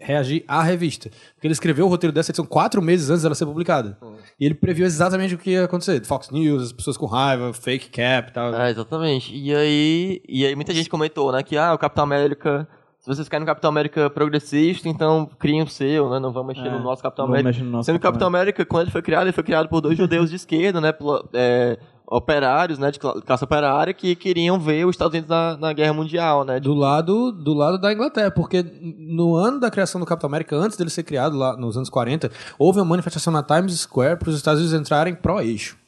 reagir à revista. Porque ele escreveu o roteiro dessa edição quatro meses antes dela ser publicada. E ele previu exatamente o que ia acontecer. Fox News, as pessoas com raiva, fake cap e tal. É, exatamente. E aí, e aí muita gente comentou, né, que ah, o Capitão América, se vocês querem um Capitão América progressista, então criem o seu, né, não vamos mexer É, no nosso Capitão América. mexer no nosso Sendo que o Capitão América, quando ele foi criado, ele foi criado por dois judeus de esquerda, né, é, operários, né, de cla- classe operária, que queriam ver os Estados Unidos na, na Guerra Mundial, né. Do lado, do lado da Inglaterra, porque no ano da criação do Capitão América, antes dele ser criado lá nos anos 40, houve uma manifestação na Times Square para os Estados Unidos entrarem pró-eixo.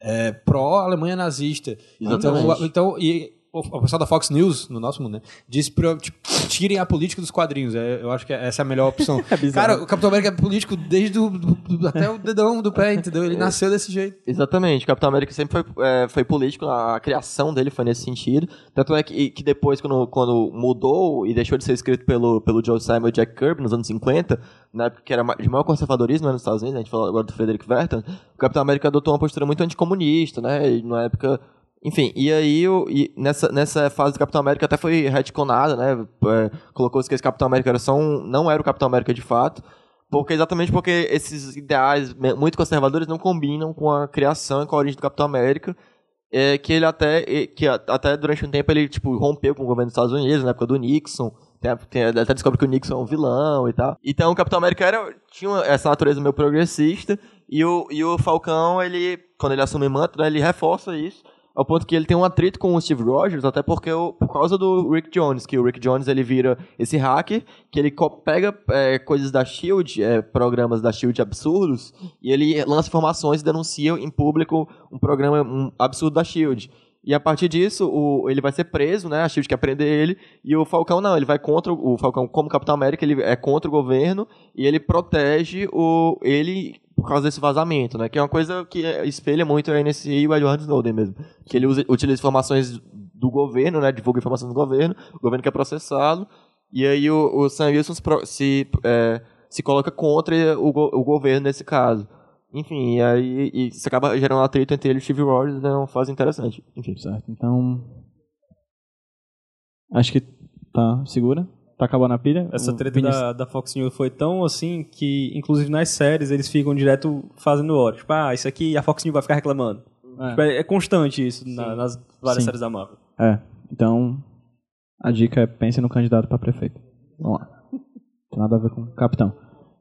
É, pró-Alemanha nazista. Então, Exatamente. o- então e o, pessoal da Fox News, no nosso mundo, né, disse pra, tipo, tirem a política dos quadrinhos. É, eu acho que essa é a melhor opção. Cara, o Capitão América é político desde o, do- até o dedão do pé, entendeu? Ele nasceu desse jeito. Exatamente, o Capitão América sempre foi, é, foi político, a criação dele foi nesse sentido. Tanto é que, que depois, quando, quando mudou e deixou de ser escrito pelo, pelo Joe Simon e Jack Kirby nos anos 50, na época que era de maior conservadorismo né, nos Estados Unidos, a gente falou agora do Frederick Verton, o Capitão América adotou uma postura muito anticomunista, né? E na época. Enfim, e aí e nessa, nessa fase do Capitão América até foi retconada, né? É, Colocou-se que esse Capitão América era só um, não era o Capitão América de fato. Porque, exatamente porque esses ideais muito conservadores não combinam com a criação e com a origem do Capitão América. É, que ele até, que até durante um tempo ele tipo, rompeu com o governo dos Estados Unidos, na época do Nixon. Tem, tem, até descobre que o Nixon é um vilão e tal. Então o Capitão América era, tinha essa natureza meio progressista. E o, e o Falcão, ele, quando ele assume manto, né, ele reforça isso. Ao ponto que ele tem um atrito com o Steve Rogers, até porque o- por causa do Rick Jones, que o Rick Jones ele vira esse hacker, que ele pega é, coisas da SHIELD, é, programas da SHIELD absurdos, e ele lança informações e denuncia em público um programa um absurdo da SHIELD. E a partir disso, o, ele vai ser preso, né? A SHIELD quer prender ele, e o Falcão não, ele vai contra o, o Falcão, como Capitão América, ele é contra o governo, e ele protege o, ele por causa desse vazamento, né? Que é uma coisa que é- espelha muito a NSA e o Edward Snowden mesmo. Que ele usa, utiliza informações do governo, né? Divulga informações do governo, o governo quer processá-lo, e aí o, o Sam Wilson se, é, se coloca contra o, o governo nesse caso. Enfim, e aí e isso acaba gerando um atrito entre ele e o Steve Rogers, é uma fase interessante. Enfim. Certo, então. Acho que tá segura. Tá acabando a pilha. Essa treta da, da Fox News foi tão assim que, inclusive nas séries, eles ficam direto fazendo hora. Tipo, ah, isso aqui a Fox News vai ficar reclamando. É. Tipo, é, é constante isso na- nas várias Sim. séries da Marvel. É, então a dica é pense no candidato pra prefeito. Vamos lá. Não tem nada a ver com o capitão.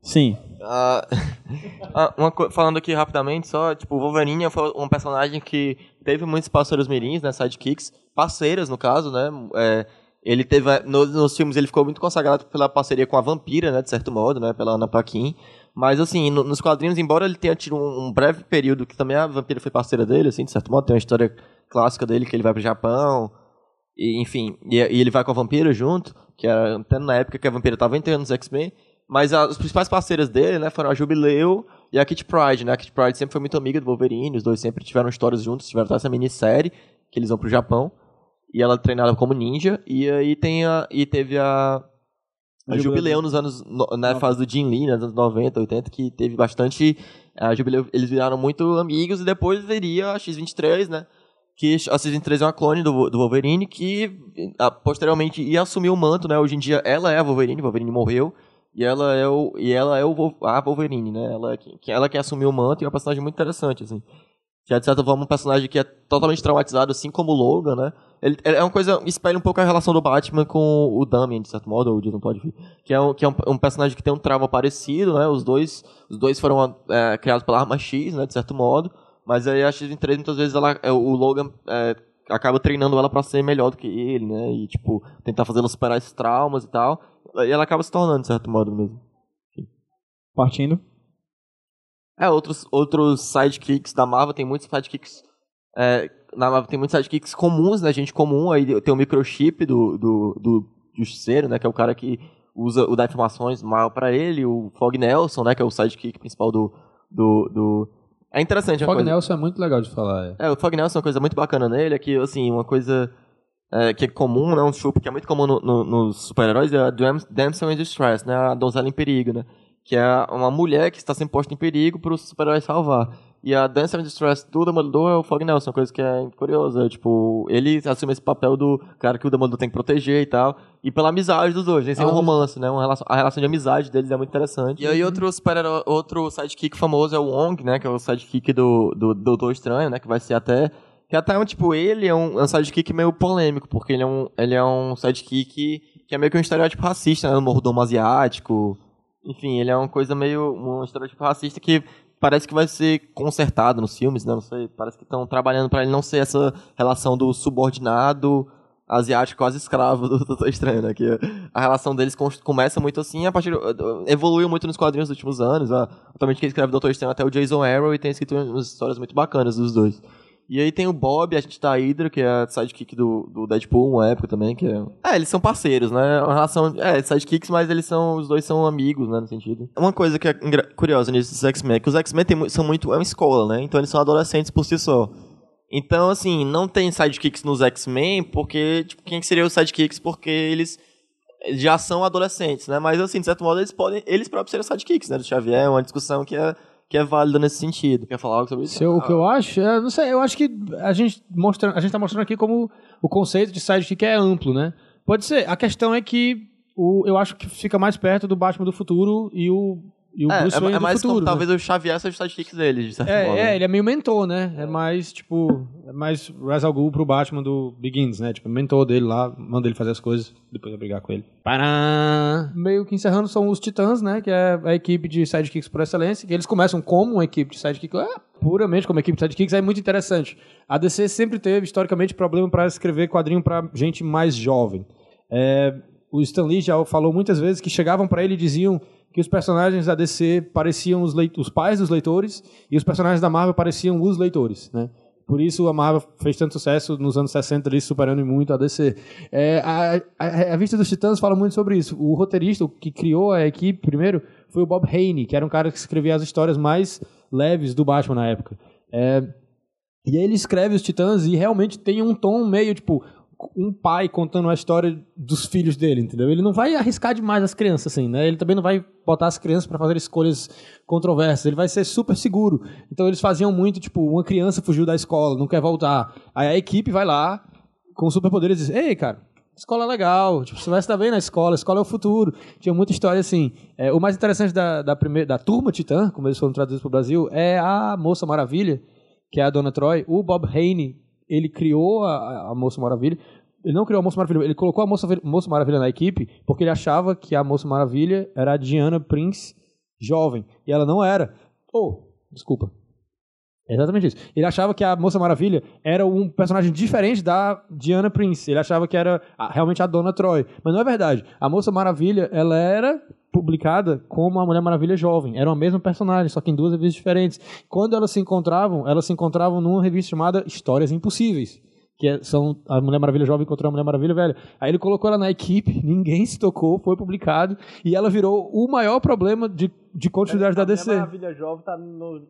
Sim, uma co- falando aqui rapidamente, só, tipo, o Wolverine foi um personagem que teve muitos parceiros mirins, né, sidekicks, parceiras, no caso, né, é, ele teve, nos, nos filmes ele ficou muito consagrado pela parceria com a Vampira, né, de certo modo, né, pela Ana Paquin, mas, assim, no- nos quadrinhos, embora ele tenha tido um, um breve período que também a Vampira foi parceira dele, assim, de certo modo, tem uma história clássica dele que ele vai pro Japão, e, enfim, e, e ele vai com a Vampira junto, que era até na época que a Vampira tava entrando nos X-Men, mas as principais parceiras dele, né, foram a Jubileu e a Kit Pride, né? A Kit Pride sempre foi muito amiga do Wolverine, os dois sempre tiveram histórias juntos, tiveram essa minissérie, que eles vão pro Japão, e ela treinava como ninja, e aí tem a, e teve a, a Jubileu nos anos, no- na fase do Jim Lee, né, nos anos 90, 80, que teve bastante, a Jubileu, eles viraram muito amigos, e depois viria a X-23, né, que a X-23 é uma clone do, do Wolverine, que ah, posteriormente ia assumir o manto, né, hoje em dia ela é a Wolverine, Wolverine morreu, e ela é o e ela é o a Wolverine, né? Ela é que ela que assumiu o manto e é um personagem muito interessante assim. Que é, de certa forma um personagem que é totalmente traumatizado assim como o Logan, né? Ele é uma coisa espelha um pouco a relação do Batman com o Damian, de certo modo, ou o Jason pode vir. Que é um que é um, um personagem que tem um trauma parecido, né? Os dois os dois foram é, criados pela arma X, né, de certo modo. Mas aí a X-23 muitas vezes ela, é, o Logan é, acaba treinando ela pra ser melhor do que ele, né? E tipo, tentar fazer ela superar esses traumas e tal. E ela acaba se tornando, de certo modo mesmo. partindo. É, outros, outros sidekicks da Marvel, tem muitos sidekicks. É, na tem muitos sidekicks comuns, né? Gente comum. Aí tem o microchip do, do, do Justiceiro, né? Que é o cara que usa o dá informações mal pra ele. O Fog Nelson, né? Que é o sidekick principal do. do, do... É interessante uma Fog coisa. Nelson é muito legal de falar. É. É, o Fog Nelson é uma coisa muito bacana nele, é que, assim, uma coisa é, que é comum, né? Um trope que é muito comum no- no- nos super-heróis é a Dam- Damsel in Distress, né? A donzela em perigo, né? Que é uma mulher que está sendo posta em perigo para o super-herói salvar. E a Damsel in Distress do Demolidor é o Fog Nelson, coisa que é curiosa. Tipo, ele assume esse papel do cara que o Demolidor tem que proteger e tal. E pela amizade dos dois, nem sem um romance, né? Uma relação, a relação de amizade deles é muito interessante. E aí outro super outro sidekick famoso é o Wong, né? Que é o sidekick do, do Doutor Estranho, né? Que vai ser até que até, tipo, ele é um, é um sidekick meio polêmico, porque ele é um, ele é um sidekick que é meio que um estereótipo racista, né? Um mordomo asiático. Enfim, ele é uma coisa meio... um estereótipo racista que parece que vai ser consertado nos filmes, né? Não sei, parece que estão trabalhando pra ele não ser essa relação do subordinado asiático quase escravo do Doutor Estranho, né? Que a relação deles com- começa muito assim, a partir evoluiu muito nos quadrinhos dos últimos anos. Ó. Atualmente quem escreve Doutor Estranho é até o Jason Aaron e tem escrito umas histórias muito bacanas dos dois. E aí tem o Bob, a gente tá a Hydra, que é a sidekick do, do Deadpool, uma época também, que é... É, eles são parceiros, né? Uma relação... É, sidekicks, mas eles são... Os dois são amigos, né, no sentido. Uma coisa que é curiosa nisso X-Men é que os X-Men são muito... É uma escola, né? Então eles são adolescentes por si só. Então, assim, não tem sidekicks nos X-Men, porque, tipo, quem que seria os sidekicks? Porque eles já são adolescentes, né? Mas, assim, de certo modo, eles podem, eles próprios serem sidekicks, né? Do Xavier, é uma discussão que é, que é válida nesse sentido. Quer falar algo sobre isso? Eu- o que eu acho, é, não sei, eu acho que a gente mostra, a gente tá mostrando aqui como o conceito de sidekick é amplo, né? Pode ser. A questão é que o, eu acho que fica mais perto do Batman do futuro e o, e o É, Bruce é, Wayne é do mais futuro. como né? talvez o Xavier seja o sidekick deles, de certo modo. É, né? é, ele é meio mentor, né? É mais, tipo, é mais Ra's al Ghul pro Batman do Begins, né? Tipo, mentor dele lá, manda ele fazer as coisas, depois vai brigar com ele. Pará! Meio que encerrando são os Titãs, né? Que é a equipe de sidekicks por excelência, que eles começam como uma equipe de sidekicks, é, puramente como equipe de sidekicks, é muito interessante. A DC sempre teve, historicamente, problema para escrever quadrinho para gente mais jovem. É, o Stan Lee já falou muitas vezes que chegavam para ele e diziam que os personagens da DC pareciam os, os pais dos leitores e os personagens da Marvel pareciam os leitores, né? Por isso a Marvel fez tanto sucesso nos anos 60 ali, superando muito a DC. É, a, a, revista dos Titãs fala muito sobre isso. O roteirista que criou a equipe primeiro foi o Bob Haney, que era um cara que escrevia as histórias mais leves do Batman na época. É, e aí ele escreve os Titãs e realmente tem um tom meio tipo um pai contando a história dos filhos dele, entendeu? Ele não vai arriscar demais as crianças assim, né? Ele também não vai botar as crianças para fazer escolhas controversas. Ele vai ser super seguro. Então eles faziam muito tipo uma criança fugiu da escola, não quer voltar. Aí a equipe vai lá com superpoderes e diz: "Ei, cara, escola é legal, tipo, você vai estar bem na escola, escola é o futuro. Tinha muita história assim. É, o mais interessante da, da, primeira, da turma Titã, como eles foram traduzidos para o Brasil, é a Moça Maravilha, que é a Dona Troy. O Bob Haney, ele criou a, a Moça Maravilha. Ele não criou a Moça Maravilha, ele colocou a Moça, Moça Maravilha na equipe porque ele achava que a Moça Maravilha era a Diana Prince jovem. E ela não era. Oh, desculpa. É exatamente isso. Ele achava que a Moça Maravilha era um personagem diferente da Diana Prince. Ele achava que era realmente a Dona Troy. Mas não é verdade. A Moça Maravilha, ela era publicada como a Mulher Maravilha jovem. Era a mesma personagem, só que em duas revistas diferentes. Quando elas se encontravam, elas se encontravam numa revista chamada Histórias Impossíveis. Que é- são a Mulher Maravilha jovem encontrou a Mulher Maravilha velha. Aí ele colocou ela na equipe, ninguém se tocou, foi publicado. E ela virou o maior problema de, de continuidade da DC. Maravilha Jovem tá no,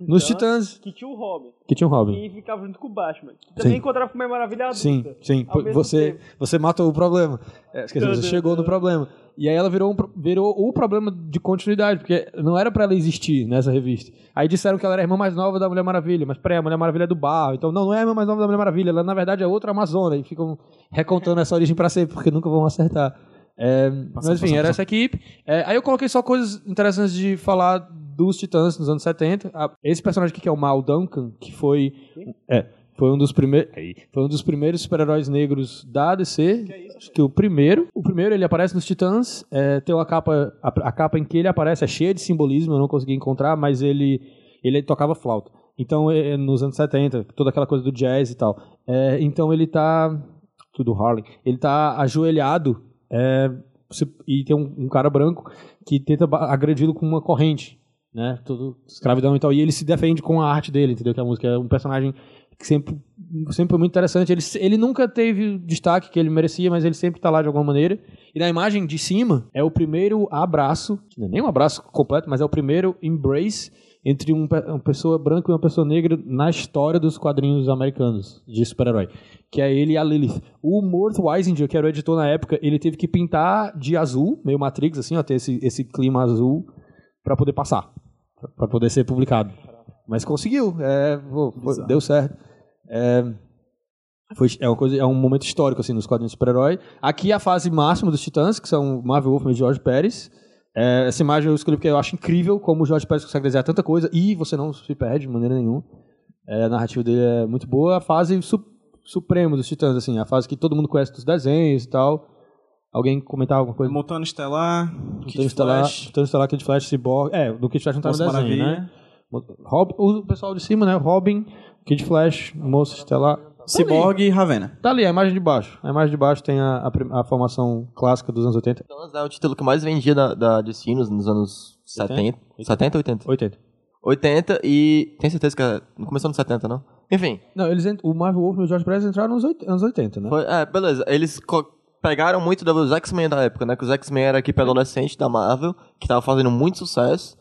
Nos Titãs, Que tinha o Robin. que tinha um Robin. E ficava junto com o Batman. Que também Sim. encontrava com a Mulher Maravilha adulta. Sim, sim. Você, tempo. você matou o problema. É, esqueci, você chegou no tudo. problema. E aí ela virou, um, virou o problema de continuidade, porque não era pra ela existir nessa revista. Aí disseram que ela era a irmã mais nova da Mulher Maravilha, mas peraí, a Mulher Maravilha é do barro. Então não, não é a irmã mais nova da Mulher Maravilha, ela na verdade é outra Amazona. E ficam recontando essa origem pra sempre, porque nunca vão acertar. É, mas enfim, era essa equipe. É, aí eu coloquei só coisas interessantes de falar dos Titãs nos anos 70. Ah, Esse personagem aqui que é o Mal Duncan, que foi. É, foi um dos primeiros. Foi um dos primeiros super-heróis negros da DC. Acho que o primeiro. O primeiro ele aparece nos Titãs. é, tem uma capa. A, a capa em que ele aparece é cheia de simbolismo, eu não consegui encontrar, mas ele, ele tocava flauta. Então, é, nos anos 70, toda aquela coisa do jazz e tal. É, então ele tá. Tudo Harley. Ele tá ajoelhado. É, se- e tem um, um cara branco que tenta agredi-lo com uma corrente. Né? Tudo escravidão e tal. E ele se defende com a arte dele, entendeu? Que a música é um personagem que sempre, sempre foi muito interessante. Ele, ele nunca teve o destaque que ele merecia, mas ele sempre tá lá de alguma maneira. E na imagem de cima é o primeiro abraço, não é nem um abraço completo, mas é o primeiro embrace entre um uma pessoa branca e uma pessoa negra na história dos quadrinhos americanos de super-herói. Que é ele e a Lilith. O Mort Weisinger, que era o editor na época, ele teve que pintar de azul, meio Matrix, assim, ó, ter esse, esse clima azul para poder passar, para poder ser publicado. Mas conseguiu, é, foi- deu certo. É, foi, é, uma coisa, é um momento histórico assim nos quadrinhos de super-herói. Aqui a fase máxima dos Titãs, que são Marvel Wolfman e George Pérez. É, essa imagem eu escolhi porque eu acho incrível como o George Pérez consegue desenhar tanta coisa e você não se perde de maneira nenhuma. É, a narrativa dele é muito boa. A fase su suprema dos Titãs, assim, a fase que todo mundo conhece dos desenhos e tal. Alguém comentar alguma coisa? Mutano Estelar, Thanos Kid Estelar, Flash, Thanos Estelar, Kid Flash, Cyborg. É, do Kid Flash não tá no Moça desenho, Maravilha. né? O pessoal de cima, né? Robin, Kid Flash, Moça Estelar. Cyborg e Ravena. Tá ali, a imagem de baixo. A imagem de baixo tem a, a, a formação clássica dos anos 80. Thanos é o título que mais vendia da, da DC nos, nos anos 70. 70 80? 80. 80 e. Tem certeza que é- não começou nos 70, não? Enfim. Não, eles ent- o Marvel Wolf e o George Perez entraram nos oit- anos 80, né? Foi, é, beleza. Eles co- pegaram muito dos X-Men da época, né? Que os X-Men era a equipe adolescente da Marvel, que tava fazendo muito sucesso.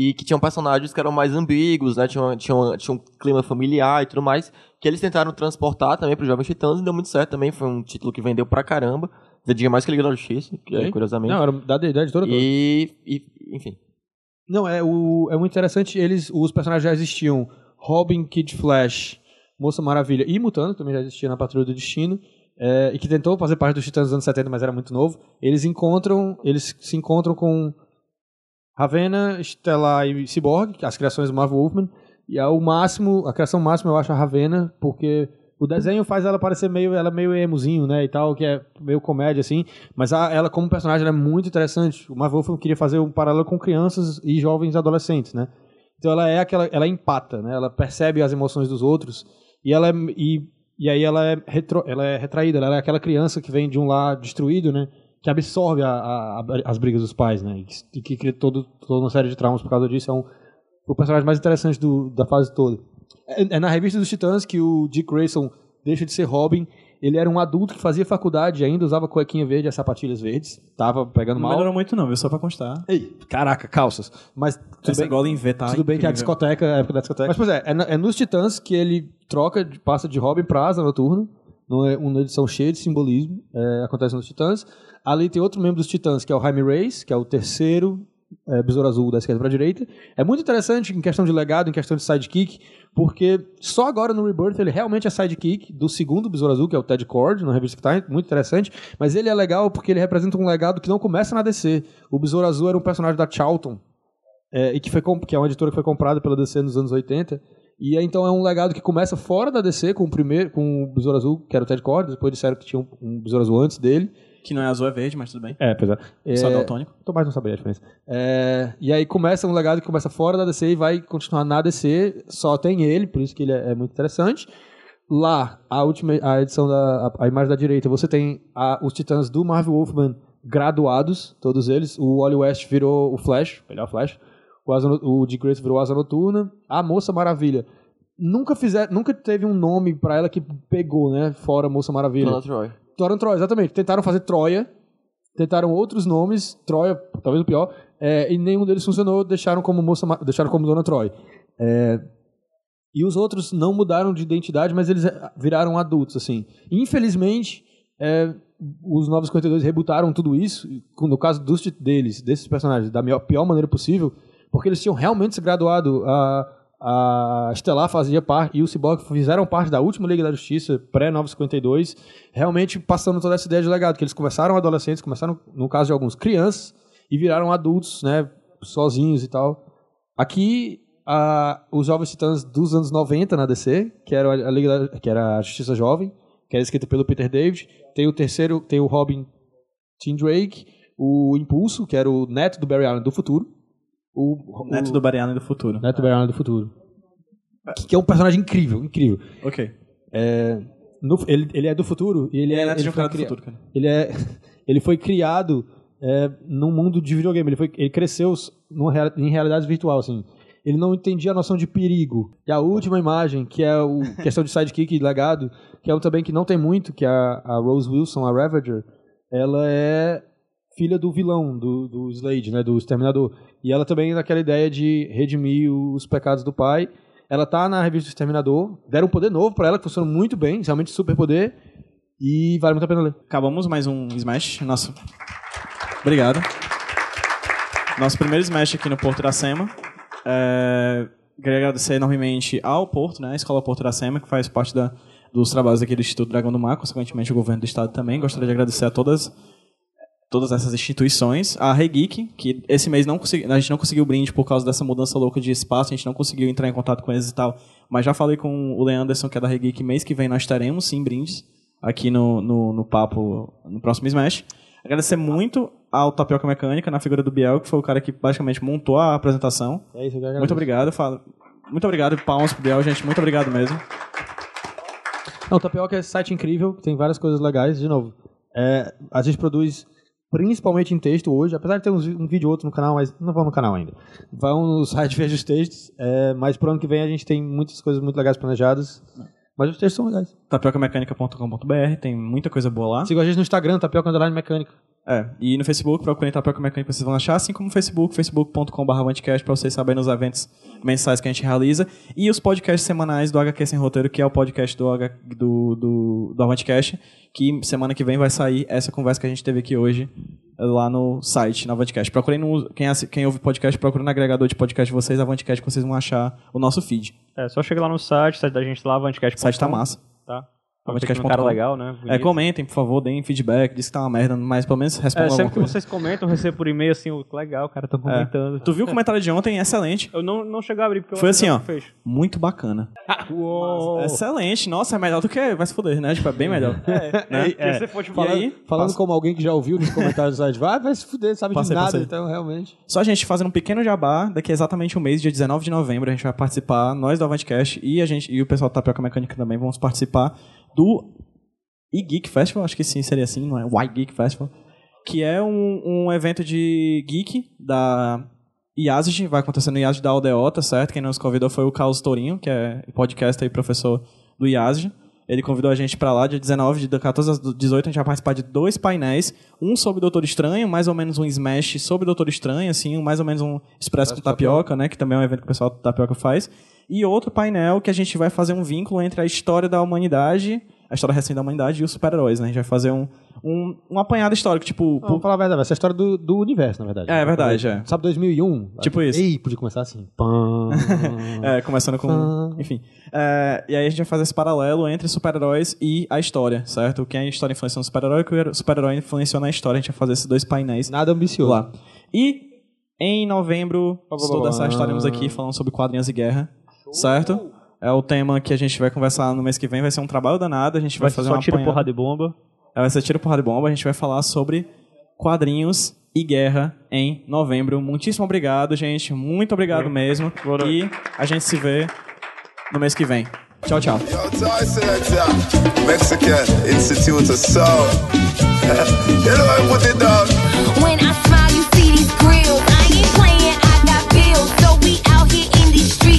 E que tinham personagens que eram mais ambíguos, né? Tinha, tinha, tinha um clima familiar e tudo mais. Que eles tentaram transportar também para os Jovens Titãs e deu muito certo também. Foi um título que vendeu pra caramba. Vendia mais que Liga da Justiça, que é, curiosamente. Não, era da, da editora toda. e, e, enfim. Não, é, o, é muito interessante. Eles, os personagens já existiam. Robin, Kid Flash, Moça Maravilha e Mutano, também já existia na Patrulha do Destino. é, e que tentou fazer parte dos Titãs dos anos 70, mas era muito novo. Eles encontram, eles se encontram com Ravena, Stellar e Cyborg, as criações do Marvel Wolfman. E ao máximo, a criação máxima eu acho a Ravena, porque o desenho faz ela parecer meio, ela é meio emozinho, né, e tal, que é meio comédia, assim. Mas a- ela, como personagem, ela é muito interessante. O Marvel Wolfman queria fazer um paralelo com crianças e jovens adolescentes, né. Então ela é aquela, ela empata, né, ela percebe as emoções dos outros e ela é, e, e aí ela é, retro, ela é retraída, ela é aquela criança que vem de um lar destruído, né, que absorve a, a- a- as brigas dos pais, né, e que, e cria todo, toda uma série de traumas por causa disso. É um, o personagem mais interessante do, da fase toda. É, é na revista dos Titãs que o Dick Grayson deixa de ser Robin. Ele era um adulto que fazia faculdade ainda, usava cuequinha verde e sapatilhas verdes. Tava pegando Não mal. melhorou muito não, viu? Só pra constar. Ei, caraca, calças. Mas tudo Essa bem, Golden V tá tudo bem que a incrível. discoteca é a época da discoteca. Mas, pois é, é, é nos Titãs que ele troca, passa de Robin pra Asa Noturna. numa- Uma edição cheia de simbolismo. é, acontece nos Titãs. Ali tem outro membro dos Titãs, que é o Jaime Reis, que é o terceiro é, Besouro Azul da esquerda pra direita. É muito interessante em questão de legado, em questão de sidekick, porque só agora no Rebirth ele realmente é sidekick do segundo Besouro Azul, que é o Ted Cord, na revista que tá muito interessante. Mas ele é legal porque ele representa um legado que não começa na DC. O Besouro Azul era um personagem da Charlton, é, e que, foi que é uma editora que foi comprada pela DC nos anos 80. E então é um legado que começa fora da DC com o primeiro, com o Besouro Azul, que era o Ted Cord, depois disseram que tinha um, um Besouro Azul antes dele. Que não é azul, é verde, mas tudo bem. É, pois é. é Só daltônico. Tomás não sabia a diferença. É, e aí começa um legado que começa fora da DC e vai continuar na DC, só tem ele, por isso que ele é, é muito interessante. Lá, a última a edição da a, a imagem da direita, você tem a- os titãs do Marvel Wolfman graduados, todos eles. O Wally West virou o Flash, melhor Flash. O, Asa o Dick Grayson virou Asa Noturna. A Moça Maravilha. Nunca fizer, nunca teve um nome pra ela que pegou, né? Fora Moça Maravilha. Dona Troy. Toram Troia, exatamente. Tentaram fazer Troia, tentaram outros nomes, Troia, talvez o pior, é, e nenhum deles funcionou, deixaram como moça, deixaram como Dona Troy. É, e os outros não mudaram de identidade, mas eles é, viraram adultos, assim. Infelizmente, é, os 952 rebutaram tudo isso, no caso dos, deles, desses personagens, da pior maneira possível, porque eles tinham realmente se graduado. A, a Estelar fazia parte, e o Cyborg fizeram parte da última Liga da Justiça, pré-952, realmente passando toda essa ideia de legado, que eles começaram adolescentes, começaram, no caso de alguns, crianças, e viraram adultos, né, sozinhos e tal. Aqui, a- os Jovens Titãs dos anos 90 na DC, que era a, Liga da- que era a Justiça Jovem, que era escrita pelo Peter David. Tem o terceiro, tem o Robin Tim Drake, o Impulso, que era o neto do Barry Allen do futuro. O, o Neto do Allen do futuro. neto do Allen do futuro. Que, que é um personagem incrível, incrível. Ok. No- ele, ele é do futuro e ele, Ele é é, neto de ele um foi cara do futuro, cara. Ele é ele foi criado é, num mundo de videogame. Ele foi ele cresceu numa, em realidade virtual assim. Ele não entendia a noção de perigo. E a última imagem, que é o questão de sidekick e legado, que é um também que não tem muito, que é a, a Rose Wilson, a Ravager, ela é filha do vilão, do, do Slade, né, do Exterminador. E ela também naquela ideia de redimir os pecados do pai. Ela tá na revista do Exterminador, deram um poder novo pra ela, que funciona muito bem, realmente super poder, e vale muito a pena ler. Acabamos mais um Smash. Nosso... Obrigado. Nosso primeiro Smash aqui no Porto Iracema. É... Queria agradecer enormemente ao Porto, né? A Escola Porto Iracema, que faz parte da, dos trabalhos aqui do Instituto Dragão do Mar, consequentemente o governo do estado também. Gostaria de agradecer a todas todas essas instituições. A Regeek, que esse mês não consegui, a gente não conseguiu brinde por causa dessa mudança louca de espaço, a gente não conseguiu entrar em contato com eles e tal. Mas já falei com o Leanderson, que é da Regeek, mês que vem nós teremos sim brindes aqui no, no, no papo, no próximo Smash. Agradecer muito ao Tapioca Mecânica, na figura do Biel, que foi o cara que basicamente montou a apresentação. É isso, eu Muito obrigado. Falo. Muito obrigado, palmas pro Biel, gente. Muito obrigado mesmo. Não, o Tapioca é um site incrível, tem várias coisas legais. De novo, é, a gente produz principalmente em texto hoje, apesar de ter uns- um vídeo ou outro no canal, mas não vamos no canal ainda. Vão no site ver os textos, é, mas pro ano que vem a gente tem muitas coisas muito legais planejadas. Mas os textos são legais. tapiocamecânica.com.br, tem muita coisa boa lá. Siga a gente no Instagram, Tapioca Underline Mecânica. É, e no Facebook, procurem Tapioca Mecânica, vocês vão achar, assim como no Facebook, facebook.com.br pra vocês saberem os eventos mensais que a gente realiza. E os podcasts semanais do HQ Sem Roteiro, que é o podcast do, H, do, do, do Avantcast, que semana que vem vai sair essa conversa que a gente teve aqui hoje lá no site, na Avantcast. Procurem no, quem, quem ouve podcast, procura no agregador de podcast de vocês, Avantcast, que vocês vão achar o nosso feed. É, só chega lá no site, site da gente lá, avantcast.com. O site tá massa. Tá. Avantcast.com. um cara legal, né? É, comentem, por favor, deem feedback, diz que tá uma merda, mas pelo menos É, respondam alguma sempre que coisa. vocês comentam, eu recebo por e-mail assim, o legal, o cara tá É. comentando. Tu viu o comentário de ontem? Excelente. Eu não, não cheguei a abrir porque eu Foi assim, ó. Fez. Muito bacana. Uou. Excelente. Nossa, é melhor do que. Vai se foder, né? Tipo, é bem melhor. É, Né? porque se for tipo, E aí, Falando passa- como alguém que já ouviu nos comentários do site, vai, vai se fuder, sabe Passei, de nada, passei. então realmente. Só a gente fazendo um pequeno jabá, daqui a exatamente um mês, dia 19 de novembro, a gente vai participar, nós do Avantcast e a gente e o pessoal do Tapioca Mecânica também vamos participar do e-Geek Festival, acho que sim, seria assim, não é? Y Geek Festival, que é um, um evento de geek da IASG, vai acontecer no IASG da Aldeota, certo? Quem nos convidou foi o Carlos Tourinho, que é podcast e professor do IASG. Ele convidou a gente pra lá, dia 19, de 14 às 18, a gente vai participar de dois painéis. Um sobre Doutor Estranho, mais ou menos um Smash sobre Doutor Estranho, assim, mais ou menos um Expresso com Tapioca, né? Que também é um evento que o pessoal do Tapioca faz. E outro painel que a gente vai fazer um vínculo entre a história da humanidade, a história recente da humanidade e os super-heróis, né? A gente vai fazer um, um, um apanhado histórico, tipo... Vamos falar a verdade, essa é a história do, do universo, na verdade. É, é verdade, é. Sabe 2001? Tipo isso. Ei, podia começar assim. Pam. É, começando com. Enfim. É, e aí a gente vai fazer esse paralelo entre super-heróis e a história, certo? O que a história influenciou no super-herói e o que o super-herói influenciou na história. A gente vai fazer esses dois painéis Nada ambicioso. lá. E em novembro, certo, blá. estaremos aqui falando sobre quadrinhos e guerra, certo? É o tema que a gente vai conversar no mês que vem. Vai ser um trabalho danado. A gente vai, vai fazer só uma tiro, porrada e bomba. é, Vai ser tiro, porrada e bomba. A gente vai falar sobre quadrinhos e guerra em novembro. Muitíssimo obrigado, gente. Muito obrigado mesmo. E a gente se vê no mês que vem. Tchau, tchau. Mexican Institute of Soul. you know I put it down. When I smile,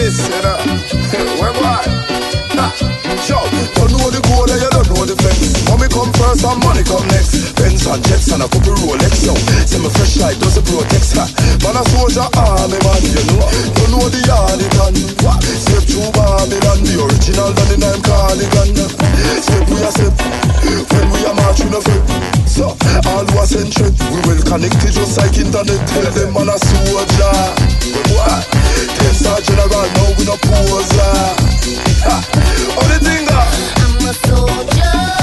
this, you know? Where what? Yo, don't know the goal and you don't know the fence. Money come first and money come next. Benz and jets and a couple Rolex, yo. See my fresh light does it protect. Man a soldier army man, you know. Don't know the Yardigan. Step through Babylon, the original than the name Cardigan. Step we a step, when we a march we no fret. So, all was in trip, we will connect it just like internet. Tell them man a soldier. What? Ten our general, now we no poser. Ha the zinger. I'm a soldier.